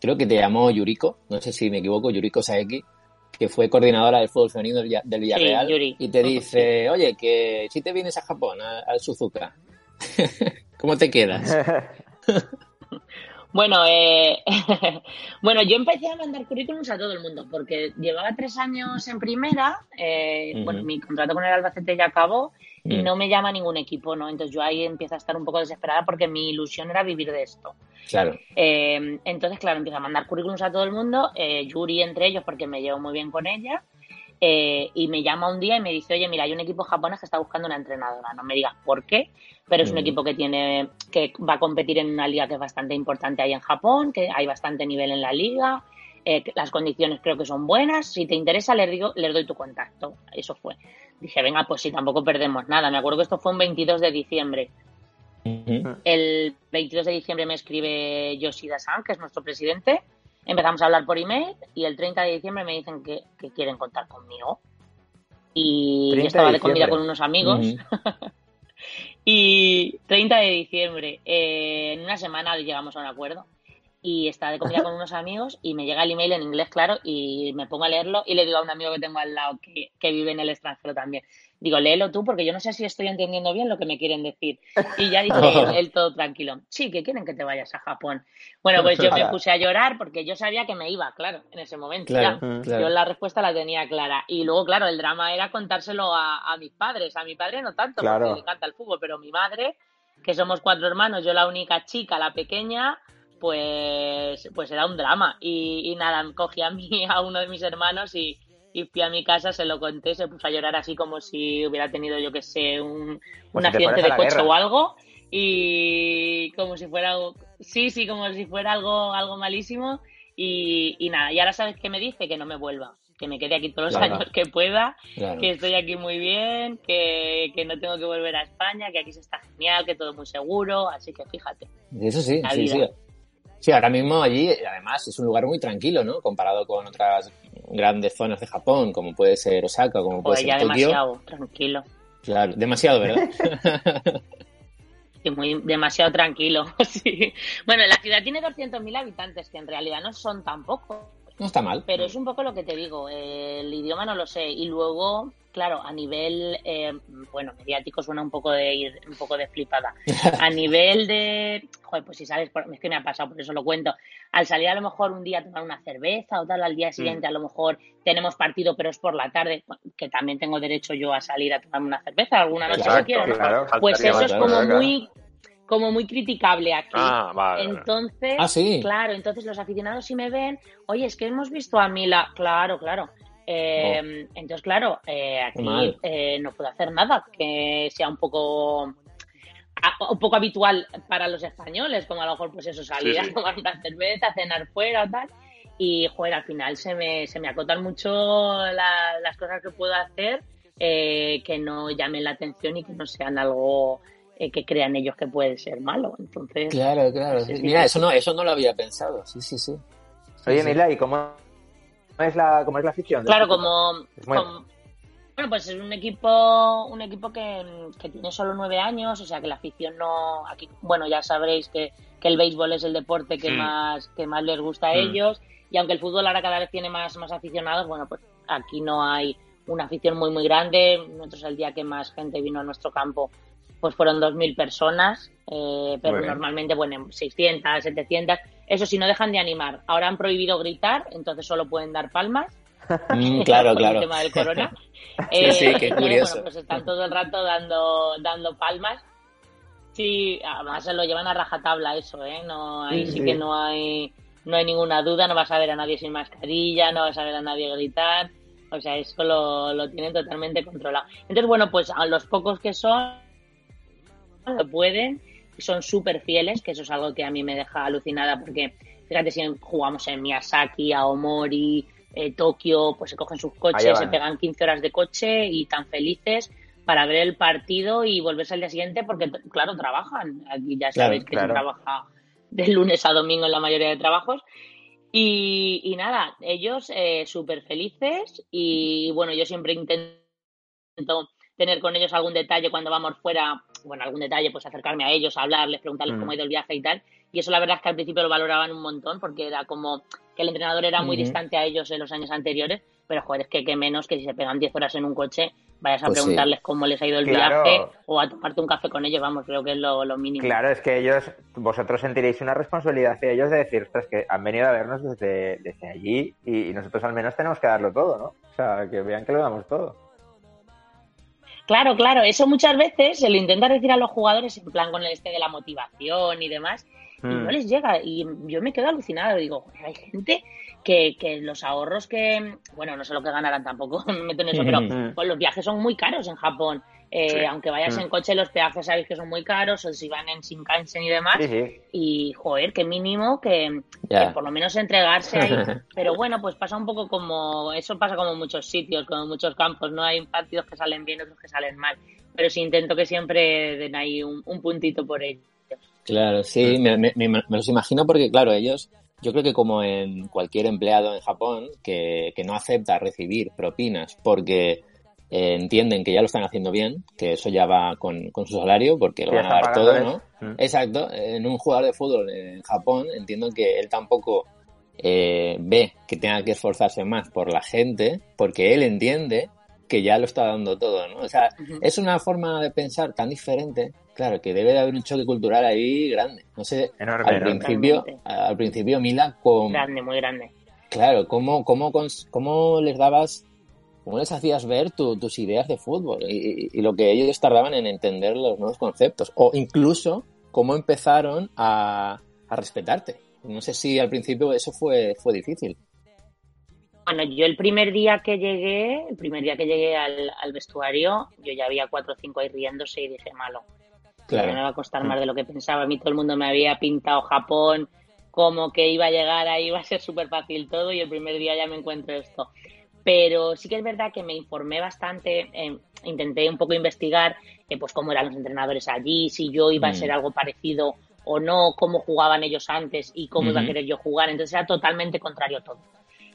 creo que te llamó Yuriko, no sé si me equivoco, Yuriko Saeki, que fue coordinadora del fútbol femenino del, Villa- del Villarreal, Yuri. y te dice, oye, que si te vienes a Japón, al Suzuka, [LAUGHS] ¿cómo te quedas? [LAUGHS] Bueno, eh, [LAUGHS] bueno, yo empecé a mandar currículums a todo el mundo porque llevaba tres años en primera. eh, Ujú. Bueno, mi contrato con el Albacete ya acabó y Mm. no me llama ningún equipo, ¿no? Entonces yo ahí empiezo a estar un poco desesperada porque mi ilusión era vivir de esto. Claro. Eh, entonces, claro, empiezo a mandar currículums a todo el mundo, eh, Yuri entre ellos porque me llevo muy bien con ella. eh, y me llama un día y me dice, oye, mira, hay un equipo japonés que está buscando una entrenadora. No me digas por qué, pero es un Mm. equipo que tiene, que va a competir en una liga que es bastante importante ahí en Japón, que hay bastante nivel en la liga, eh, las condiciones creo que son buenas. Si te interesa, les digo, les doy tu contacto. Eso fue. Dije, venga, pues sí, tampoco perdemos nada. Me acuerdo que esto fue un 22 de diciembre. Ujú. El 22 de diciembre me escribe Yoshida-san, que es nuestro presidente. Empezamos a hablar por email y el 30 de diciembre me dicen que, que quieren contar conmigo. Y 30 yo estaba de de comida con unos amigos. Ujú. [LAUGHS] Y 30 de diciembre, eh, en una semana llegamos a un acuerdo. Y estaba de comida con unos amigos y me llega el email en inglés, claro, y me pongo a leerlo y le digo a un amigo que tengo al lado que, que vive en el extranjero también. Digo, léelo tú porque yo no sé si estoy entendiendo bien lo que me quieren decir. Y ya dice [LAUGHS] él, él todo tranquilo. Sí, que quieren que te vayas a Japón. Bueno, pues yo me [LAUGHS] puse a llorar porque yo sabía que me iba, claro, en ese momento. Claro, ya. Mm. claro. Yo la respuesta la tenía clara. Y luego, claro, el drama era contárselo a, a mis padres. A mi padre no tanto, Claro. porque le encanta el fútbol, pero mi madre, que somos cuatro hermanos, yo la única chica, la pequeña, pues, pues era un drama. Y, y nada, cogí a, mí, [LAUGHS] a uno de mis hermanos y, y fui a mi casa, se lo conté, se puso a llorar así como si hubiera tenido, yo que sé, un, un si accidente de coche guerra. o algo. Y como si fuera algo, sí, sí, como si fuera algo, algo malísimo. Y, y nada, y ahora sabes qué me dice, que no me vuelva, que me quede aquí todos los Claro. años que pueda, Claro. que estoy aquí muy bien, que, que no tengo que volver a España, que aquí se está genial, que todo muy seguro, así que fíjate. Eso sí, La sí, vida. sí. Sí, ahora mismo allí, además, es un lugar muy tranquilo, ¿no? Comparado con otras grandes zonas de Japón, como puede ser Osaka, como puede Pues ser ya Tokio. demasiado, tranquilo. Claro, demasiado, ¿verdad? [LAUGHS] Sí, muy, demasiado tranquilo, [LAUGHS] sí. Bueno, la ciudad tiene 200.000 habitantes, que en realidad no son tan pocos. no está mal. Pero es un poco lo que te digo, el idioma no lo sé. Y luego, claro, a nivel, eh, bueno, mediático suena un poco de ir, un poco de flipada. [LAUGHS] A nivel de, joder, pues si sabes, por- es que me ha pasado, por eso lo cuento. Al salir a lo mejor un día a tomar una cerveza o tal, al día siguiente a lo mejor tenemos partido, pero es por la tarde, que también tengo derecho yo a salir a tomarme una cerveza alguna noche si quiero, ¿no? claro. Pues eso es como claro. muy, como muy criticable aquí. Ah, vale. vale. Entonces, Ah, sí. claro, entonces los aficionados si me ven, oye, es que hemos visto a Mila, claro, claro. Eh, Entonces, claro, eh, Oh. Aquí eh, no puedo hacer nada que sea un poco a- un poco habitual para los españoles, como a lo mejor pues eso, salir Sí, sí. a tomar una cerveza, cenar fuera o tal. Y, joder, al final se me, se me acotan mucho la- las cosas que puedo hacer eh, que no llamen la atención y que no sean algo eh, que crean ellos que puede ser malo. Entonces, Claro, claro. Sí, sí, Mira, sí. eso no, eso no lo había pensado. Sí, sí, sí. Sí, Oye, sí. Mila, ¿y cómo es la, cómo es la afición? Claro, como, como- bueno, pues es un equipo, un equipo que, que tiene solo nueve años, o sea que la afición no, aquí, bueno, ya sabréis que, que el béisbol es el deporte que Mm. más, que más les gusta a Mm. ellos, y aunque el fútbol ahora cada vez tiene más, más aficionados, bueno, pues aquí no hay una afición muy muy grande. Nosotros el día que más gente vino a nuestro campo, pues fueron 2.000 personas, eh, pero normalmente, bueno, 600, 700. Eso sí, no dejan de animar. Ahora han prohibido gritar, entonces solo pueden dar palmas. [LAUGHS] Mm, [LAUGHS] claro, por claro. el tema del corona. [LAUGHS] Sí, sí, qué curioso. Bueno, pues están todo el rato dando, dando palmas. Sí, además se lo llevan a rajatabla eso, ¿eh? No, ahí Sí, sí, sí. que no hay, no hay ninguna duda, no vas a ver a nadie sin mascarilla, no vas a ver a nadie gritar. O sea, eso lo, lo tienen totalmente controlado. Entonces, bueno, pues a los pocos que son, lo pueden, son súper fieles, que eso es algo que a mí me deja alucinada porque, fíjate, si jugamos en Miyazaki, Aomori, eh, Tokio, pues se cogen sus coches, se pegan 15 horas de coche y tan felices para ver el partido y volverse al día siguiente porque, claro, trabajan. Aquí ya Claro, sabéis que claro. se trabaja de lunes a domingo en la mayoría de trabajos. Y, y nada, ellos eh, súper felices y bueno, yo siempre intento tener con ellos algún detalle cuando vamos fuera, bueno, algún detalle, pues acercarme a ellos, hablarles, preguntarles Mm. cómo ha ido el viaje y tal. Y eso la verdad es que al principio lo valoraban un montón porque era como que el entrenador era muy distante a ellos en los años anteriores, pero joder, es que qué menos que si se pegan 10 horas en un coche, vayas a Pues sí. preguntarles cómo les ha ido el Claro. viaje o a tomarte un café con ellos, vamos, creo que es lo, lo mínimo. Claro, es que ellos, vosotros sentiréis una responsabilidad hacia ellos de decir, ostras, que han venido a vernos desde, desde allí y, y nosotros al menos tenemos que darlo todo, ¿no? O sea, que vean que lo damos todo. Claro, claro, eso muchas veces se lo intenta decir a los jugadores en plan con el este de la motivación y demás, y no les llega. Y yo me quedo alucinado, digo, "Joder, hay gente que, que los ahorros que, bueno, no sé lo que ganarán tampoco, [LAUGHS] me meto en eso, pero Mm. pues, los viajes son muy caros en Japón. Eh, Sí. Aunque vayas Mm. en coche, los peajes sabéis que son muy caros, o si van en Shinkansen y demás. Sí, sí. Y, joder, qué mínimo que, por lo menos entregarse ahí. [LAUGHS] Pero bueno, pues pasa un poco como, eso pasa como en muchos sitios, como en muchos campos, ¿no? Hay partidos que salen bien, otros que salen mal. Pero sí intento que siempre den ahí un, un puntito por ello. Claro, sí, me, me- me- me los imagino porque, claro, ellos, yo creo que como en cualquier empleado en Japón que, que no acepta recibir propinas porque eh, entienden que ya lo están haciendo bien, que eso ya va con, con su salario porque lo van a dar todo, ¿no? pagándoles. Mm. Exacto, en un jugador de fútbol en Japón entiendo que él tampoco eh, ve que tenga que esforzarse más por la gente porque él entiende que ya lo está dando todo, ¿no? O sea, es una forma de pensar tan diferente, claro, que debe de haber un choque cultural ahí grande. No sé, Enorme, al principio, al principio Mila, con, Grande, muy grande. claro, ¿cómo, cómo, cómo les dabas, cómo les hacías ver tu- tus ideas de fútbol y, y- y lo que ellos tardaban en entender los nuevos conceptos? O incluso cómo empezaron a, a respetarte. No sé si al principio eso fue, fue difícil. Bueno, yo el primer día que llegué, el primer día que llegué al, al vestuario, yo ya había cuatro o cinco ahí riéndose y dije, malo. Claro. me va a costar más de lo que pensaba. A mí todo el mundo me había pintado Japón como que iba a llegar ahí, [LAUGHS] iba a ser súper fácil todo y el primer día ya me encuentro esto. Pero sí que es verdad que me informé bastante, eh, intenté un poco investigar eh, pues cómo eran los entrenadores allí, si yo iba a Mm. ser algo parecido o no, cómo jugaban ellos antes y cómo iba a querer yo jugar. Entonces era totalmente contrario a todo.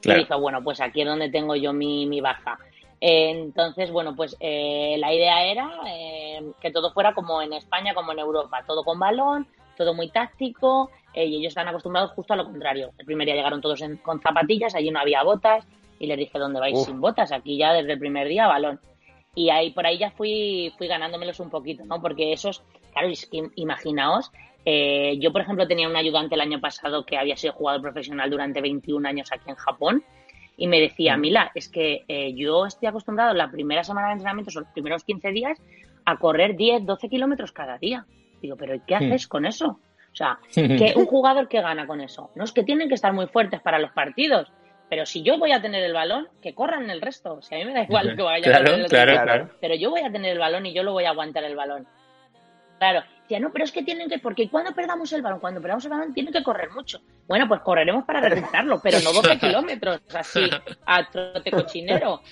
Claro. Y dije, bueno, pues aquí es donde tengo yo mi, mi baja. Eh, Entonces, bueno, pues eh, la idea era eh, que todo fuera como en España, como en Europa, todo con balón, todo muy táctico, eh, y ellos están acostumbrados justo a lo contrario. El primer día llegaron todos en- con zapatillas, allí no había botas, y les dije, ¿dónde vais Uf. sin botas? Aquí ya desde el primer día balón. Y ahí por ahí ya fui, fui ganándomelos un poquito, ¿no? Porque esos, claro, es que imaginaos, eh, yo por ejemplo tenía un ayudante el año pasado que había sido jugador profesional durante 21 años aquí en Japón y me decía, Mila, es que eh, yo estoy acostumbrado la primera semana de entrenamiento, o los primeros 15 días, a correr 10, 12 kilómetros cada día. Digo, pero ¿y qué Hmm. haces con eso? O sea, [LAUGHS] que un jugador que gana con eso. No es que tienen que estar muy fuertes para los partidos, pero si yo voy a tener el balón, que corran el resto. O sea, a mí me da igual [LAUGHS] que vaya a Claro, correr el claro, claro. pero yo voy a tener el balón y yo lo voy a aguantar el balón. Claro, decía, no, pero es que tienen que, porque cuando perdamos el balón, cuando perdamos el balón, tienen que correr mucho. Bueno, pues correremos para recuperarlo, pero no 12 [LAUGHS] kilómetros, así, a trote cochinero. [LAUGHS]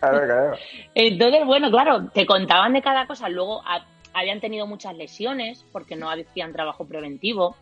Claro, claro. Entonces, bueno, claro, te contaban de cada cosa. Luego ha- habían tenido muchas lesiones porque no hacían trabajo preventivo.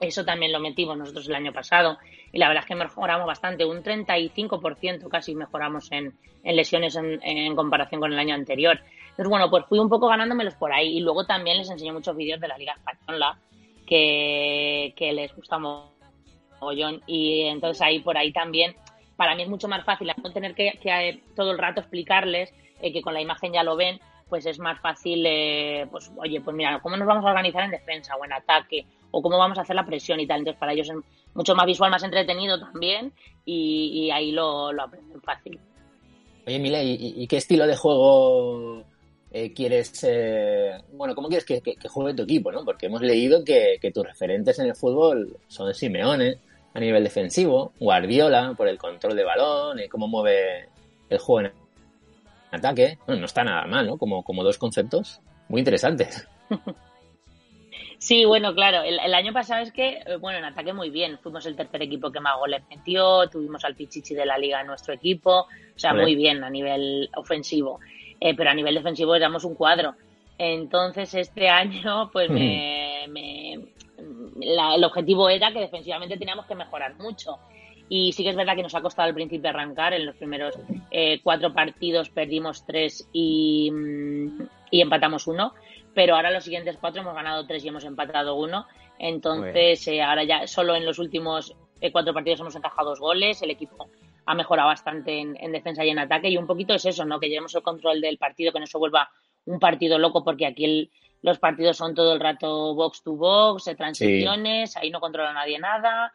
Eso también lo metimos nosotros el año pasado. Y la verdad es que mejoramos bastante, un 35% casi mejoramos en, lesiones en, comparación con el año anterior. Entonces, bueno, pues fui un poco ganándomelos por ahí. Y luego también les enseñé muchos vídeos de la Liga Española que, que les gusta mogollón. Y entonces ahí por ahí también, para mí es mucho más fácil no tener que, que, eh, todo el rato explicarles eh, que con la imagen ya lo ven, pues es más fácil, eh, pues oye, pues mira, ¿cómo nos vamos a organizar en defensa o en ataque? O cómo vamos a hacer la presión y tal. Entonces para ellos es mucho más visual, más entretenido también y, ahí lo, lo aprenden fácil. Oye, Mila, ¿y, qué estilo de juego eh, quieres, eh, bueno, cómo quieres que, juegue tu equipo, ¿no? Porque hemos leído que, que tus referentes en el fútbol son Simeone a nivel defensivo, Guardiola por el control de balón, y cómo mueve el juego en ataque. Bueno, no está nada mal, ¿no? Como, como dos conceptos muy interesantes. Sí, bueno, claro, el, el año pasado es que, eh, bueno, en ataque muy bien, fuimos el tercer equipo que más goles metió, tuvimos al Pichichi de la liga en nuestro equipo, o sea, Vale. muy bien a nivel ofensivo, Eh, pero a nivel defensivo éramos un cuadro. Entonces este [LAUGHS] año, pues me, me- la- el objetivo era que defensivamente teníamos que mejorar mucho. Y sí que es verdad que nos ha costado al principio arrancar. En los primeros eh, cuatro partidos perdimos tres y, mm, y empatamos uno. Pero ahora los siguientes cuatro hemos ganado tres y hemos empatado uno. Entonces, eh, ahora ya solo en los últimos eh, cuatro partidos hemos encajado dos goles. El equipo ha mejorado bastante en, en defensa y en ataque. Y un poquito es eso, ¿no? Que llevemos el control del partido, que no se vuelva un partido loco, porque aquí el- los partidos son todo el rato box to box, de transiciones, ahí no controla nadie nada.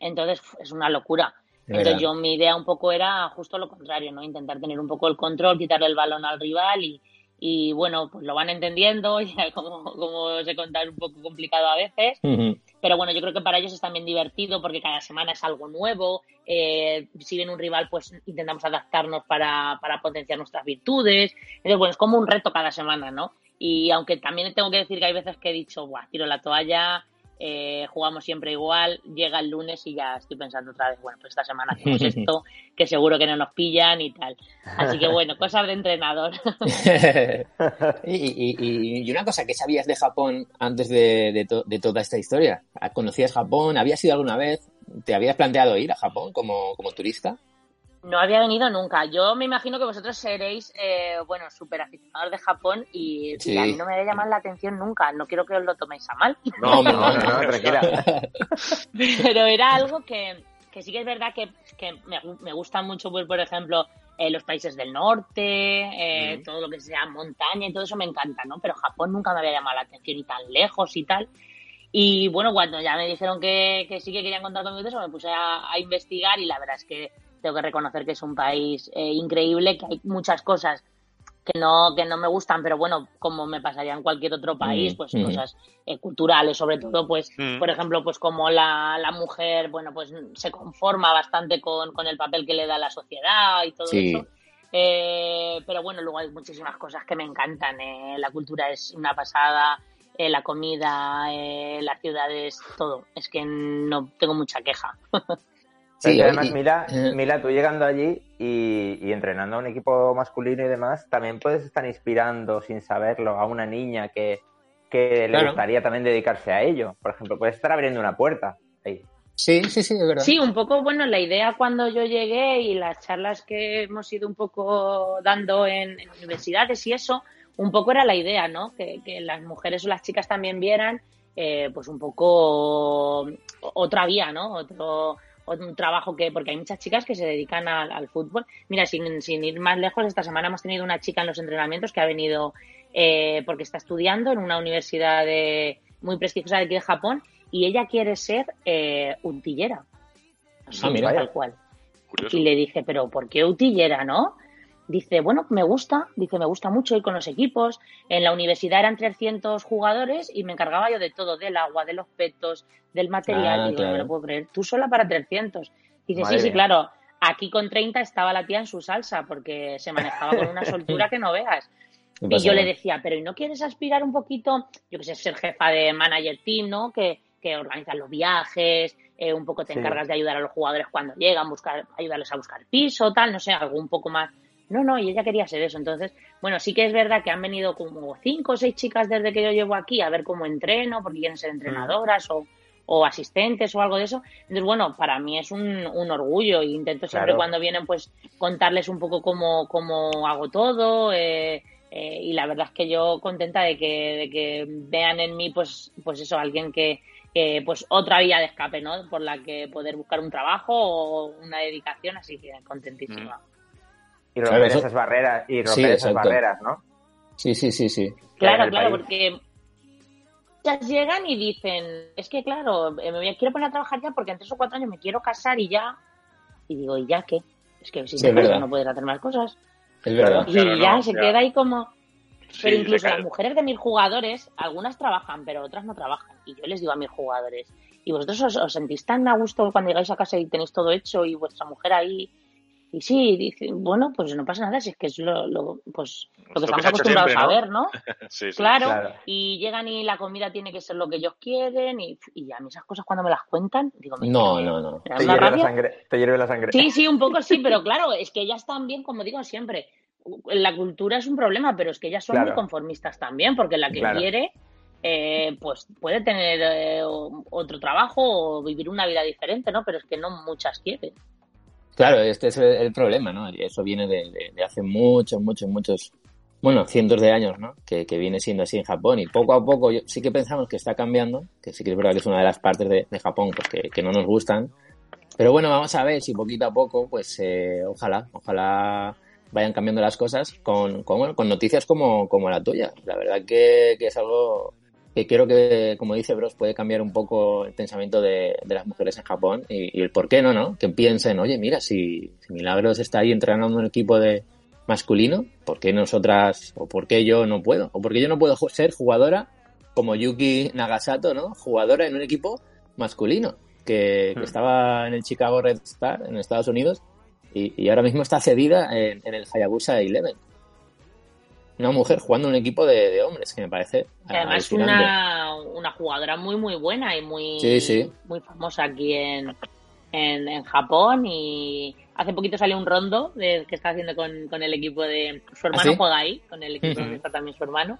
Entonces es una locura. Es Entonces yo mi idea un poco era justo lo contrario, ¿no? Intentar tener un poco el control, quitarle el balón al rival y, y bueno, pues lo van entendiendo, [LAUGHS] ya como, como os he contado es un poco complicado a veces, Ujú. pero bueno, yo creo que para ellos es también divertido porque cada semana es algo nuevo, eh, si viene un rival pues intentamos adaptarnos para, para potenciar nuestras virtudes, entonces bueno, es como un reto cada semana, ¿no? Y aunque también tengo que decir que hay veces que he dicho, Buah, tiro la toalla, eh, jugamos siempre igual, llega el lunes y ya estoy pensando otra vez, bueno, pues esta semana hacemos [LAUGHS] esto, que seguro que no nos pillan y tal. Así que bueno, [LAUGHS] cosas de entrenador. [LAUGHS] y, y- y- y una cosa, ¿qué sabías de Japón antes de, de to- de toda esta historia? ¿Conocías Japón? ¿Habías ido alguna vez? ¿Te habías planteado ir a Japón como, como turista? No había venido nunca. Yo me imagino que vosotros seréis, eh, bueno, súper aficionados de Japón y, y Sí. a mí no me había llamado la atención nunca. No quiero que os lo toméis a mal. No, No, no, no, tranquila. [LAUGHS] Pero era algo que, que sí que es verdad que, que me, me gustan mucho, pues, por ejemplo, eh, los países del norte, eh, todo lo que sea montaña y todo eso me encanta, ¿no? Pero Japón nunca me había llamado la atención y tan lejos y tal. Y bueno, cuando ya me dijeron que, que sí que querían contar conmigo, eso me puse a, a investigar y la verdad es que tengo que reconocer que es un país eh, increíble, que hay muchas cosas que no, que no me gustan, pero bueno, como me pasaría en cualquier otro país, Mm, pues mm. cosas eh, culturales, sobre todo, pues, Mm. por ejemplo, pues como la, la mujer, bueno, pues se conforma bastante con, con el papel que le da la sociedad y todo Sí. eso. Eh, pero bueno, luego hay muchísimas cosas que me encantan. eh, La cultura es una pasada, eh, la comida, eh, las ciudades, todo. Es que no tengo mucha queja. [LAUGHS] Sí, y además, y- Mila, eh. Mila, tú llegando allí y, y entrenando a un equipo masculino y demás, también puedes estar inspirando, sin saberlo, a una niña que, que le gustaría también dedicarse a ello. Por ejemplo, puedes estar abriendo una puerta. ahí. Sí, sí, sí, es verdad. Sí, un poco, bueno, la idea cuando yo llegué y las charlas que hemos ido un poco dando en, en universidades y eso, un poco era la idea, ¿no? Que, que las mujeres o las chicas también vieran, eh, pues un poco otra vía, ¿no? Otro, un trabajo que, porque hay muchas chicas que se dedican al, al fútbol. Mira, sin, sin ir más lejos, esta semana hemos tenido una chica en los entrenamientos que ha venido eh, porque está estudiando en una universidad de- muy prestigiosa de aquí de Japón y ella quiere ser eh, utillera. Así, Ah, mira. tal cual. Curioso. Y le dije, pero ¿por qué utillera, no? Dice, bueno, me gusta, dice, me gusta mucho ir con los equipos. En la universidad eran 300 jugadores y me encargaba yo de todo, del agua, de los petos, del material. Ah, y digo, no me lo puedo creer, tú sola para 300. Dice, Madre sí, sí, claro, aquí con 30 estaba la tía en su salsa porque se manejaba con una [LAUGHS] soltura que no veas. ¿Qué Y yo le decía, pero ¿y no quieres aspirar un poquito, yo que sé, ser jefa de manager team, ¿no? Que, que organizas los viajes, eh, un poco te Sí. encargas de ayudar a los jugadores cuando llegan, buscar, ayudarles a buscar piso, tal, no sé, algo un poco más. No, no, y ella quería ser eso. Entonces, bueno, sí que es verdad que han venido como cinco o seis chicas desde que yo llevo aquí a ver cómo entreno, porque quieren ser entrenadoras o, o asistentes o algo de eso. Entonces, bueno, para mí es un, un orgullo y intento siempre Claro. cuando vienen, pues, contarles un poco cómo, cómo hago todo. eh, eh, y la verdad es que yo contenta de que, de que vean en mí, pues, pues eso, alguien que, que, pues otra vía de escape, ¿no? Por la que poder buscar un trabajo o una dedicación, así que contentísima. Y Claro, romper eso- esas barreras, y romper Sí, esas barreras, ¿no? Sí, sí, sí, sí. Claro, claro, país. porque muchas llegan y dicen, es que claro, eh, me voy a- quiero poner a trabajar ya porque en tres o cuatro años me quiero casar y ya. Y digo, ¿y ya qué? Es que si Sí, te casas no puedes hacer más cosas. Es verdad. Y Claro, ya no, se ya. queda ahí como... Pero incluso las mujeres de mis jugadores, algunas trabajan, pero otras no trabajan. Y yo les digo a mis jugadores, ¿y vosotros os, os sentís tan a gusto cuando llegáis a casa y tenéis todo hecho y vuestra mujer ahí? Y sí, dicen, bueno, pues no pasa nada, si es que es lo, lo- pues, lo que Lo estamos acostumbrados siempre, a ver, ¿no? [LAUGHS] Sí, sí. Claro, Claro. y llegan y la comida tiene que ser lo que ellos quieren y, y a mí esas cosas cuando me las cuentan, digo, me, No, no, no. Te hierve la sangre. Te hierve la sangre. Sí, sí, un poco sí, [LAUGHS] pero claro, es que ellas también, como digo siempre, la cultura es un problema, pero es que ellas son Claro. muy conformistas también, porque la que Claro. quiere, eh, pues puede tener eh, otro trabajo o vivir una vida diferente, ¿no? Pero es que no muchas quieren. Claro, este es el, problema, ¿no? Eso viene de, de- de hace muchos, muchos, muchos, bueno, cientos de años, ¿no? Que, que viene siendo así en Japón y poco a poco yo- sí que pensamos que está cambiando, que sí que es verdad que es una de las partes de, de Japón pues, que, que no nos gustan, Pero bueno, vamos a ver si poquito a poco, pues eh, ojalá, ojalá vayan cambiando las cosas con, con, con noticias como, como la tuya. La verdad que, que es algo que creo que, como dice Bros, puede cambiar un poco el pensamiento de, de las mujeres en Japón y, y el por qué no, ¿no? Que piensen, oye, mira, si, si Milagros está ahí entrenando un equipo de masculino, ¿por qué nosotras, o por qué yo no puedo? ¿O por qué yo no puedo ser jugadora como Yuki Nagasato, ¿no? Jugadora en un equipo masculino, que, que Hmm. estaba en el Chicago Red Star, en Estados Unidos, y, y ahora mismo está cedida en, en el Hayabusa Eleven. Una mujer jugando en un equipo de, de hombres, que me parece además es una, una jugadora muy, muy buena y muy, Sí, sí. muy famosa aquí en, en, en Japón. Y hace poquito salió un rondo de, que está haciendo con, con el equipo de. Su hermano sí? juega ahí, con el equipo Ujú. donde está también su hermano.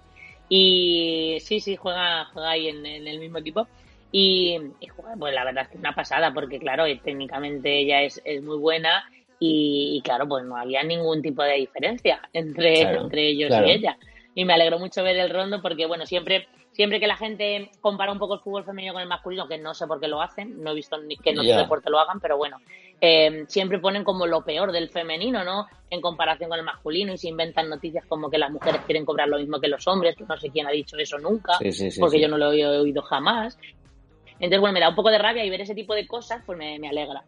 Y sí, sí, juega, juega ahí en, en el mismo equipo. Y, y pues la verdad es que es una pasada, porque claro, eh, técnicamente ella es, es muy buena. Y, y claro, pues no había ningún tipo de diferencia entre, Claro, entre ellos claro. y ella y me alegró mucho ver el rondo porque bueno siempre siempre que la gente compara un poco el fútbol femenino con el masculino que no sé por qué lo hacen no he visto ni que en otro Ya. deporte lo hagan pero bueno eh, siempre ponen como lo peor del femenino no en comparación con el masculino y se inventan noticias como que las mujeres quieren cobrar lo mismo que los hombres que no sé quién ha dicho eso nunca Sí, sí, sí, porque yo no lo he oído jamás entonces bueno me da un poco de rabia y ver ese tipo de cosas pues me, me alegra.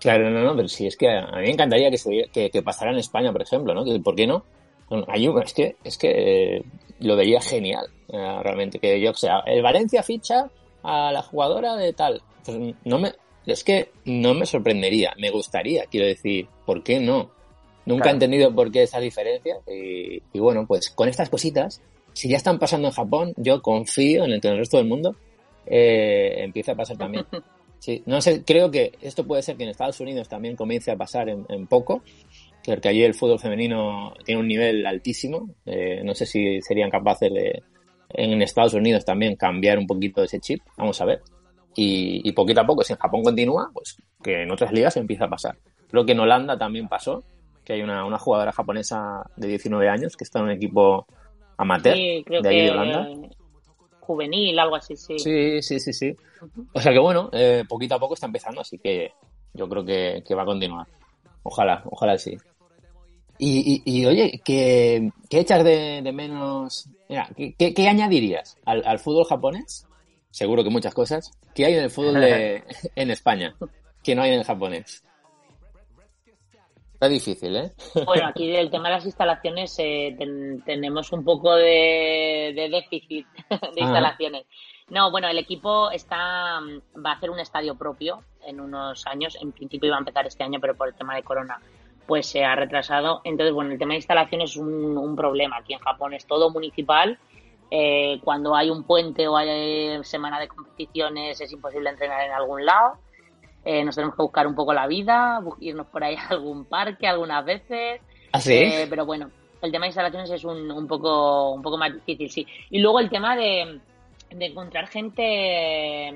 Claro, no, no, pero sí, es que a mí me encantaría que, se, que, que pasara en España, por ejemplo, ¿no? ¿Por qué no? Bueno, es que, es que eh, lo vería genial, eh, realmente, que yo, o sea, el Valencia ficha a la jugadora de tal. Pues no me, es que no me sorprendería, me gustaría, quiero decir, ¿por qué no? Nunca Claro. he entendido por qué esa diferencia y, y bueno, pues con estas cositas, si ya están pasando en Japón, yo confío en el que en el resto del mundo eh, empiece a pasar también. [LAUGHS] Sí, no sé, creo que esto puede ser que en Estados Unidos también comience a pasar en, en poco, porque allí el fútbol femenino tiene un nivel altísimo. Eh, no sé si serían capaces de en Estados Unidos también cambiar un poquito ese chip. Vamos a ver. Y, y poquito a poco, si en Japón continúa, pues que en otras ligas empieza a pasar. Creo que en Holanda también pasó, que hay una, una jugadora japonesa de 19 años que está en un equipo amateur Sí, creo de ahí que de Holanda. Juvenil algo así sí, Sí, sí, sí, sí. O sea que bueno, eh, poquito a poco está empezando, así que yo creo que, que va a continuar. Ojalá, ojalá sí. Y, y, y, oye, ¿qué, qué echas de, de menos? Mira, ¿qué, qué, qué añadirías al, al fútbol japonés? Seguro que muchas cosas. ¿Qué hay en el fútbol de, [LAUGHS] en España que no hay en el japonés? Está difícil, ¿eh? [LAUGHS] Bueno, aquí el tema de las instalaciones eh, ten- tenemos un poco de, de déficit [LAUGHS] de instalaciones. No, bueno, el equipo está mm, va a hacer un estadio propio en unos años. En principio iba a empezar este año, pero por el tema de corona pues se ha retrasado. Entonces, bueno, el tema de instalaciones es un, un problema. Aquí en Japón es todo municipal. Eh, cuando hay un puente o hay eh, semana de competiciones es imposible entrenar en algún lado. Eh, nos tenemos que buscar un poco la vida, irnos por ahí a algún parque algunas veces. ¿Ah, sí? Eh, pero bueno, el tema de instalaciones es un, un poco un poco más difícil, sí. Y luego el tema de, de encontrar gente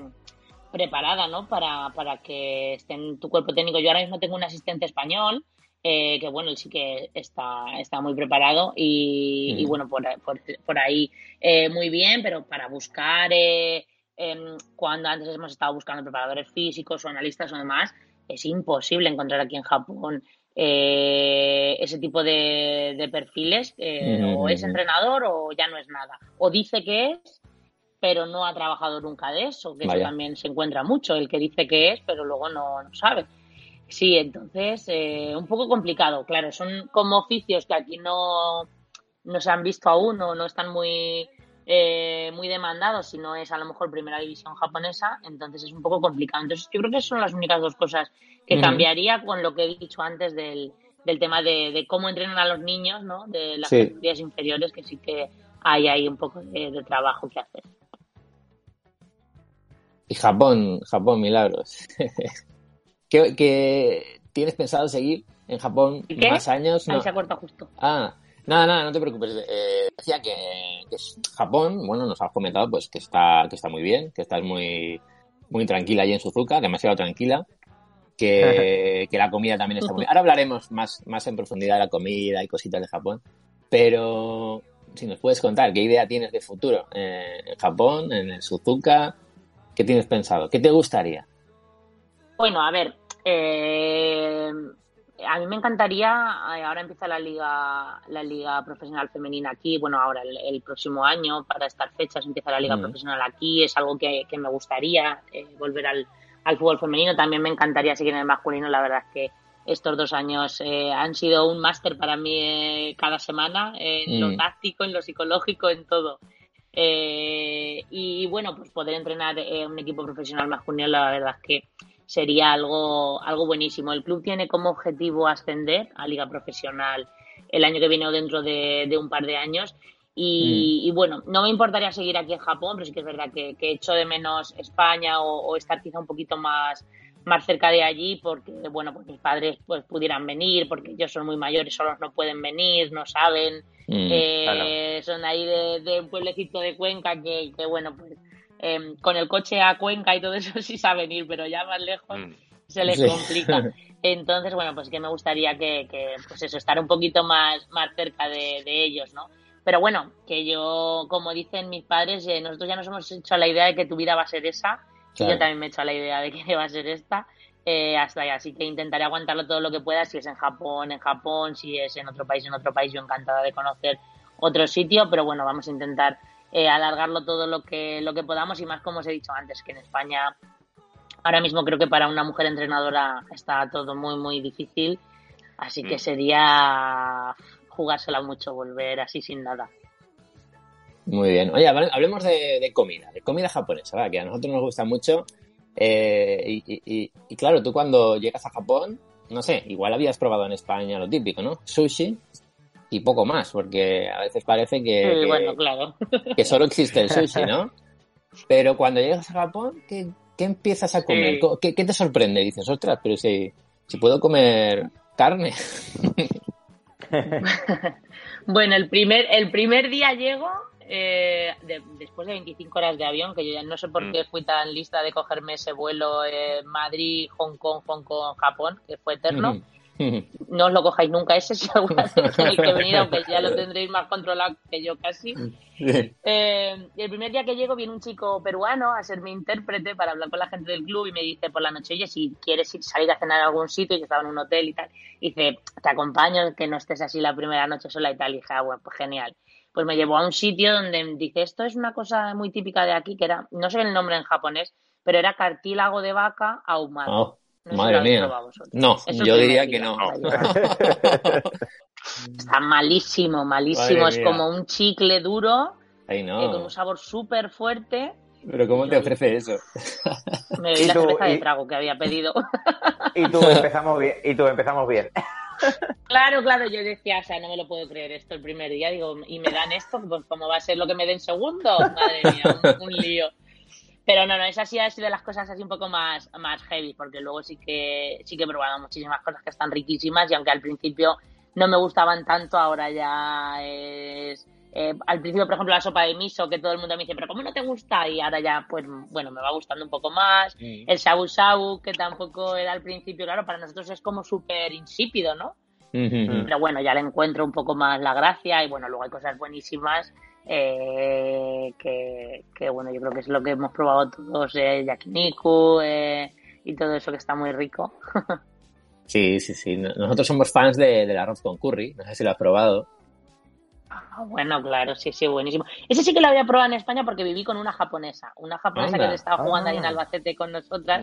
preparada, ¿no? Para, para que esté en tu cuerpo técnico. Yo ahora mismo tengo un asistente español, eh, que bueno, él sí que está, está muy preparado y, y Mm. bueno, por, por, por ahí eh, muy bien, pero para buscar, eh, em, cuando antes hemos estado buscando preparadores físicos o analistas o demás, es imposible encontrar aquí en Japón eh, ese tipo de, de perfiles. eh, o es entrenador o ya no es nada. O dice que es, pero no ha trabajado nunca de eso, que Vaya. eso también se encuentra mucho, el que dice que es, pero luego no, no sabe. Sí, entonces, eh, un poco complicado, claro, son como oficios que aquí no, no se han visto aún o no están muy, eh, muy demandados, si no es a lo mejor primera división japonesa, entonces es un poco complicado. Entonces, yo creo que son las únicas dos cosas que cambiaría con lo que he dicho antes del, del tema de, de cómo entrenan a los niños, ¿no? De las Sí. categorías inferiores, que sí que hay ahí un poco de, de trabajo que hacer. Y Japón, Japón, milagros. [LAUGHS] ¿Qué, qué tienes pensado seguir en Japón más años? Ahí No. se ha cortado justo. Ah, nada, nada, no te preocupes. Eh, decía que, que es- Japón, bueno, nos has comentado pues que está, que está muy bien, que estás muy, muy tranquila ahí en Suzuka, demasiado tranquila, que, [LAUGHS] que la comida también está muy bien. Ahora hablaremos más, más en profundidad de la comida y cositas de Japón, pero si nos puedes contar qué idea tienes de futuro eh, en Japón, en el Suzuka, ¿qué tienes pensado? ¿Qué te gustaría? Bueno, a ver, eh, a mí me encantaría, eh, ahora empieza la liga, la liga profesional femenina aquí, bueno, ahora el, el próximo año, para estas fechas empieza la liga Mm. profesional aquí, es algo que, que me gustaría, eh, volver al, al fútbol femenino, también me encantaría seguir en el masculino, la verdad es que estos dos años eh, han sido un máster para mí eh, cada semana, en lo Mm. táctico, en lo psicológico, en todo. Eh, y bueno, pues poder entrenar un equipo profesional masculino, la verdad es que sería algo, algo buenísimo. El club tiene como objetivo ascender a liga profesional el año que viene o dentro de, de un par de años. Y, y bueno, no me importaría seguir aquí en Japón, pero sí que es verdad que, que echo de menos España o, o estar quizá un poquito más, más cerca de allí porque, bueno, pues mis padres pues pudieran venir, porque ellos son muy mayores, solos no pueden venir, no saben. Mm, Eh, Son ahí de, de un pueblecito de Cuenca que, que bueno, pues eh, con el coche a Cuenca y todo eso [LAUGHS] sí saben ir, pero ya más lejos Mm. se les Sí. complica. [LAUGHS] Entonces, bueno, pues que me gustaría que, que, pues eso, estar un poquito más, más cerca de, de ellos, ¿no? Pero bueno, que yo, como dicen mis padres, eh, nosotros ya nos hemos hecho a la idea de que tu vida va a ser esa, y Claro. yo también me he hecho a la idea de que [LAUGHS] va a ser esta, eh, hasta ahí. Así que intentaré aguantarlo todo lo que pueda, si es en Japón, en Japón, si es en otro país, en otro país, yo encantada de conocer otro sitio, pero bueno, vamos a intentar eh, alargarlo todo lo que, lo que podamos y más como os he dicho antes, que en España ahora mismo creo que para una mujer entrenadora está todo muy, muy difícil, así que Mm. sería jugársela mucho, volver así sin nada. Muy bien. Oye, hable- hablemos de, de comida, de comida japonesa, que a nosotros nos gusta mucho. Eh, y, y- y- y claro, tú cuando llegas a Japón, no sé, igual habías probado en España lo típico, ¿no? Sushi y poco más, porque a veces parece que, Sí, que- bueno, claro. que solo existe el [LAUGHS] sushi, ¿no? Pero cuando llegas a Japón, ¿qué, qué empiezas a comer? Sí. ¿Qué, qué te sorprende? Dices, ostras, pero si, si puedo comer carne. [LAUGHS] Bueno, el primer, el primer día llego, eh, de- después de 25 horas de avión, que yo ya no sé por Mm. qué fui tan lista de cogerme ese vuelo eh, Madrid, Hong Kong, Hong Kong, Japón, que fue eterno. [LAUGHS] No os lo cojáis nunca ese [LAUGHS] vez tenéis que venir, aunque ya lo tendréis más controlado que yo casi. Eh, el primer día que llego viene un chico peruano a ser mi intérprete para hablar con la gente del club y me dice por la noche, oye, si quieres ir- salir a cenar a algún sitio, yo estaba en un hotel y tal, y dice, te acompaño, que no estés así la primera noche sola y tal, y dije, ah, bueno, pues genial. Pues me llevó a un sitio donde dice, esto es una cosa muy típica de aquí, que era, no sé el nombre en japonés, pero era cartílago de vaca ahumado. Oh, No madre mía. No, Eso yo diría que no. [LAUGHS] Está malísimo, malísimo. Madre es mía. como un chicle duro, Ay, eh, con no. un sabor súper fuerte. Pero ¿cómo te ofrece eso? [LAUGHS] Me [LAUGHS] bebí la cerveza de trago que había pedido. Y tú empezamos bien. Y tú empezamos bien. claro, claro, yo decía, o sea, no me lo puedo creer esto el primer día, digo, y me dan esto, pues como va a ser lo que me den segundo, madre mía, un, un lío. Pero no, no, esa sí ha sido de las cosas así un poco más, más heavy, porque luego sí que, sí que he probado muchísimas cosas que están riquísimas y aunque al principio no me gustaban tanto, ahora ya es... eh, al principio, por ejemplo, la sopa de miso, que todo el mundo me dice, pero ¿cómo no te gusta? Y ahora ya, pues, bueno, me va gustando un poco más. El shabu shabu, que tampoco era al principio, claro, para nosotros es como súper insípido, ¿no? Pero bueno, ya le encuentro un poco más la gracia y bueno, luego hay cosas buenísimas eh, que, que, bueno, yo creo que es lo que hemos probado todos, eh, yakiniku eh, y todo eso que está muy rico. [LAUGHS] Sí, sí, sí. No- Nosotros somos fans de, del arroz con curry. No sé si lo has probado. Ah, bueno, claro, sí, sí, buenísimo. Ese sí que lo había probado en España porque viví con una japonesa, una japonesa Anda. que estaba jugando ahí en Ah. Albacete con nosotras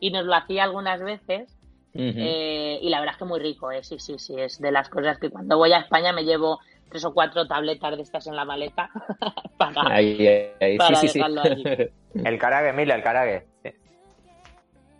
y nos lo hacía algunas veces. Eh, y la verdad es que muy rico, ¿eh? sí, sí, sí, es de las cosas que cuando voy a España me llevo tres o cuatro tabletas de estas en la maleta [LAUGHS] para, Ahí, ahí, para Sí, sí, sí. dejarlo allí. El karage, mira, el karage. Sí.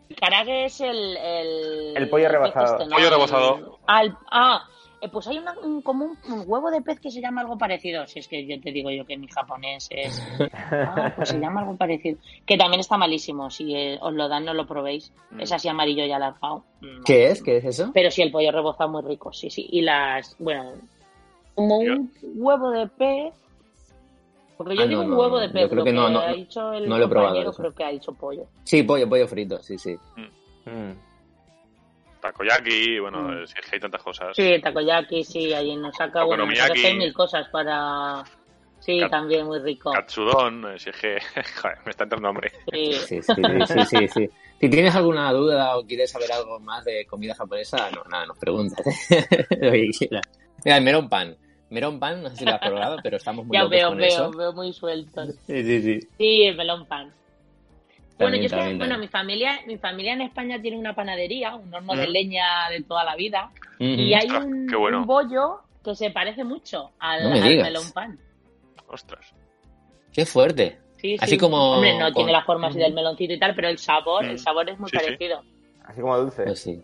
El karage es el... El, El pollo rebozado. ¿no? Pollo rebozado. Ah, el- ah, eh, pues hay una- un, como un, un huevo de pez que se llama algo parecido. Si es que yo te digo yo que mi japonés es... [LAUGHS] Ah, pues se llama algo parecido. Que también está malísimo. Si eh, os lo dan, no lo probéis. Es así amarillo y alargado. Mm, ¿Qué es? ¿Qué es eso? Pero sí, el pollo rebozado muy rico, sí, sí. Y las, bueno, como un huevo de pez. Porque yo Ah, digo no, un huevo no. de Yo pez, creo lo que que, no, no, ha dicho el no lo he probado creo que ha dicho pollo. Sí, pollo, pollo frito, sí, sí. Mm. Takoyaki, bueno, Mm. si es que hay tantas cosas. Sí, takoyaki, sí, ahí en Osaka, bueno, hay mil cosas para... Sí, Kat- también muy rico. Katsudon, eh, si es que, [LAUGHS] joder, me está entrando hambre. Sí. Sí, sí, sí, sí, sí, sí. Si tienes alguna duda o quieres saber algo más de comida japonesa, no, nada, nos preguntas. [LAUGHS] Lo que quieras. Mira, el melón pan. Melón pan, no sé si lo has probado, [LAUGHS] pero estamos muy Ya locos veo, con veo, eso. veo muy sueltos. [LAUGHS] Sí, sí, sí. Sí, el melón pan. Bueno, yo también, bueno, mi familia, mi familia en España tiene una panadería, un horno de leña de toda la vida, y hay Ostras, un, qué bueno. un bollo que se parece mucho al, No me al digas. melón pan. Ostras. Qué fuerte. Sí, Así sí. como Hombre, no con- tiene la forma así del meloncito y tal, pero el sabor, Mm. el sabor es muy Sí, sí. parecido. Así como dulce. Pues sí.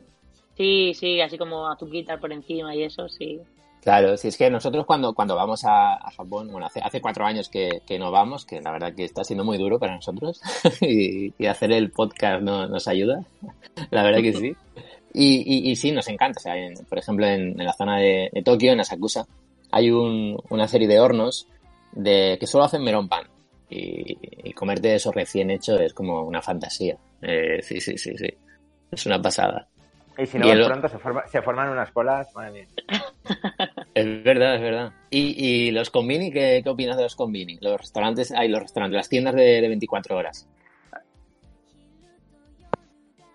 Sí, sí, así como azuquitar por encima y eso, sí. Claro, si es que nosotros cuando, cuando vamos a, Japón, bueno, hace, hace cuatro años que, que no vamos, que la verdad que está siendo muy duro para nosotros, [LAUGHS] y, hacer el podcast no- nos ayuda, [LAUGHS] la verdad que sí. Y, y, sí, nos encanta. O sea, en- por ejemplo, en, la zona de, de Tokio, en Asakusa, hay un- una serie de hornos de que solo hacen melón pan. Y, y comerte eso recién hecho es como una fantasía. Eh, sí, sí, sí, sí. Es una pasada. Y si no, Y el- pronto se, forma- se forman unas colas, madre mía. [LAUGHS] Es verdad, es verdad. ¿Y, y los convini? ¿qué, ¿Qué opinas de los convini? Los restaurantes, hay los restaurantes, las tiendas de, de 24 horas.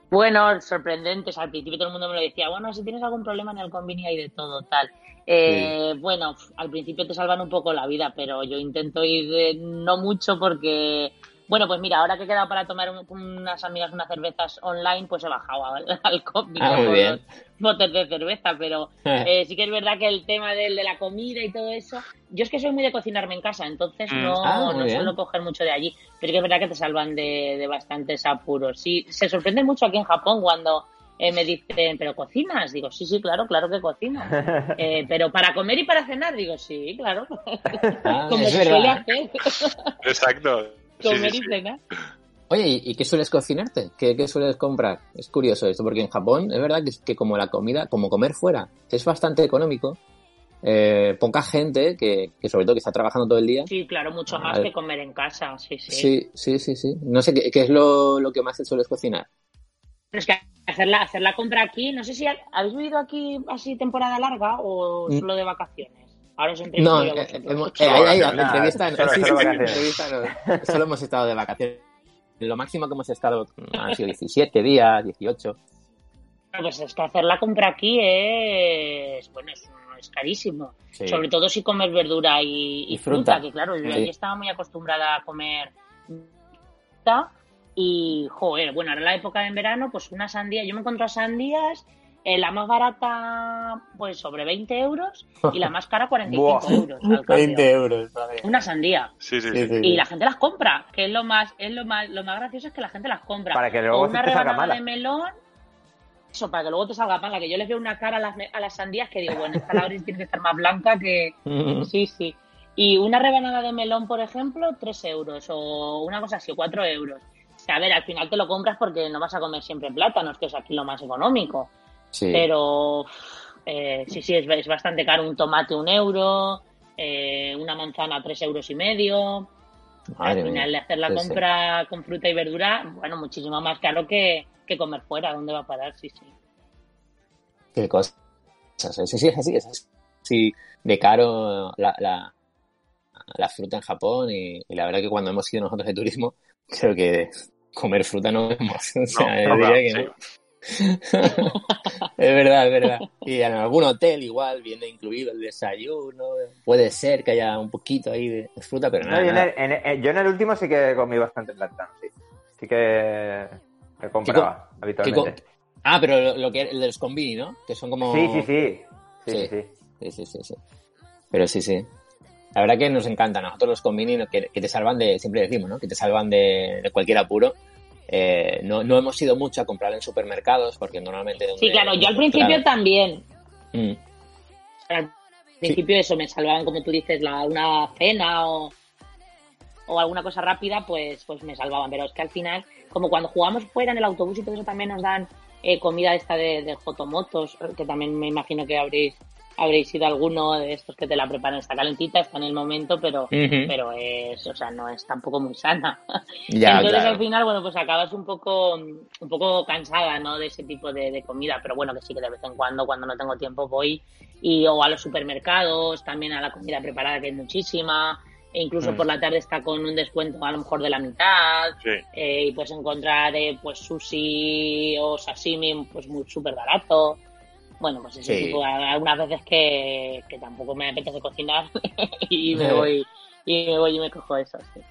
Bueno, sorprendentes. Al principio todo el mundo me lo decía, bueno, si tienes algún problema en el convini hay de todo, tal. Eh, Bueno, al principio te salvan un poco la vida, pero yo intento ir eh, no mucho porque, bueno, pues mira, ahora que he quedado para tomar un- unas amigas unas cervezas online, pues he bajado al, [LAUGHS] al convini Ah, muy bien. los botes de cerveza, pero [LAUGHS] eh, sí que es verdad que el tema del, de la comida y todo eso, yo es que soy muy de cocinarme en casa, entonces Mm. no, Ah, no suelo coger mucho de allí, pero sí que es verdad que te salvan de, de bastantes apuros. Sí, se sorprende mucho aquí en Japón cuando eh, me dicen, ¿pero cocinas? Digo, sí, sí, claro, claro que cocino. [LAUGHS] Eh, pero para comer y para cenar, digo, sí, claro. Ah, Como se suele hacer, Exacto. Sí, comer sí, y cenar. Oye, ¿y, qué sueles cocinarte? ¿Qué, qué sueles comprar? Es curioso esto, porque en Japón es verdad que, que como la comida, como comer fuera, es bastante económico. eh, poca gente que, que sobre todo que está trabajando todo el día. Sí, claro, mucho más que comer en casa, sí, sí. Sí, sí, sí, sí. No sé qué, qué es lo, lo que más te sueles cocinar. Pero es que hacer la, hacer la compra aquí, no sé si ha- habéis vivido aquí así temporada larga o Mm. solo de vacaciones. Ahora os entrevisto No, eh, hemos, eh, Solo ahí- ahí, vacaciones. entrevista, Solo- sí, solo sí, sí, vacaciones. entrevista no. Solo hemos estado de vacaciones. Lo máximo que hemos estado han sido 17 días, 18. Pues es que hacer la compra aquí es, bueno, es, es carísimo. Sí. Sobre todo si comes verdura y, y Y fruta, fruta. que claro, yo Sí. allí estaba muy acostumbrada a comer fruta y, joder, bueno, ahora la época de en verano, pues una sandía, yo me encuentro sandías, eh, la más barata, pues sobre 20 euros y la más cara [LAUGHS] 45 Buah. euros. al euros. Una sandía. Sí, sí, Sí, sí. sí, Y la gente las compra, que es lo más, es lo más, lo más gracioso es que la gente las compra. Para que o luego una te salga rebanada mala. de melón, eso, para que luego te salga mala, que yo les veo una cara a las, a las sandías que digo, bueno, esta la tiene que estar más blanca que... Sí, sí. Y una rebanada de melón, por ejemplo, 3 euros, o una cosa así, 4 euros. O sea, a ver, al final te lo compras porque no vas a comer siempre plátanos, que es aquí lo más económico. Sí. Pero eh, sí, sí, es, es bastante caro. Un tomate, un euro, eh, una manzana, tres euros y medio. Madre Al final, mía. hacer la sí. compra con fruta y verdura, bueno, muchísimo más caro que, que comer fuera. ¿Dónde va a parar? Sí, sí. Qué cosas. Sí, sí, es así, es así de caro la, la, la fruta en Japón y, y la verdad que cuando hemos ido nosotros de turismo, [LAUGHS] creo que comer fruta no vemos. O sea, No, no, diría que no. [LAUGHS] es verdad, es verdad. Y en algún hotel igual viene incluido el desayuno. Puede ser que haya un poquito ahí de fruta, pero No, nada. yo, en el, en el- yo en el último sí que comí bastante plátano, sí. Sí que me compraba ¿Qué habitualmente. Ah, pero lo, lo que el de los convini, ¿no? Que son como... Sí, sí, sí. Sí, Sí. sí, sí. Sí, sí, sí, sí. Pero sí, sí. La verdad que nos encanta. A nosotros los convini que, que te salvan de, siempre decimos, ¿no? Que te salvan de, de cualquier apuro. Eh, no, no hemos ido mucho a comprar en supermercados porque normalmente... Sí, claro, yo al principio Claro. también. Mm, Al principio eso, me salvaban, como tú dices, la, una cena o, o alguna cosa rápida, pues, pues me salvaban. Pero es que al final, como cuando jugamos fuera en el autobús y todo eso, también nos dan eh, comida esta de, de jotomotos, que también me imagino que habréis habréis sido alguno de estos que te la preparan, está calentita, está en el momento, pero, pero es, o sea, no es tampoco muy sana. [LAUGHS] Ya, Entonces claro. al final, bueno, pues acabas un poco, un poco cansada, ¿no? De ese tipo de, de comida, pero bueno, que sí que de vez en cuando, cuando no tengo tiempo, voy y o a los supermercados, también a la comida preparada que hay muchísima, e incluso Mm. por la tarde está con un descuento a lo mejor de la mitad Sí. eh, y puedes encontrar eh, pues sushi o sashimi pues muy súper barato bueno pues ese Sí. tipo algunas veces que, que tampoco me apetece cocinar [LAUGHS] y me [LAUGHS] voy y me voy y me cojo eso sí.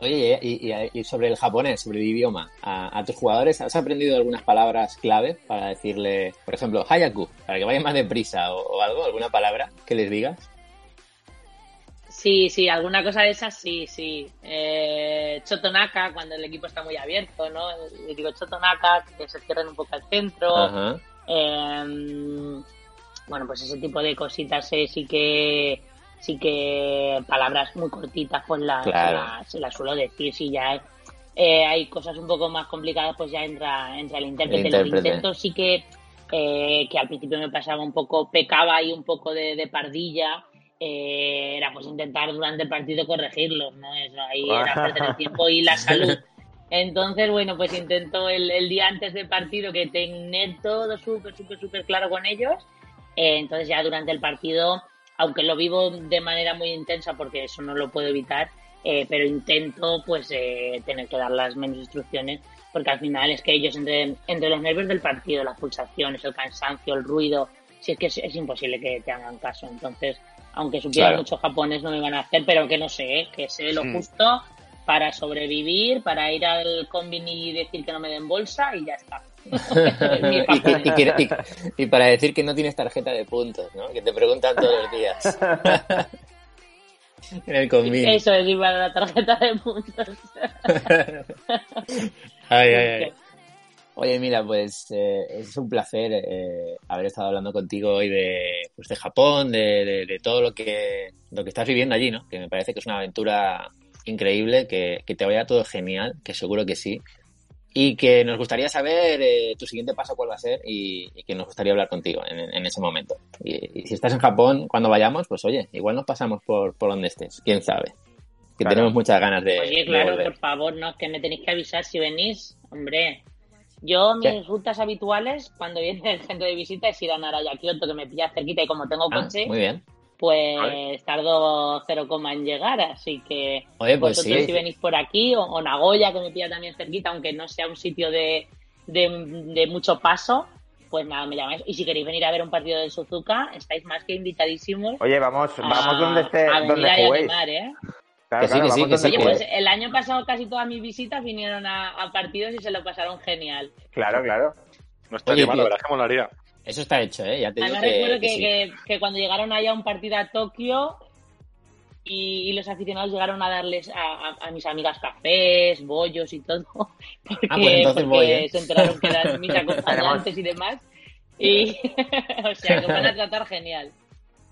Oye, y, y- y sobre el japonés, sobre el idioma, a, a tus jugadores, ¿has aprendido algunas palabras clave para decirle, por ejemplo, Hayaku, para que vayan más deprisa o, o algo, alguna palabra que les digas? Sí, sí, alguna cosa de esas sí, sí. Eh, Chotonaka, cuando el equipo está muy abierto, ¿no? Le digo Chotonaka, que se cierren un poco al centro. Ajá. Eh, bueno, pues ese tipo de cositas eh, sí que sí que palabras muy cortitas pues las, Claro. las, se las suelo decir si ya eh, hay cosas un poco más complicadas pues ya entra entra el intérprete, El Los intérprete. intentos sí que eh, que al principio me pasaba un poco pecaba ahí un poco de, de pardilla eh, era pues intentar durante el partido corregirlos no eso ahí era [LAUGHS] perder el tiempo y la salud entonces, bueno, pues intento el, el día antes del partido que tener todo súper, súper, súper claro con ellos. Eh, entonces ya durante el partido, aunque lo vivo de manera muy intensa porque eso no lo puedo evitar, eh, pero intento pues eh, tener que dar las menos instrucciones porque al final es que ellos entre, entre los nervios del partido, las pulsaciones, el cansancio, el ruido, si es que es, es imposible que te hagan caso. Entonces, aunque supiera Claro. mucho japonés no me van a hacer, pero que no sé, que sé lo Mm. justo para sobrevivir, para ir al combini y decir que no me den bolsa y ya está. [LAUGHS] Y, que- japonés. y que- y- y para decir que no tienes tarjeta de puntos, ¿no? Que te preguntan todos los días. [LAUGHS] en el convite. Eso es, y para la tarjeta de puntos. [LAUGHS] Ay, ay, ay. Oye, mira, pues eh, es un placer eh, haber estado hablando contigo hoy de, pues, de Japón, de, de- de todo lo que, lo que estás viviendo allí, ¿no? Que me parece que es una aventura increíble, que, que te vaya todo genial, que seguro que sí. Y que nos gustaría saber eh, tu siguiente paso cuál va a ser y, y que nos gustaría hablar contigo en, en ese momento. Y, y si estás en Japón, cuando vayamos, pues oye, igual nos pasamos por, por donde estés, quién sabe. Que Claro. tenemos muchas ganas de, Oye, de claro, volver. por favor, no, que me tenéis que avisar si venís, hombre. Yo, mis ¿Qué? rutas habituales, cuando viene el centro de visita, es ir a Naraya Kyoto, que me pilla cerquita, y como tengo Ah, coche, muy bien. Pues tardo cero coma en llegar, así que Oye, pues vosotros sí. si venís por aquí, o, o Nagoya, que me pilla también cerquita, aunque no sea un sitio de, de, de mucho paso, pues nada, me llamáis. Y si queréis venir a ver un partido del Suzuka, estáis más que invitadísimos. Oye, vamos, vamos a- donde esté, a venir donde a juguéis. animar, ¿eh? Claro, Que sí, claro, que sí, vamos que sí, donde Oye, pues el año pasado casi todas mis visitas vinieron a, a partidos y se lo pasaron genial. Claro, claro. No estaría Oye, mal, tío. la verdad es que molaría. Eso está hecho, ¿eh? Ya te digo Además que, recuerdo que que, sí. que- que cuando llegaron allá a un partido a Tokio y, y los aficionados llegaron a darles a, a- a mis amigas cafés, bollos y todo, [LAUGHS] porque, Ah, pues entonces porque voy, ¿eh? se enteraron que eran [LAUGHS] mis acompañantes y demás. Y, [LAUGHS] o sea, que van a tratar genial.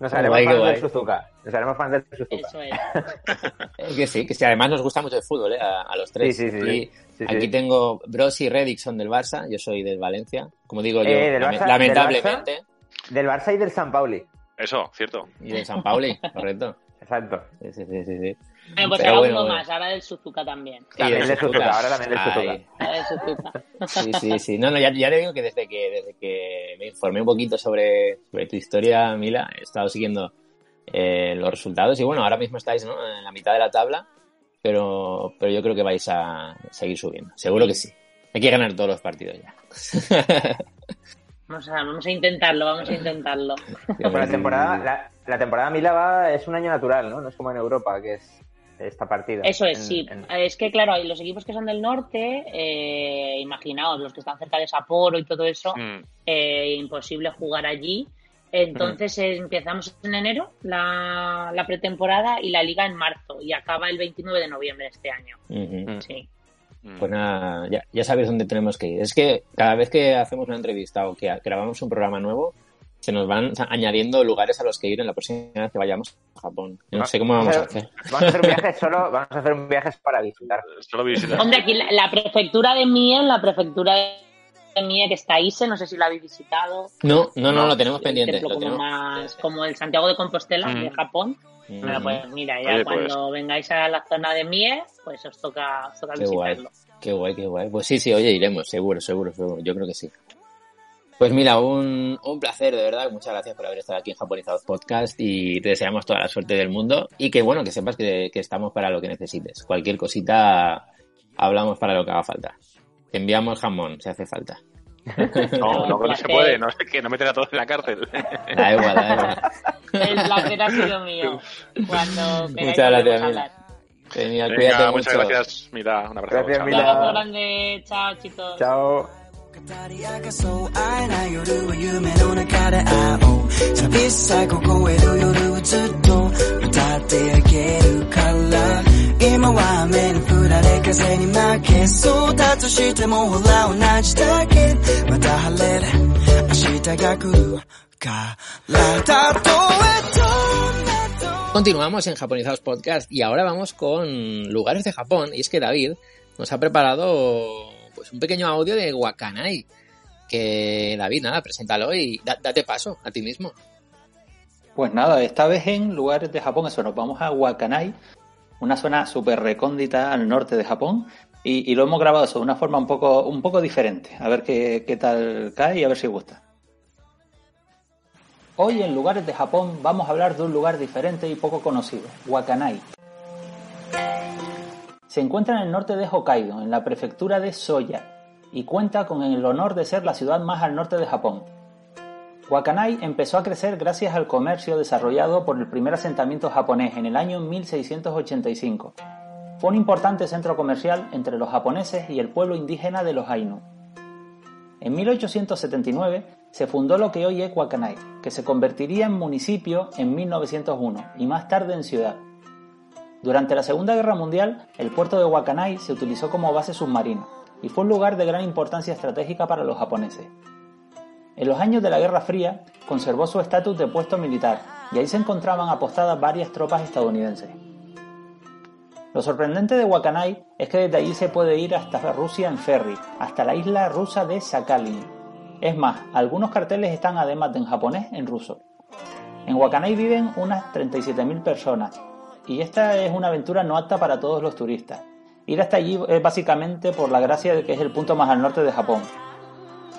Nos haremos guay, fans guay. del Suzuka. Nos haremos fans del Suzuka. Eso es. Que sí, que sí. Además nos gusta mucho el fútbol, ¿eh? A, a los tres. Sí, sí, sí. Sí, aquí sí. tengo Bros y Reddick son del Barça, yo soy del Valencia. Como digo yo, Eh, lame- Barça- lamentablemente. Del Barça y del San Pauli. Eso, cierto. Y del San Pauli, correcto. Exacto. Sí, sí, sí. Bueno, pues Pero ahora bueno, uno bueno. más, ahora del Suzuka también. Sí, También del Suzuka, ahora también del Suzuka. Sí, sí, sí. No, no, ya, ya le digo que desde que desde que me informé un poquito sobre, sobre tu historia, Mila, he estado siguiendo eh, los resultados y bueno, ahora mismo estáis ¿no? en la mitad de la tabla, pero, pero yo creo que vais a seguir subiendo. Seguro que sí. Hay que ganar todos los partidos ya. [LAUGHS] Vamos a, vamos a intentarlo, vamos a intentarlo. La temporada, la, la temporada Mila va, es un año natural, ¿no? No es como en Europa, que es esta partida. Eso es, En- sí. en- Es que, claro, hay los equipos que son del norte, eh, imaginaos, los que están cerca de Sapporo y todo eso, Mm. eh, imposible jugar allí. Entonces eh, empezamos en enero la, la pretemporada y la liga en marzo y acaba el 29 de noviembre de este año. Sí. Pues nada, ya, ya sabéis dónde tenemos que ir. Es que cada vez que hacemos una entrevista o que grabamos un programa nuevo, se nos van añadiendo lugares a los que ir en la próxima vez que vayamos a Japón. No sé cómo vamos a hacer. Vamos a hacer un viaje solo, vamos a hacer un viaje para visitar. [LAUGHS] Solo visitar. Hombre, aquí la, la prefectura de Mie, la prefectura de Mie que está Ise, no sé si la habéis visitado. No, no, no, No, lo tenemos El pendiente. Lo como tenemos... más, como el Santiago de Compostela Mm. de Japón. Ujú. Bueno, pues mira, ya Oye, cuando vengáis a la zona de Mie, pues os toca, os toca Qué guay. visitarlo. Qué guay, qué guay. Pues sí, sí, oye, iremos, seguro, seguro, seguro. Yo creo que sí. Pues mira, un, un placer, de verdad. Muchas gracias por haber estado aquí en Japonizados Podcast y te deseamos toda la suerte del mundo. Y que bueno, que sepas que, que estamos para lo que necesites. Cualquier cosita hablamos para lo que haga falta. Enviamos jamón si hace falta. No, no, no se puede, no sé qué, no meter a todos en la cárcel. Da igual, da igual. El placer ha sido mío. Cuando Muchas gracias, Mila. Genial, Venga, cuídate muchas mucho. gracias, Mira, un abrazo. Gracias, chao. Un Mila. abrazo grande. Chao, chicos. Chao. 語り明かそう会えない夜は夢の中で会おう寂しさ凍える夜をずっと歌ってあげるから今は雨に降られ風に負けそうだとしてもほら同じだけまた晴れる明日が来るからたとえどんな Continuamos en Japonizados Podcast y ahora vamos con lugares de Japón. Y es que David nos ha preparado pues un pequeño audio de Wakanai. Que David, nada, preséntalo y da- date paso a ti mismo. Pues nada, esta vez en lugares de Japón, eso, nos vamos a Wakanai, una zona súper recóndita al norte de Japón, y, lo hemos grabado eso de una forma un poco, un poco diferente. A ver qué, qué tal cae y a ver si gusta. Hoy en lugares de Japón vamos a hablar de un lugar diferente y poco conocido, Wakanai. Se encuentra en el norte de Hokkaido, en la prefectura de Soya, y cuenta con el honor de ser la ciudad más al norte de Japón. Wakanai empezó a crecer gracias al comercio desarrollado por el primer asentamiento japonés en el año 1685. Fue un importante centro comercial entre los japoneses y el pueblo indígena de los Ainu. En 1879 se fundó lo que hoy es Wakanai, que se convertiría en municipio en 1901 y más tarde en ciudad. Durante la Segunda Guerra Mundial, el puerto de Wakanai se utilizó como base submarina y fue un lugar de gran importancia estratégica para los japoneses. En los años de la Guerra Fría conservó su estatus de puesto militar y ahí se encontraban apostadas varias tropas estadounidenses. Lo sorprendente de Wakanai es que desde allí se puede ir hasta Rusia en ferry, hasta la isla rusa de Sakhalin. Es más, algunos carteles están además de en japonés en ruso. En Wakanai viven unas 37.000 personas y esta es una aventura no apta para todos los turistas. Ir hasta allí es básicamente por la gracia de que es el punto más al norte de Japón.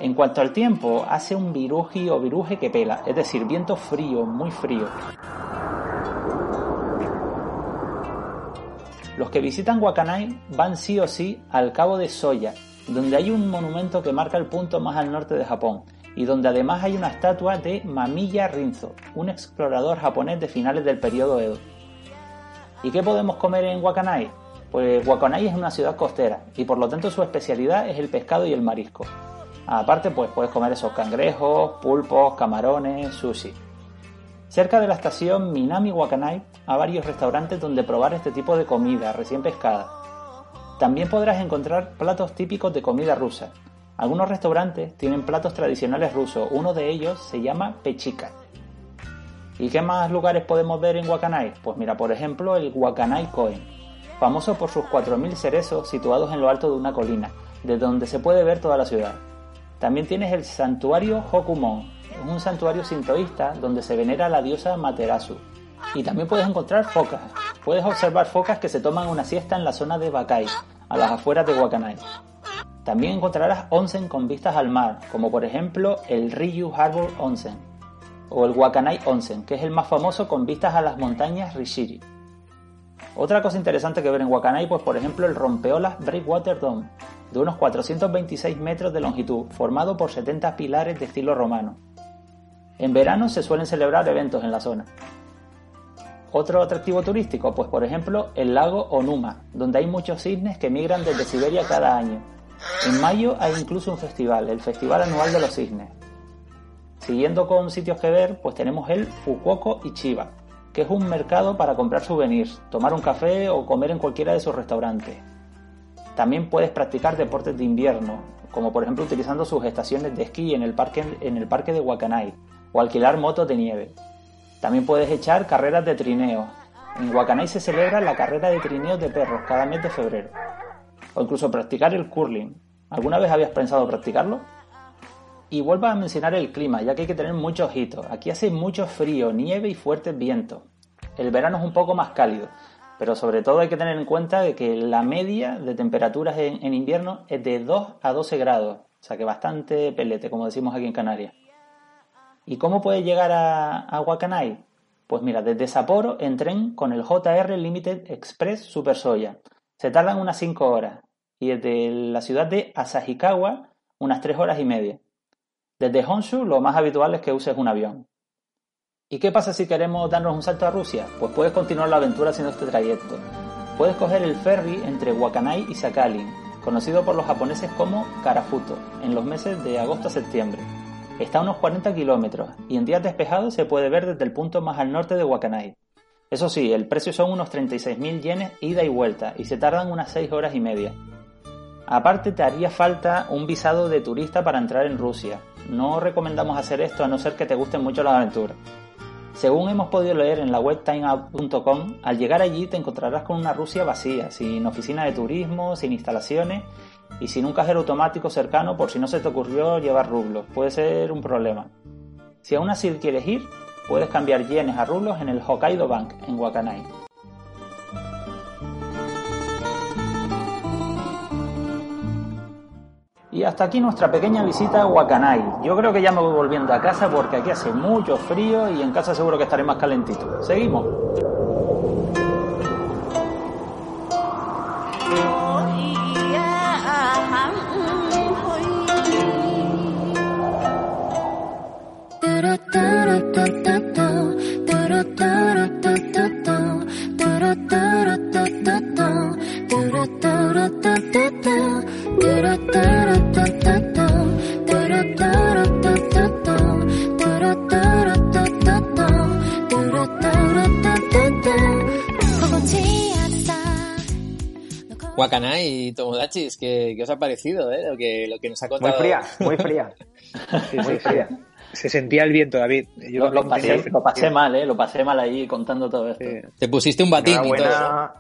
En cuanto al tiempo, hace un viruji o viruje que pela, es decir, viento frío, muy frío. Los que visitan Wakanai van sí o sí al cabo de Soya, donde hay un monumento que marca el punto más al norte de Japón, y donde además hay una estatua de Mamiya Rinzo, un explorador japonés de finales del periodo Edo. ¿Y qué podemos comer en Wakanai? Pues Wakanai es una ciudad costera y por lo tanto su especialidad es el pescado y el marisco. Aparte, pues puedes comer esos cangrejos, pulpos, camarones, sushi. Cerca de la estación Minami Wakanai hay varios restaurantes donde probar este tipo de comida recién pescada. También podrás encontrar platos típicos de comida rusa. Algunos restaurantes tienen platos tradicionales rusos, uno de ellos se llama pechika. ¿Y qué más lugares podemos ver en Wakanai? Pues mira, por ejemplo, el Wakanai Koen, famoso por sus 4.000 cerezos situados en lo alto de una colina, de donde se puede ver toda la ciudad. También tienes el santuario Hokumon, un santuario sintoísta donde se venera a la diosa Materasu. Y también puedes encontrar focas. Puedes observar focas que se toman una siesta en la zona de Bakai, a las afueras de Wakanai. También encontrarás onsen con vistas al mar, como por ejemplo el Ryu Harbor Onsen, o el Wakanai Onsen, que es el más famoso con vistas a las montañas Rishiri. Otra cosa interesante que ver en Wakanai, pues por ejemplo el rompeolas Breakwater Dome, de unos 426 metros de longitud, formado por 70 pilares de estilo romano. En verano se suelen celebrar eventos en la zona. Otro atractivo turístico, pues por ejemplo el lago Onuma, donde hay muchos cisnes que migran desde Siberia cada año. En mayo hay incluso un festival, el Festival Anual de los Cisnes. Siguiendo con sitios que ver, pues tenemos el Fukuoko Ichiba, que es un mercado para comprar souvenirs, tomar un café o comer en cualquiera de sus restaurantes. También puedes practicar deportes de invierno, como por ejemplo utilizando sus estaciones de esquí en el parque, en el parque de Wakanai, o alquilar motos de nieve. También puedes echar carreras de trineo. En Wakanai se celebra la carrera de trineos de perros cada mes de febrero. O incluso practicar el curling. ¿Alguna vez habías pensado practicarlo? Y vuelvo a mencionar el clima, ya que hay que tener mucho ojito. Aquí hace mucho frío, nieve y fuertes vientos. El verano es un poco más cálido, pero sobre todo hay que tener en cuenta que la media de temperaturas en, invierno es de 2 a 12 grados O sea que bastante pelete, como decimos aquí en Canarias. ¿Y cómo puedes llegar a, a Huacanay? Pues mira, desde Sapporo en tren con el JR Limited Express Super Soya. Se tardan unas 5 horas. Y desde la ciudad de Asahikawa unas 3 horas y media. Desde Honshu lo más habitual es que uses un avión. ¿Y qué pasa si queremos darnos un salto a Rusia? Pues puedes continuar la aventura haciendo este trayecto. Puedes coger el ferry entre Wakanai y Sakhalin, conocido por los japoneses como Karafuto, en los meses de agosto a septiembre. Está a unos 40 kilómetros y en días despejados se puede ver desde el punto más al norte de Wakanai. Eso sí, el precio son unos 36.000 yenes ida y vuelta y se tardan unas 6 horas y media. Aparte te haría falta un visado de turista para entrar en Rusia. No recomendamos hacer esto a no ser que te gusten mucho las aventuras. Según hemos podido leer en la web timeout.com, al llegar allí te encontrarás con una Rusia vacía, sin oficina de turismo, sin instalaciones y sin un cajero automático cercano por si no se te ocurrió llevar rublos. Puede ser un problema. Si aún así quieres ir, puedes cambiar yenes a rublos en el Hokkaido Bank en Wakanai. Y hasta aquí nuestra pequeña visita a Wakanai. Yo creo que ya me voy volviendo a casa porque aquí hace mucho frío y en casa seguro que estaré más calentito. Seguimos. Wakanai y Tomodachis, ¿qué, ¿qué os ha parecido eh? lo, que, lo que nos ha Muy contado? fría, muy fría. [LAUGHS] Sí, Muy sí, sí. fría. Se sentía el viento, David. Yo Lo, pasé, lo pasé mal, ¿eh? Lo pasé mal allí contando todo esto. Sí. Te pusiste un batín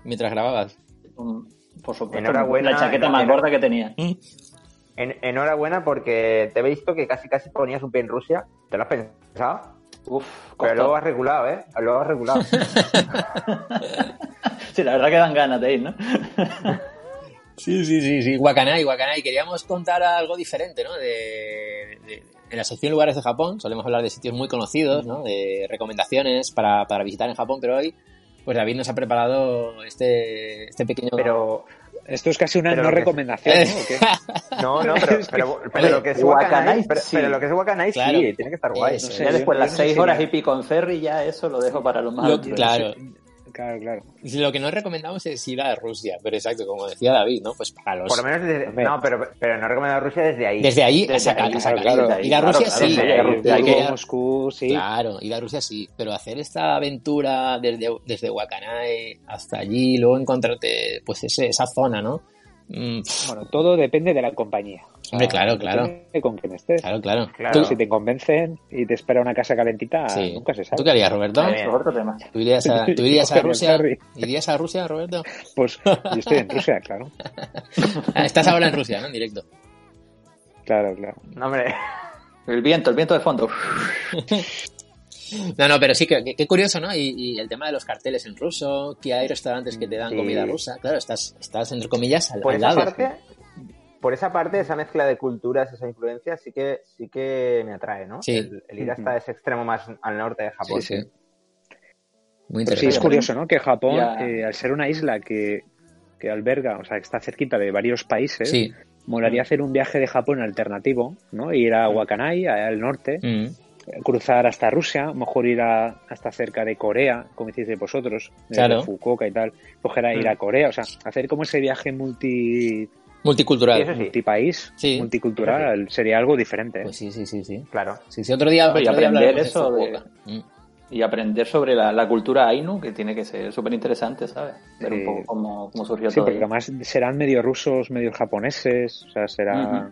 mientras grababas. Mm, Por supuesto, Enhorabuena, la chaqueta más gorda que tenía. En- enhorabuena porque te he visto que casi casi ponías un pie en Rusia. ¿Te lo has pensado? Uf, Pero luego has regulado, ¿eh? Luego has regulado. [LAUGHS] Sí, la verdad que dan ganas de ir, ¿no? [LAUGHS] Sí, sí, sí, sí. Wakanai, Wakanai. Queríamos contar algo diferente, ¿no? De, de- en la sección lugares de Japón solemos hablar de sitios muy conocidos, ¿no? De recomendaciones para, para visitar en Japón, pero hoy, pues David nos ha preparado este, este pequeño... Pero Esto es casi una Pero no recomendación, ¿no? ¿O qué? [LAUGHS] no, no, pero, pero, pero lo que es pero, sí. pero lo que es Wakanai Claro. sí, tiene que estar guay. Eso, No sé, ya yo- después las no sé seis horas y pico en ferry, ya eso lo dejo para los más Lo- claro, Claro, claro. Lo que no recomendamos es ir a Rusia, pero exacto, como decía David, ¿no? Pues para los... Por lo menos desde, Hombre. no, pero, pero no he recomendado Rusia desde ahí. Desde ahí, Desde a sacar, ahí, a sacar. claro, ir a Rusia claro, sí. sí, Eh, a Moscú, sí. Claro, ir a Rusia sí, pero hacer esta aventura desde, desde Wakanai hasta allí, luego encontrarte, pues ese, esa zona, ¿no? Mm, Bueno, todo depende de la compañía. O sea, Hombre, claro, claro. Con quien estés. claro, claro. Claro. ¿Tú, Si te convencen y te espera una casa calentita, sí. nunca se sabe. ¿Tú qué harías, Roberto? ¿Tú irías a, tú [LAUGHS] irías a Rusia? ¿Irías a Rusia, Roberto? Pues yo [LAUGHS] estoy en Rusia, claro. Ah, Estás ahora en Rusia, ¿no? En directo. Claro, claro. No, hombre. El viento, el viento de fondo. [LAUGHS] No, no, pero sí, que, que- qué curioso, ¿no? Y, y el tema de los carteles en ruso, que hay restaurantes que te dan Sí. comida rusa. Claro, estás, estás entre comillas al, Por al esa lado. parte, por esa parte, esa mezcla de culturas, esa influencia, sí que, sí que me atrae, ¿no? Sí. El, el ir hasta ese extremo más al norte de Japón. Sí, sí. Muy Pero sí, interesante. es curioso, ¿no? Que Japón, Ya. eh, al ser una isla que, que alberga, o sea, que está cerquita de varios países, Sí. molaría hacer un viaje de Japón alternativo, ¿no? Ir a Wakanai, al norte, Mm. Cruzar hasta Rusia, a lo mejor ir a- hasta cerca de Corea, como hicisteis vosotros, de Claro. Fukuoka y tal, coger a ir a Corea, o sea, hacer como ese viaje multi, Multicultural. Sí, sí. multipaís, Sí. multicultural, sería algo diferente. ¿eh? Pues sí, sí, sí, sí. Claro. Sí, sí, otro día, Y otro día aprender de eso de-. Mm. Y aprender sobre la, la cultura Ainu, que tiene que ser súper interesante, ¿sabes? Ver Sí. un poco cómo, cómo surgió Sí, todo. porque ello. además serán medio rusos, medio japoneses, o sea, será... Ujú.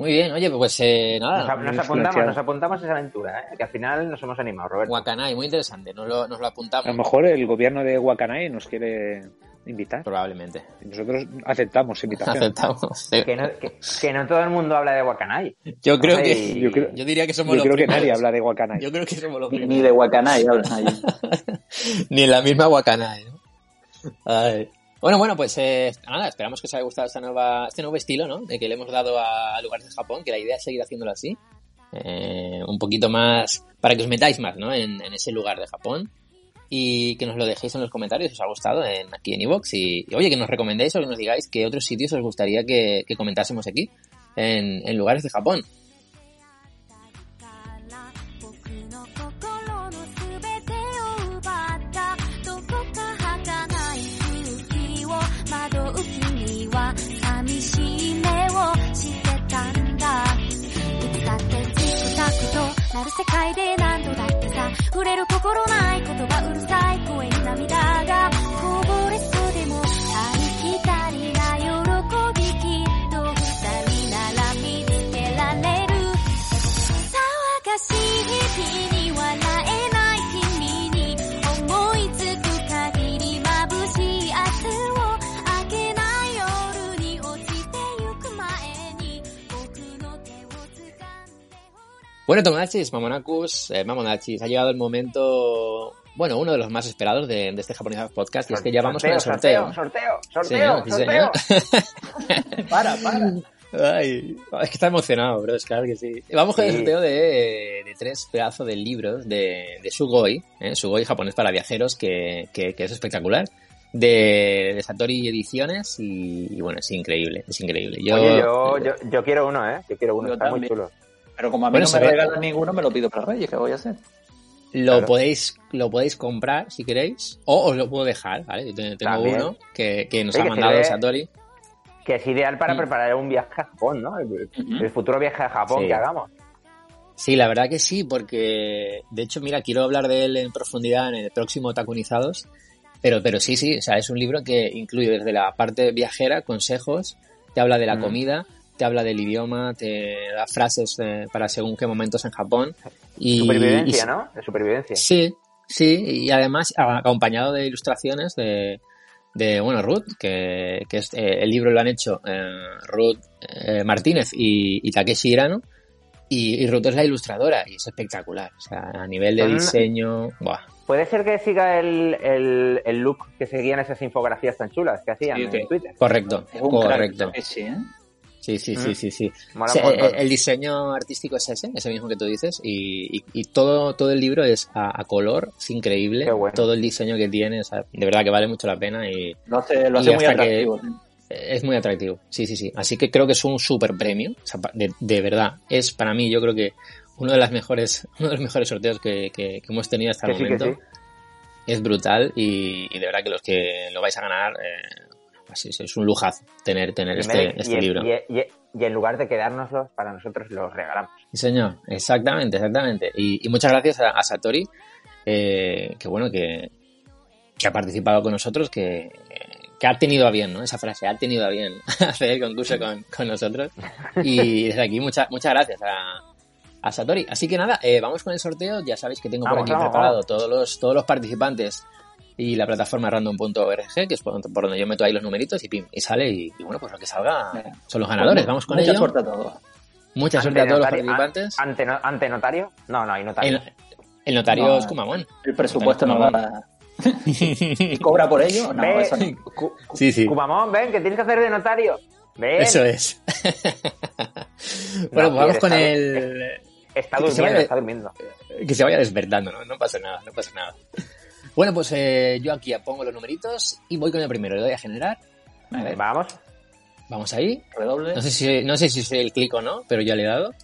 Muy bien, oye, pues eh, Nos, nada, nos apuntamos, nos apuntamos a esa aventura, ¿eh? que al final nos hemos animado, Roberto. Wakanai, muy interesante, nos lo, nos lo A lo apuntamos. mejor el gobierno de Wakanai nos quiere invitar. Probablemente. Y Nosotros aceptamos invitación. Aceptamos. Que no, que, que no todo el mundo habla de Wakanai. Yo creo que. yo creo- Yo diría que somos Yo los creo que nadie habla de Wakanai. Yo creo que somos los Ni- primeros. Ni de Wakanai hablan. [LAUGHS] Ni en la misma Wakanai, ¿no? Ay. Bueno, bueno, pues eh, nada, esperamos que os haya gustado esta nueva, este nuevo estilo, ¿no? De que le hemos dado a lugares de Japón, que la idea es seguir haciéndolo así. Eh, un poquito más, para que os metáis más, ¿no? En, en ese lugar de Japón. Y que nos lo dejéis en los comentarios si os ha gustado en, aquí en iVoox. Y, y, oye, que nos recomendéis o que nos digáis qué otros sitios os gustaría que, que comentásemos aquí en, en lugares de Japón. なる世界で何度だってさ触れる心ない言葉うるさい声に涙が Bueno, Tomonachis, Mamonacus, eh, Mamonachis, ha llegado el momento, bueno, uno de los más esperados de, de este Japonizados Podcast, y es que ya vamos con el sorteo. Sorteo, sorteo, sorteo. sí, sorteo. [LAUGHS] Para, para. Ay, es que está emocionado, bro, es claro que sí. Vamos con el Sí. sorteo de, de tres pedazos de libros de, de Sugoi, ¿eh? Sugoi japonés para viajeros, que, que, que es espectacular. De, de Satori Ediciones y, y bueno, es increíble, es increíble. Yo, Oye, yo, yo, yo quiero uno, ¿eh? Yo quiero uno, está muy chulo. Pero como a mí Bueno, no me ve- regalan ninguno, me lo pido para Reyes. ¿Qué voy a hacer? Lo Claro. podéis, lo podéis comprar si queréis, o os lo puedo dejar, ¿vale? Yo te- tengo También. uno que, que nos Oye, ha que mandado sirve- Satori. Que es ideal para Mm. preparar un viaje a Japón, ¿no? El, el futuro viaje a Japón Sí. que hagamos. Sí, la verdad que sí, porque de hecho, mira, quiero hablar de él en profundidad en el próximo Tacunizados, pero, pero sí, sí, o sea, es un libro que incluye desde la parte viajera, consejos, te habla de la Mm. comida, te habla del idioma, te da frases eh, para según qué momentos en Japón. Y, Supervivencia, y- ¿no? De supervivencia. Sí, sí, y además acompañado de ilustraciones de, de bueno, Ruth, que, que es, eh, el libro lo han hecho eh, Ruth eh, Martínez y, y Takeshi Hirano, y, y Ruth es la ilustradora y es espectacular, o sea, a nivel de diseño, buah. Puede ser que siga el, el, el look que seguían esas infografías tan chulas que hacían Sí, en Twitter. correcto, correcto. Takeshi, ¿eh? Sí, sí, sí, Mm. sí, sí. Mola el, diseño artístico es ese, ese mismo que tú dices, y, y- y todo, todo el libro es a, a color, es increíble, bueno. todo el diseño que tiene, o sea, de verdad que vale mucho la pena y, Lo hace, lo Y hace muy atractivo. ¿eh? Es muy atractivo, sí, sí, sí. Así que creo que es un super premio, o sea, de, de verdad. Es para mí, yo creo que uno de las mejores, [LAUGHS] uno de los mejores sorteos que, que- que hemos tenido hasta el Que sí, que momento. Es brutal y, y de verdad que los que lo vais a ganar, eh, pues es, es un lujazo tener, tener este, este y- libro. y- y- y en lugar de quedárnoslos, para nosotros los regalamos. Sí, señor, exactamente, exactamente. Y, muchas gracias a, a Satori, eh, que bueno, que, que ha participado con nosotros, que, que ha tenido a bien, ¿no? Esa frase, ha tenido a bien [LAUGHS] hacer el concurso con, con nosotros. Y desde aquí muchas muchas gracias a, a Satori. Así que nada, eh, vamos con el sorteo. Ya sabéis que tengo por aquí vamos, preparado vamos. todos los, todos los participantes y la plataforma random.org, que es por, por donde yo meto ahí los numeritos y pim, y sale y, y bueno, pues lo que salga son los ganadores. Vamos con Mucha ello. suerte a todos. Mucha suerte a todos los participantes. an- ante, ante notario? No, no hay notario. El, el notario No. es Kumamon. El presupuesto no da. ¿Y [LAUGHS] cobra por ello? No, Ve, eso no. Sí, sí. Cubamón, ven, que tienes que hacer de notario. Ven. Eso es. bueno, pues vamos con el... Está que se durmiendo, vaya- está durmiendo. Que se vaya despertando, ¿no? No pasa nada, no pasa nada. Bueno, pues eh, yo aquí pongo los numeritos y voy con el primero. Le doy a generar. A ver, Vamos. vamos ahí. Redoble. No sé si, no sé si es el clic o no, pero ya le he dado.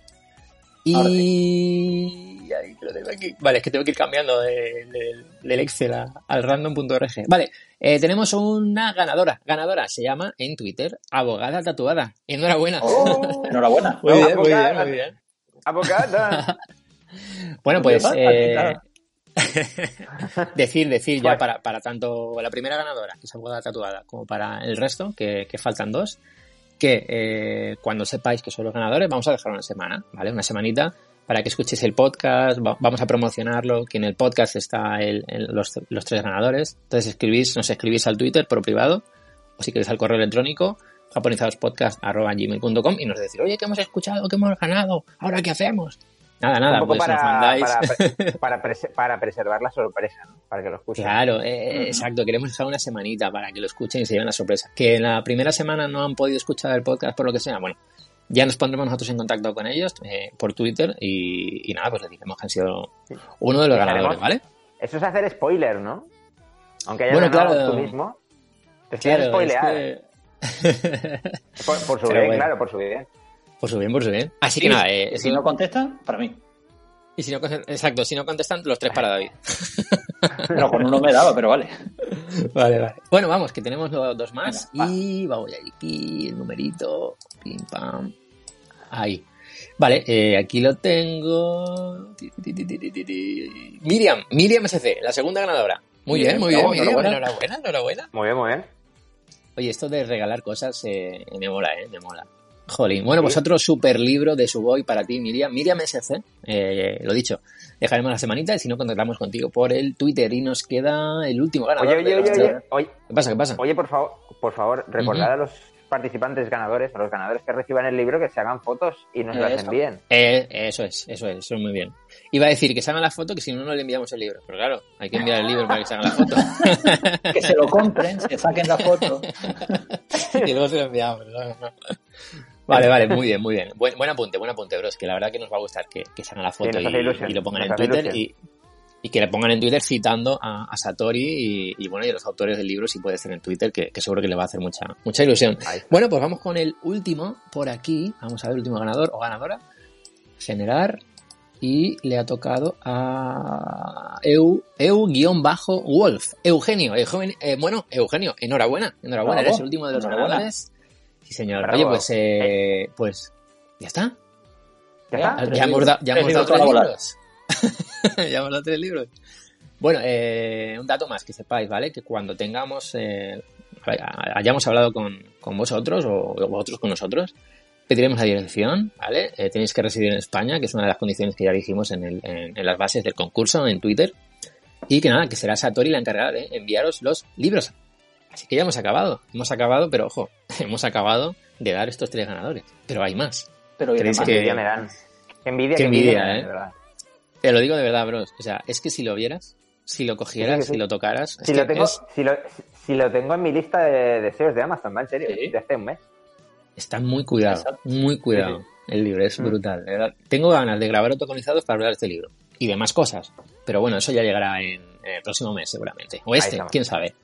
Y... Ahí, lo tengo aquí. Vale, es que tengo que ir cambiando de- de- del Excel a- al random.org. Vale, eh, tenemos una ganadora. Ganadora se llama en Twitter Abogada Tatuada. Enhorabuena. Oh, [LAUGHS] Enhorabuena. Muy bien, muy bien, abogada. [LAUGHS] muy bien. abogada. Bueno, Pues eh. [LAUGHS] decir, decir ya para, para tanto la primera ganadora, que es abogada tatuada, como para el resto, que, que faltan dos, que eh, cuando sepáis que son los ganadores, vamos a dejar una semana, ¿vale? Una semanita para que escuchéis el podcast, va- vamos a promocionarlo, que en el podcast está el- el- los, los tres ganadores. Entonces escribís, nos escribís al Twitter por privado, o si queréis al correo electrónico, japonizadospodcast.gmail.com y nos decís, oye, que hemos escuchado, que hemos ganado, ¿ahora qué hacemos? Nada, nada, un poco pues para, para, [LAUGHS] para, prese- para preservar la sorpresa, ¿no? Para que lo escuchen. Claro, eh, exacto. Queremos dejar una semanita para que lo escuchen y se lleven la sorpresa. Que en la primera semana no han podido escuchar el podcast por lo que sea. Bueno, ya nos pondremos nosotros en contacto con ellos eh, por Twitter y, y nada, pues les diremos que han sido uno de los ganadores, ¿vale? Eso es hacer spoiler, ¿no? Aunque hayas Bueno, claro. tú mismo. Te Claro, es spoilear. que- Por, por su [LAUGHS] Pero bien, bueno. claro, por su bien. Por su bien, por su bien. Así que Sí, nada, eh, si no contestan, para mí. y si no, exacto, si no contestan, los tres para David. [LAUGHS] No, con uno me daba, pero vale. Vale, vale. Bueno, vamos, que tenemos do- dos más Venga, va. y vamos a ir aquí, el numerito, pim pam, ahí. Vale, eh, aquí lo tengo. Miriam, Miriam SC, la segunda ganadora. Muy bien, Bien, muy bien, oh, Miriam, enhorabuena. enhorabuena, enhorabuena. Muy bien, muy bien. Oye, esto de regalar cosas eh, me mola, eh, me mola. Jolín. Bueno, pues otro super libro de Suboy para ti, Miriam. Miriam SC, eh, lo dicho, dejaremos la semanita y si no contactamos contigo por el Twitter y nos queda el último ganador. Oye, oye, oye, oye, oye, ¿Qué pasa? ¿Qué pasa? oye, por favor, por favor, recordad a los participantes ganadores, a los ganadores que reciban el libro, que se hagan fotos y nos las envíen. Eh, eso es, eso es, eso es muy bien. Iba a decir que se hagan la foto, que si no, no le enviamos el libro. Pero claro, hay que enviar el libro para que se hagan la foto. [LAUGHS] Que se lo compren, se saquen la foto. [LAUGHS] y luego se lo enviamos. no. Vale, vale, [LAUGHS] muy bien, muy bien. Buen, buen apunte, buen apunte, bros. Que la verdad que nos va a gustar que, que se hagan la foto y, hace ilusión, y lo pongan en Twitter y, y que le pongan en Twitter citando a, a Satori y, y, bueno, y a los autores del libro, si puede ser en Twitter, que, que seguro que le va a hacer mucha, mucha ilusión. Bueno, pues vamos con el último por aquí. Vamos a ver el último ganador o ganadora. Generar. Y le ha tocado a Eu, Eu-Wolf. Eugenio. Eugenio eh, bueno, Eugenio, enhorabuena. Enhorabuena, eres el último de los ganadores. Sí, señor. Bravo. Oye, pues, eh, pues, ya está. ¿Ya está? Hemos, da- ya hemos dado tres libros. [LAUGHS] ya hemos dado tres libros. Bueno, eh, un dato más que sepáis, ¿vale? Que cuando tengamos, eh, hayamos hablado con, con vosotros o, o vosotros con nosotros, pediremos la dirección, ¿vale? Eh, tenéis que residir en España, que es una de las condiciones que ya dijimos en, el- en- en las bases del concurso en Twitter. Y que nada, que será Satori la encargada de enviaros los libros. Así que ya hemos acabado. Hemos acabado, pero ojo, [LAUGHS] hemos acabado de dar estos tres ganadores. Pero hay más. Pero y ¿Creéis además, Qué que- envidia me dan. Qué envidia, Qué envidia, envidia, me dan, ¿eh? verdad. Te lo digo de verdad, bros. O sea, es que si lo vieras, si lo cogieras, Sí, sí, sí. si lo tocaras, Si lo, tengo, es- si, lo, si lo tengo en mi lista de deseos de Amazon, va en serio, Sí. de hace un mes. está muy cuidado, muy cuidado. El libro es Mm. brutal. Tengo ganas de grabar autoconizados para hablar de este libro y de más cosas. Pero bueno, eso ya llegará en, en el próximo mes seguramente. O este, quién sabe.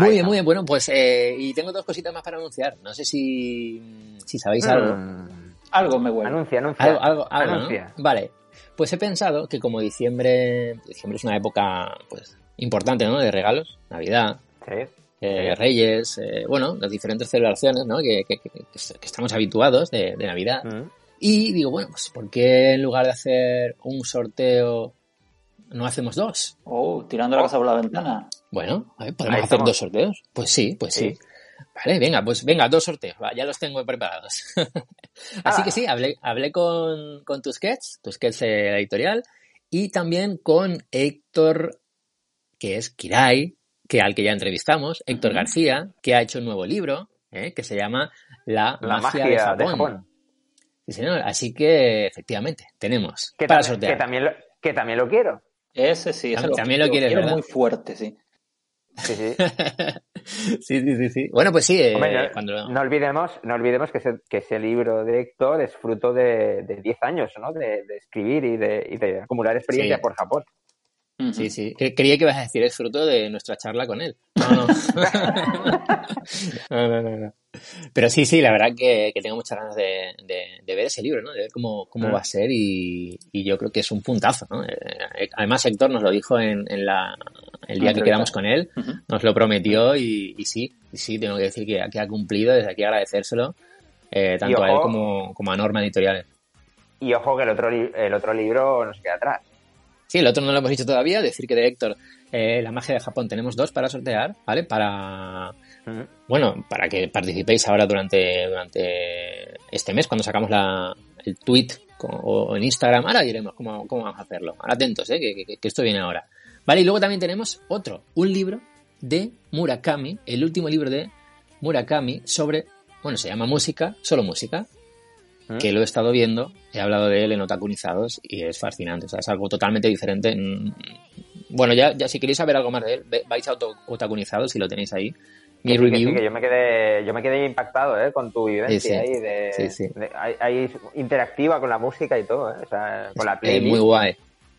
Muy Ahí bien, muy bien. Bueno, pues eh, y tengo dos cositas más para anunciar. No sé si, si sabéis algo. Mm. algo me huele. Anuncia, anuncia. Algo, algo, algo, ¿no? Anuncia. Vale. Pues he pensado que como diciembre, diciembre es una época pues importante, ¿no? De regalos, Navidad, Sí. eh, Reyes, eh, bueno, las diferentes celebraciones, ¿no? Que, que- que- que estamos habituados de, de Navidad. Mm. Y digo, bueno, pues ¿por qué en lugar de hacer un sorteo no hacemos dos? Oh, tirando la casa por la ventana. Bueno, a ver, ¿podemos Ahí hacer estamos. dos sorteos? Pues sí, pues sí. Sí. Vale, venga, pues venga, dos sorteos. Va, ya los tengo preparados. [LAUGHS] Así Ah. que sí, hablé, hablé con, con Tusquets, Tusquets eh, la editorial, y también con Héctor, que es Kirai, que al que ya entrevistamos, Héctor. García, que ha hecho un nuevo libro, eh, que se llama La, La magia, magia de Japón. de Japón. Sí, señor. Así que, efectivamente, tenemos Que, para sortear. que, también lo, que también lo quiero. Ese sí, ese También- también lo quieres, quiero ¿verdad? muy fuerte, sí. Sí, sí. [LAUGHS] sí, sí, sí, sí. Bueno, pues sí, eh, Hombre, no, cuando... no olvidemos, no olvidemos que ese, que ese libro de Héctor es fruto de, de 10 años, ¿no? De, de escribir y de, y de acumular experiencia Sí. por Japón. Sí, sí. Cre- Creía que ibas a decir es fruto de nuestra charla con él. No, no. [LAUGHS] [LAUGHS] no, no, no, no. Pero sí, sí, la verdad que, que tengo muchas ganas de, de- de ver ese libro, ¿no? De ver cómo, cómo Mm. va a ser y, y yo creo que es un puntazo, ¿no? Eh, además, Héctor nos lo dijo en, en la, el día que Entrevista. quedamos con él, Ujú. nos lo prometió y, y sí, y sí, tengo que decir que, que ha cumplido, desde aquí agradecérselo, eh, tanto a él ojo- como, como a Norma Editoriales. Y ojo que el otro, el otro libro no se queda atrás. Sí, el otro no lo hemos dicho todavía, decir que de Héctor, eh, la magia de Japón, tenemos dos para sortear, ¿vale? Para. Bueno, para que participéis ahora durante, durante este mes, cuando sacamos la, el tweet con- o en Instagram. Ahora diremos cómo, cómo vamos a hacerlo. Ahora atentos, ¿eh? que, que- que esto viene ahora. Vale, y luego también tenemos otro, un libro de Murakami, el último libro de Murakami sobre, bueno, se llama música, solo música. que lo he estado viendo, he hablado de él en Otakunizados y es fascinante. O sea, es algo totalmente diferente. Mm, Bueno, ya, ya si queréis saber algo más de él, vais a Otakunizados si lo tenéis ahí. Mi Que sí, que review. sí, que yo me quedé, yo me quedé impactado, ¿eh? Con tu vivencia Sí, sí. ahí de, ahí, ahí interactiva con la música y todo, ¿eh? O sea, con la playlist. muy guay.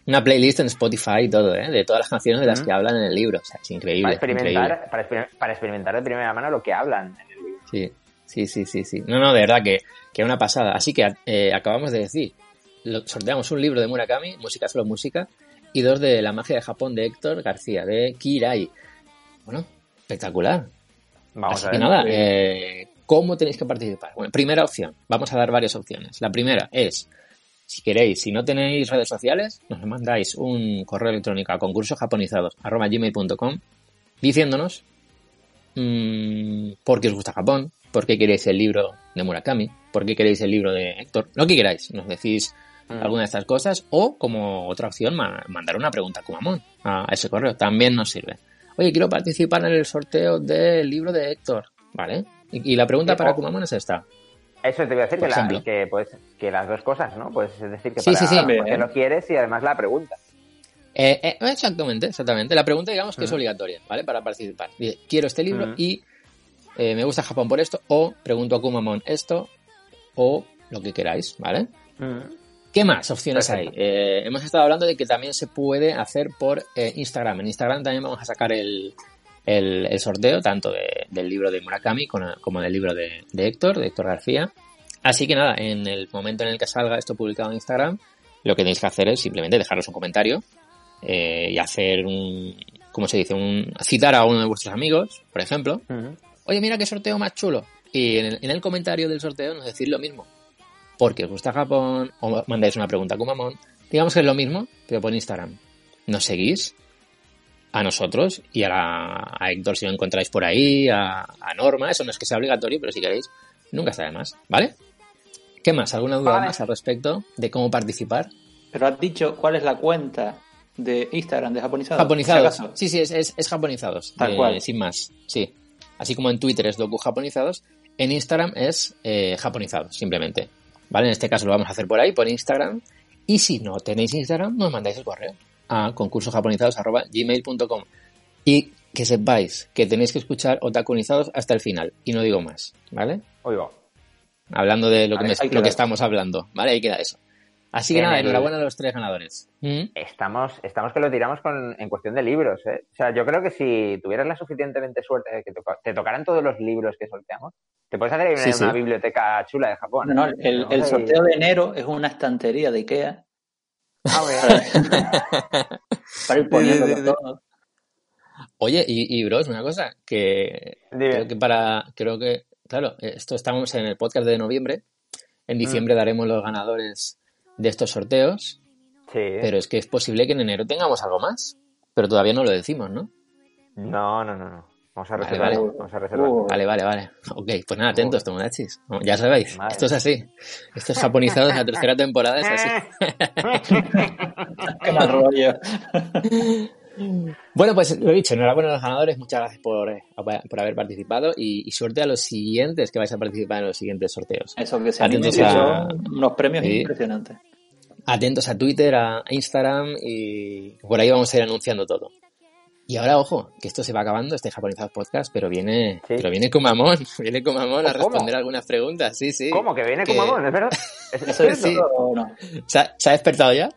Una playlist en Spotify y todo, ¿eh? De todas las canciones de las que hablan en el libro. O sea, es increíble. para increíble. experimentar, para, exper- para experimentar de primera mano lo que hablan en el libro. Sí, sí, sí, sí, sí. No, no, de verdad que, que una pasada. Así que eh, acabamos de decir, lo- sorteamos un libro de Murakami, Música solo música, y dos de La magia de Japón de Héctor García, de Kirai. Bueno, espectacular. Vamos Así a que ver. nada, eh, ¿cómo tenéis que participar? Bueno, primera opción, vamos a dar varias opciones. La primera es, si queréis, si no tenéis redes sociales, nos mandáis un correo electrónico a concursojaponizados.gmail.com diciéndonos mm, por qué os gusta Japón, por qué queréis el libro de Murakami, por qué queréis el libro de Héctor, lo que queráis. Nos decís Mm. alguna de estas cosas o, como otra opción, ma- mandar una pregunta a Kumamon a ese correo. También nos sirve. Oye, quiero participar en el sorteo del libro de Héctor, ¿vale? Y, y la pregunta para Kumamon es esta. Eso te voy a decir Por que, la- ejemplo. que, pues, que las dos cosas, ¿no? Pues es decir, que Sí, para sí, sí. por qué lo quieres y además la pregunta. Eh, eh, exactamente, exactamente. La pregunta, digamos, que es obligatoria, ¿vale? Para participar. Dice, quiero este libro y eh, me gusta Japón por esto, o pregunto a Kumamon esto, o lo que queráis, ¿vale? ¿Qué más opciones hay? Eh, hemos estado hablando de que también se puede hacer por eh, Instagram. En Instagram también vamos a sacar el, el- el sorteo, tanto de- del libro de Murakami como, del libro de, de Héctor, de Héctor García. Así que nada, en el momento en el que salga esto publicado en Instagram, lo que tenéis que hacer es simplemente dejaros un comentario eh, y hacer un, ¿cómo se dice? Un, citar a uno de vuestros amigos, por ejemplo. Oye, mira qué sorteo más chulo. Y en el, en el comentario del sorteo nos decís lo mismo. Porque os gusta Japón, o mandáis una pregunta a Kumamon. Digamos que es lo mismo, pero por Instagram. Nos seguís a nosotros y a, la- a Héctor si lo encontráis por ahí, a, a Norma. Eso no es que sea obligatorio, pero si queréis, nunca está de más. ¿Vale? ¿Qué más? ¿Alguna duda Vale. más al respecto de cómo participar? Pero has dicho cuál es la cuenta de Instagram de Japonizado. Japonizados. Acaso. Sí, sí, es, es, es japonizados. Tal cual. Sin más. Sí. Así como en Twitter es docu japonizados, en Instagram es eh, japonizados, simplemente. ¿Vale? En este caso lo vamos a hacer por ahí, por Instagram. Y si no tenéis Instagram, nos mandáis el correo a concursojaponizados.gmail.com. Y que sepáis que tenéis que escuchar otakunizados hasta el final. Y no digo más, ¿vale? Oigo. Hablando de lo que, me- lo que estamos hablando, ¿vale? Ahí queda eso. Así que En nada, el- enhorabuena a los tres ganadores. ¿Mm? Estamos, estamos que lo tiramos con, en cuestión de libros, ¿eh? O sea, yo creo que si tuvieras la suficientemente suerte de que toca- te tocaran todos los libros que sorteamos, te puedes hacer Sí, una sí. biblioteca chula de Japón. No, no, el, el sorteo de enero es una estantería de Ikea Ah, bien. [LAUGHS] para ir poniéndolo todo. Oye, y, y bros, una cosa, que Dime. creo que para, creo que, claro, esto estamos en el podcast de noviembre, en Mm. diciembre daremos los ganadores de estos sorteos, Sí. pero es que es posible que en enero tengamos algo más, pero todavía no lo decimos, ¿no? No, no, no, no. Vamos a Vale, reservar. vale. Vamos a reservar. Uh, Vale, vale, vale. Ok, pues nada, atentos, tomodachis. Ya sabéis, Madre. esto es así. Esto es japonizado en la tercera temporada, es así. [LAUGHS] Qué mal rollo. [LAUGHS] Bueno, pues lo he dicho, enhorabuena a los ganadores, muchas gracias por, eh, por haber participado y, y suerte a los siguientes que vais a participar en los siguientes sorteos. Eso que se anime, Atentos que a- son unos premios Sí. impresionantes. Atentos a Twitter, a Instagram y por ahí vamos a ir anunciando todo. Y ahora, ojo, que esto se va acabando, este Japonizados Podcast, pero viene, Sí. pero viene Kumamon, [LAUGHS] viene Kumamon a ¿Cómo? responder algunas preguntas, sí, sí. ¿Cómo? ¿Que viene Que- Kumamon? ¿Es verdad? [LAUGHS] ¿Es, es Eso es cierto? sí. todo, no. ¿Se ha, se ha despertado ya?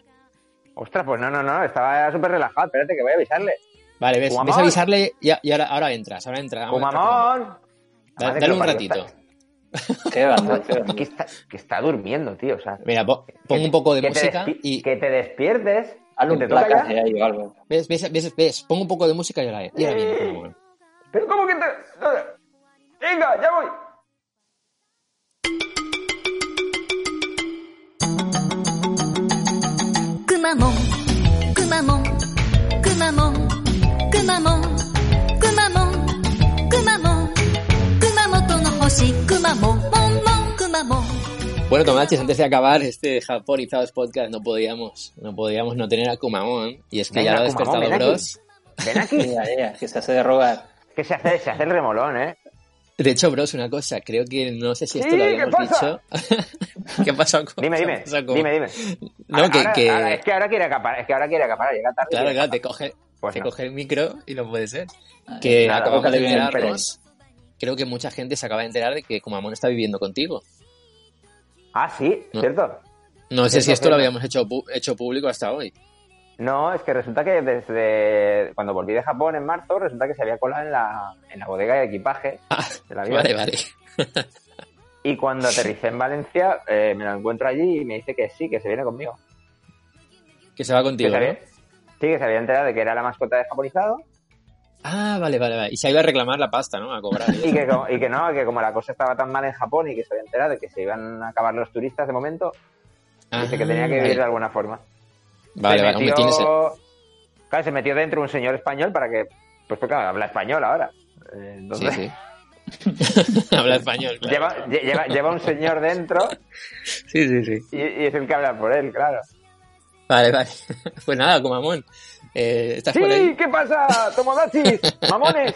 Ostras, pues no, no, no. Estaba súper relajado. Espérate que voy a avisarle. Vale, ves, ves a avisarle y, y ahora, ahora entras, ahora entras. ¡Kumamon! Da- dale un ratito. Qué banda, [LAUGHS] Que está, que está durmiendo, tío. O sea, Mira, po- pon que- un poco de música y... Que te despiertes. Hazle que un te toca placaje ya. ahí o algo. ¿Ves, ves, ves, ves? Pon un poco de música y ahora, y ahora viene Kumamon. ¿Pero cómo que te...? ¡Venga, ya voy! Kumamon, Kumamon, Kumamon, Kumamon, Kumamon, Kumamon, Kumamoto no hoshi, Kumamon, Mon, Mon, Kumamon. Bueno, Tomachis, antes de acabar este Japonizados Podcast no podíamos, no podíamos no tener a Kumamon y es que Venga, ya lo ha Kumamon, despertado ven aquí. Bros. Ven aquí. [LAUGHS] Mira, ella, que se hace de rogar. que se hace, se hace el remolón, ¿eh? De hecho, bros, una cosa, creo que no sé si esto Sí, lo ¿qué habíamos pasa? dicho. [LAUGHS] ¿Qué ha pasado con Dime, dime, con- dime, dime. No, Ahora- que, ahora- que- ahora- es que ahora quiere acaparar, es que ahora quiere acaparar, llega tarde. claro, claro, te coge, Pues te no. coge el micro y no puede ser. Que nada, acabamos de enterarnos. Creo que mucha gente se acaba de enterar de que Kumamon está viviendo contigo. Ah, sí, No. cierto. No sé Cierto, si esto lo habíamos hecho, hecho público hasta hoy. No, es que resulta que desde cuando volví de Japón en marzo, resulta que se había colado en la, en la bodega de equipaje [LAUGHS] Ah, del avión. vale, vale. Y cuando aterricé en Valencia, eh, me lo encuentro allí y me dice que sí, que se viene conmigo. Que se va contigo, se ¿no? había- Sí, que se había enterado de que era la mascota de japonizado Ah, vale, vale, vale. Y se ido a reclamar la pasta, ¿no? A cobrar. y [LAUGHS] que, co- y que no, que como la cosa estaba tan mal en Japón y que se había enterado de que se iban a acabar los turistas de momento, dice que tenía que Ah, vivir de alguna forma. Vale, se vale, hombre, metió... tienes... Claro, se metió dentro un señor español para que... Pues porque claro, habla español ahora. Eh, Sí, Entonces, sí. [LAUGHS] Habla español, claro. lleva, lle- lleva, lleva un señor dentro Sí, sí, sí. y, y es el que habla por él, claro. Vale, vale. [LAUGHS] Pues nada, Kumamon. Eh, ¿Estás por ahí? ¡Sí! ¿Qué pasa, Tomodachis? ¡Mamones!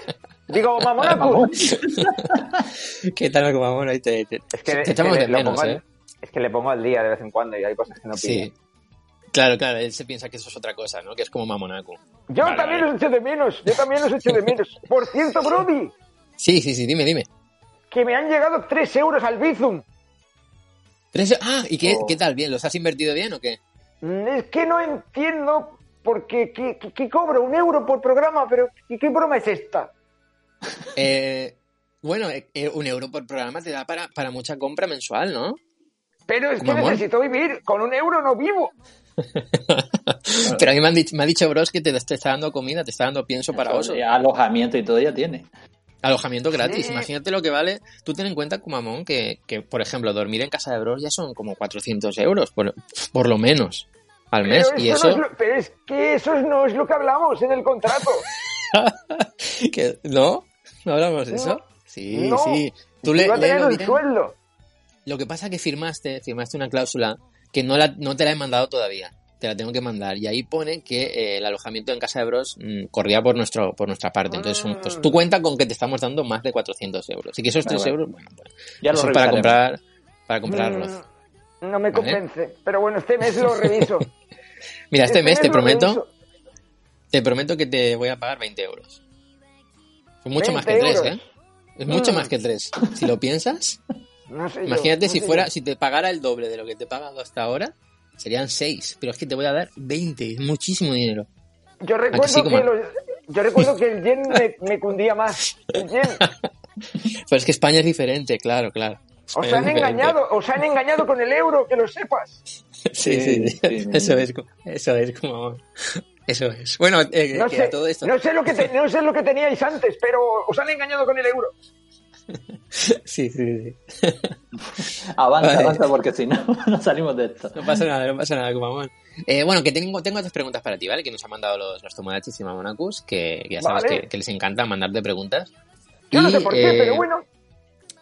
Digo, mamonacus. [LAUGHS] ¿Qué tal, Kumamon? Ahí te, te, Es que, te es que echamos le- de lo menos, pongo al- ¿eh? es que le pongo al día de vez en cuando y hay cosas que no pilla. Sí. Claro, claro, él se piensa que eso es otra cosa, ¿no? Que es como Mamonaku. Yo Vale, también vale. los echo de menos, yo también los echo de menos. Por cierto, Brody, Sí, sí, sí, dime, dime. que me han llegado 3 euros al Bizum. Tres- Ah, ¿y qué, Oh. qué tal? ¿Bien? ¿Los has invertido bien o qué? Mm, Es que no entiendo por qué, qué, cobro un euro por programa, pero ¿qué, qué broma es esta? [LAUGHS] Eh, bueno, eh, eh, un euro por programa te da para, para mucha compra mensual, ¿no? Pero es que necesito vivir, con un euro no vivo. [LAUGHS] Pero a mí me, han dicho, me ha dicho Bros que te, te está dando comida, te está dando pienso para oso. Eso, Alojamiento y todo ya tiene. Alojamiento gratis. Sí. Imagínate lo que vale. Tú ten en cuenta, Kumamon, que, que, por ejemplo, dormir en casa de Bros ya son como 400 euros, por, por lo menos, al mes. Pero, Y eso eso, no es lo- pero es que eso no es lo que hablamos en el contrato. [LAUGHS] que- ¿no? ¿No hablamos de eso? Sí, No. sí. Tú le, a tener bien. sueldo. Lo que pasa es que firmaste, firmaste una cláusula que no, la, no te la he mandado todavía. Te la tengo que mandar. Y ahí pone que eh, el alojamiento en casa de Bros mm, corría por nuestro por nuestra parte. Entonces, pues, tú cuenta con que te estamos dando más de 400 euros. Y que esos Vale, 3 vale. euros, bueno, pues, Ya lo para comprar, para comprar arroz. Mm, No me ¿Vale? convence. Pero bueno, este mes lo reviso. [LAUGHS] Mira, este mes te prometo, reviso. te prometo que te voy a pagar 20 euros. Es mucho más que 20 3, euros. ¿eh? Es mucho Mm. más que 3. Si lo piensas, No sé yo, imagínate no si sé fuera, yo. si te pagara el doble de lo que te he pagado hasta ahora, serían 6. Pero es que te voy a dar 20, es muchísimo dinero. Yo que recuerdo sí, que, Kuma? los- yo recuerdo que el yen me, me cundía más. El yen. [LAUGHS] Pero es que España es diferente, claro, claro. Os España han engañado, os han engañado con el euro, que lo sepas. [LAUGHS] Sí, sí, sí. Sí, sí, Eso es, eso es como... Eso es. Bueno, eh, No que sé, a todo esto... no sé lo que te- no sé lo que teníais antes, pero os han engañado con el euro. Sí, sí, sí. Avanza, Vale. avanza, porque si no, [LAUGHS] no salimos de esto. No pasa nada, no pasa nada, Kumamon. Eh, bueno, que tengo, tengo otras preguntas para ti, ¿vale? Que nos han mandado los, los Tomodachis y Mamonacus, que, que ya sabes Vale. que, que les encanta mandarte preguntas. Yo no sé por qué, eh, pero bueno.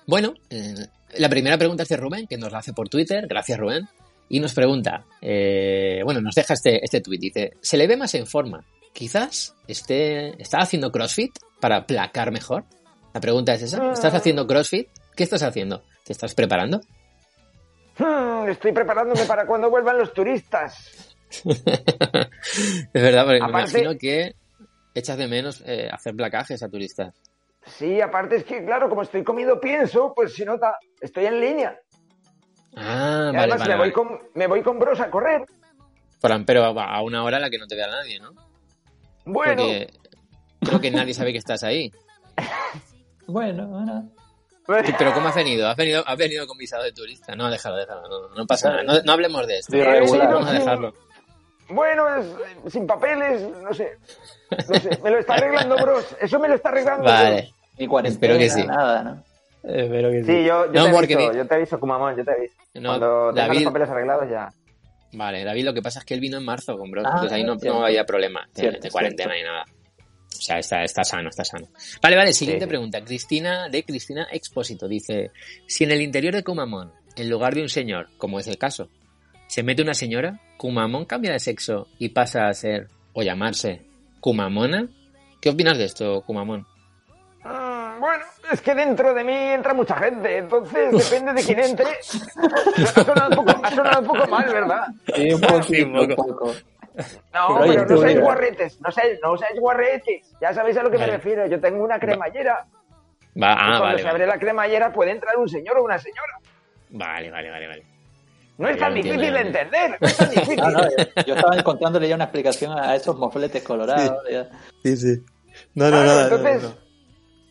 Bueno, eh, la primera pregunta es de Rubén, que nos la hace por Twitter. Gracias, Rubén. Y nos pregunta, eh, bueno, nos deja este, este tweet. Dice, se le ve más en forma. Quizás esté, está haciendo CrossFit para placar mejor. La pregunta es esa. ¿Estás haciendo CrossFit? ¿Qué estás haciendo? ¿Te estás preparando? Hmm, estoy preparándome para cuando vuelvan los turistas. [LAUGHS] es verdad, porque me Aparte- imagino que echas de menos eh, hacer placajes a turistas. Sí, aparte es que, claro, como estoy comiendo pienso, pues se nota, estoy en línea. Ah, Y vale, además vale. me, voy vale. con, me voy con bros a correr. Pero- Pero a una hora a la que no te vea nadie, ¿no? Bueno, Porque creo que nadie sabe que estás ahí. [LAUGHS] Bueno, bueno. Sí, Pero ¿cómo has venido? ¿Has venido, has venido con visado de turista? No, déjalo, déjalo. No, no pasa nada. No, no hablemos de esto. Sí, regular. Vamos a dejarlo. bueno, es, sin papeles, no sé. No sé, me lo está arreglando bros. Eso me lo está arreglando. Vale. Ni cuarentena, Espero que sí. nada, ¿no? Espero que Sí, yo, yo No, te porque aviso, di- yo te aviso, Kumamon, yo te aviso. No, Cuando tenga David- los papeles arreglados ya. Vale, David, lo que pasa es que él vino en marzo con Bros. Ah, entonces ahí no, no había problema de, Cierto, de cuarentena cierto. ni nada. O sea, está, está sano, está sano. Vale, vale, siguiente Sí. pregunta. Cristina, de Cristina Expósito, dice, si en el interior de Kumamon, en lugar de un señor, como es el caso, se mete una señora, Kumamon cambia de sexo y pasa a ser, o llamarse, Kumamona. ¿Qué opinas de esto, Kumamon? Mm, bueno, Es que dentro de mí entra mucha gente, entonces depende de quién entre. Ha sonado un poco, ha sonado un poco mal, ¿verdad? Sí, un poquito, un un poco. No, Pero no mira. guarretes, no seáis, no seáis guarretes. Ya sabéis a lo que Vale. me refiero. Yo tengo una cremallera. Va, ah, cuando vale, se vale. abre la cremallera puede entrar un señor o una señora. Vale, vale, vale, vale. No es tan difícil de entender. No es tan difícil. No, no, yo, yo estaba encontrándole ya una explicación a esos mofletes colorados. Sí, sí. No, Claro, entonces,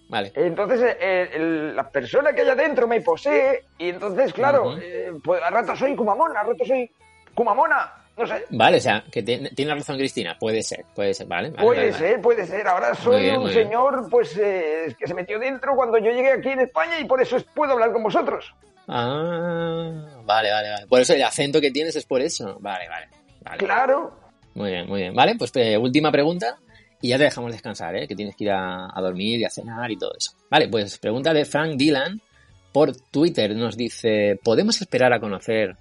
Vale. entonces eh, el- la persona que hay adentro me posee y entonces, claro, eh, pues a rato soy Kumamona, a rato soy Kumamona, no sé. Vale, o sea, que tiene, tiene razón Cristina. Puede ser, puede ser, vale. vale, Puede vale, vale. ser, puede ser. Ahora soy bien, un señor, pues, eh, que se metió dentro cuando yo llegué aquí en España y por eso es- puedo hablar con vosotros. Ah, vale, vale, vale. Por eso el acento que tienes es por eso. Vale, vale. vale. Claro. Muy bien, muy bien. Vale, pues eh, última pregunta y ya te dejamos descansar, ¿eh? Que tienes que ir a, a dormir y a cenar y todo eso. Vale, pues pregunta de Frank Dylan por Twitter. Nos dice, ¿podemos esperar a conocer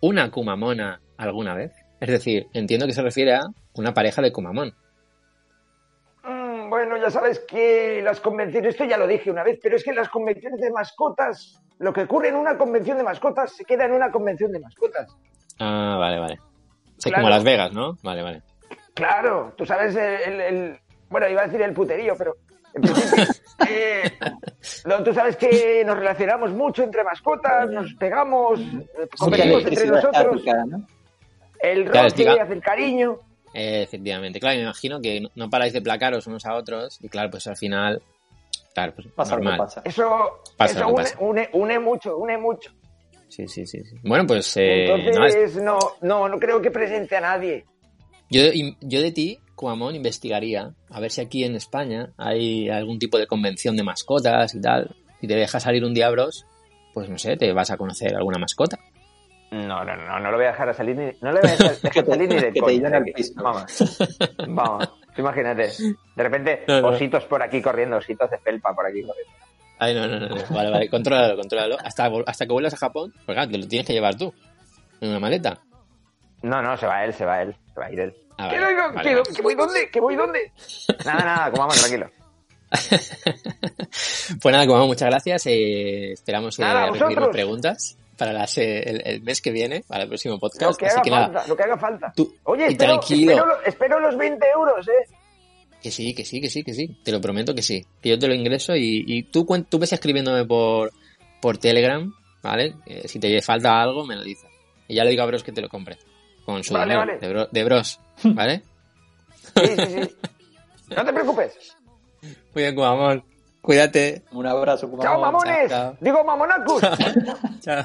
una Kumamona alguna vez? Es decir, entiendo que se refiere a una pareja de Kumamon. Mm, bueno, ya sabes que las convenciones, esto ya lo dije una vez, pero es que las convenciones de mascotas, lo que ocurre en una convención de mascotas se queda en una convención de mascotas. Ah, vale, vale. Claro. como Las Vegas, ¿no? Vale, vale. Claro, tú sabes el, el- el- bueno, iba a decir el puterío, pero en principio, [LAUGHS] eh, no, tú sabes que nos relacionamos mucho entre mascotas, nos pegamos, competimos entre nosotros. El Claro, roce diga- hace el cariño. Eh, efectivamente. Claro, me imagino que no, no paráis de placaros unos a otros y claro, pues al final, claro, pues Pasa lo que normal. pasa. Eso, Pasa eso lo que une, pasa. une, une mucho, une mucho. Sí, sí, sí, sí. Bueno, pues eh, no, es- Entonces, no, no, no creo que presente a nadie. yo, yo de ti, Cuamón, investigaría a ver si aquí en España hay algún tipo de convención de mascotas y tal. Si te dejas salir un diablos, pues no sé, te vas a conocer alguna mascota. No, no, no, no lo voy a dejar a salir ni, no le voy a dejar, [LAUGHS] dejar salir ni de coña. Vamos, vamos, imagínate. De repente, No, no. ositos por aquí corriendo, ositos de felpa por aquí corriendo. Ay, no, no, no, no. Vale, vale, contrólalo, contrólalo. Hasta, hasta que vuelvas a Japón, pues claro, te lo tienes que llevar tú. En una maleta. No, no, se va él, se va él, se va a ir él. Ah, ¿Qué, vale, no, vale, ¿Que, vale. que voy dónde? ¿Que voy dónde? Nada, nada, como vamos, tranquilo. [LAUGHS] Pues nada, como muchas gracias. eh, esperamos eh, Nada, recibir vosotros. más preguntas para las, el, el mes que viene, para el próximo Lo podcast. que Así haga que nada, falta, lo que haga falta. Tú- Oye, espero, tranquilo. espero, lo- espero los 20 euros, ¿eh? que sí, que sí, que sí, que sí. Te lo prometo que sí. Que yo te lo ingreso y, y tú, tú ves escribiéndome por, por Telegram, ¿vale? Eh, si te falta algo, me lo dices. Y ya le digo a Bros que te lo compre. Con su Vale, dinero, vale. De, bro- de Bros, ¿vale? Sí, sí, sí. No te preocupes. Muy bien, amor. Cuídate. Un abrazo, Kumamon. Chao, mamones. chao. Digo, mamonacus. [LAUGHS] Chao.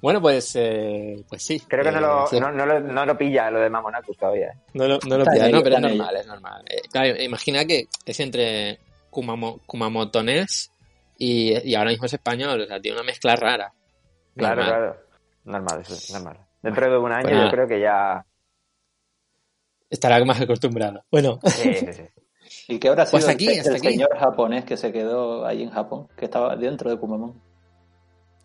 Bueno, pues, eh, pues sí. Creo que no Eh, lo, sí. no, no lo, no lo pilla lo de mamonacus todavía. ¿eh? No lo, no lo pillas, ello, no, pero es normal, es normal. Eh, claro, imagina que es entre Kumamo, kumamotonés y, y ahora mismo es español, o sea, tiene una mezcla rara. Claro, Normal. claro. Normal, eso es normal. Dentro de un año Pues yo creo que ya... Estará más acostumbrado. Bueno, Sí, sí, sí. ¿Y qué habrá sido Pues el- aquí, el, hasta aquí. señor japonés que se quedó ahí en Japón, que estaba dentro de Kumamon?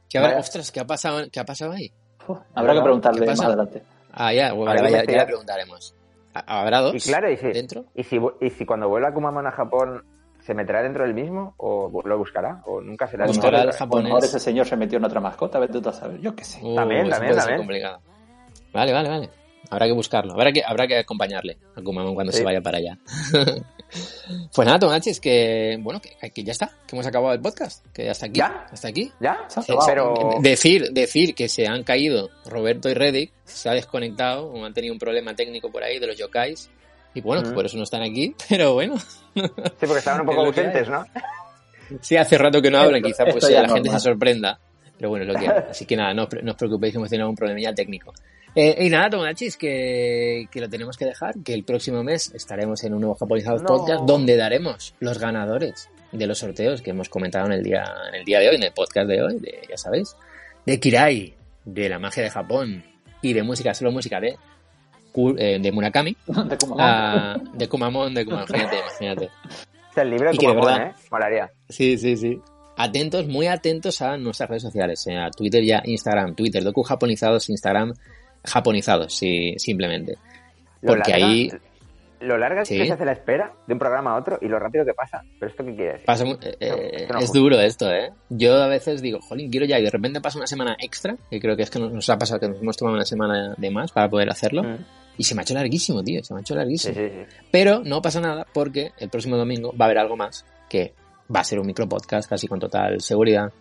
¿qué habrá- ostras, ¿qué ha pasado, qué ha pasado ahí? Uf, habrá que preguntarle ¿Qué más adelante. Ah, ya, bueno, que vale, ya, le preguntaremos. ¿Ha- ¿Habrá dos Y claro, y si, dentro? y si, y si cuando vuelva Kumamon a Japón, ¿se meterá dentro del mismo o lo buscará? ¿O nunca será? Buscará el A lo mejor japonés. ese señor se metió en otra mascota, vete tú a saber, yo qué sé. Uh, También, también, también. complicado. Vale, vale, vale. Habrá que buscarlo. Habrá que, habrá que acompañarle a Kumamon cuando Sí. se vaya para allá. [LAUGHS] pues nada, Tomachis, que bueno, que, que ya está, que hemos acabado el podcast, que hasta aquí, ¿Ya? hasta aquí. ¿Ya? Se ha acabado. Pero... Decir, decir que se han caído Roberto y Reddick, se ha desconectado, o han tenido un problema técnico por ahí de los yokais, y bueno, que Mm. por eso no están aquí, [LAUGHS] pero bueno, Sí, porque estaban un poco [LAUGHS] ausentes, ¿no? sí, hace rato que no hablan, Esto- quizá pues ya la gente se sorprenda, pero bueno, es lo que hay. Así que nada, no, os pre- no os preocupéis que hemos tenido algún problemilla técnico. Eh, y nada, Tomachis, que, que lo tenemos que dejar, que el próximo mes estaremos en un nuevo Japonizados No. Podcast donde daremos los ganadores de los sorteos que hemos comentado en el día, en el día de hoy, en el podcast de hoy, de, ya sabéis, de Kirai, de la magia de Japón y de música, solo música de, eh, de Murakami, [LAUGHS] De Kumamon. ah, de Kumamon, de Kumamon, [LAUGHS] imagínate, imagínate. Es el libro de Y Kumamon, verdad- ¿eh? Molaría. Sí, sí, sí. Atentos, muy atentos a nuestras redes sociales, eh, a Twitter ya, Instagram, Twitter, Doku Japonizados, Instagram, Japonizados, sí, simplemente. Lo Porque larga- ahí, lo larga Sí. que se hace la espera de un programa a otro y lo rápido que pasa. ¿Pero esto qué quiere decir? Pasa eh, eh, no es justo. duro esto, ¿eh? Yo a veces digo, jolín, quiero ya, y de repente pasa una semana extra, que creo que es que nos, nos ha pasado que nos hemos tomado una semana de más para poder hacerlo, Mm. y se me ha hecho larguísimo, tío, se me ha hecho larguísimo. sí, sí. Pero no pasa nada porque el próximo domingo va a haber algo más que va a ser un micropodcast casi con total seguridad.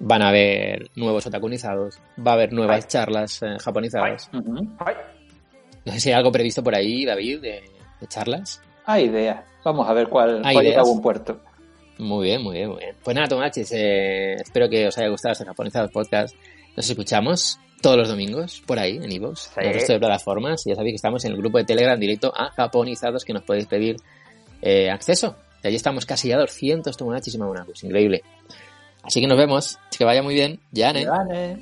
Van a haber nuevos otacunizados, va a haber nuevas Ay. charlas eh, japonizadas. No sé si hay algo previsto por ahí, David, de, de charlas. Hay ideas. Vamos a ver cuál, Hay cuál llega a buen puerto. Muy bien, muy bien, muy bien. Pues nada, Tomachis, eh, espero que os haya gustado este Japonizados Podcast. Nos escuchamos todos los domingos por ahí, en iVoox, Sí. en el resto de plataformas. Y ya sabéis que estamos en el grupo de Telegram directo a Japonizados, que nos podéis pedir eh, acceso. Y allí estamos casi a 200 Tomachis y Mamonacos. Increíble. Así que nos vemos. Que vaya muy bien. Yane. Vale.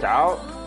Chao.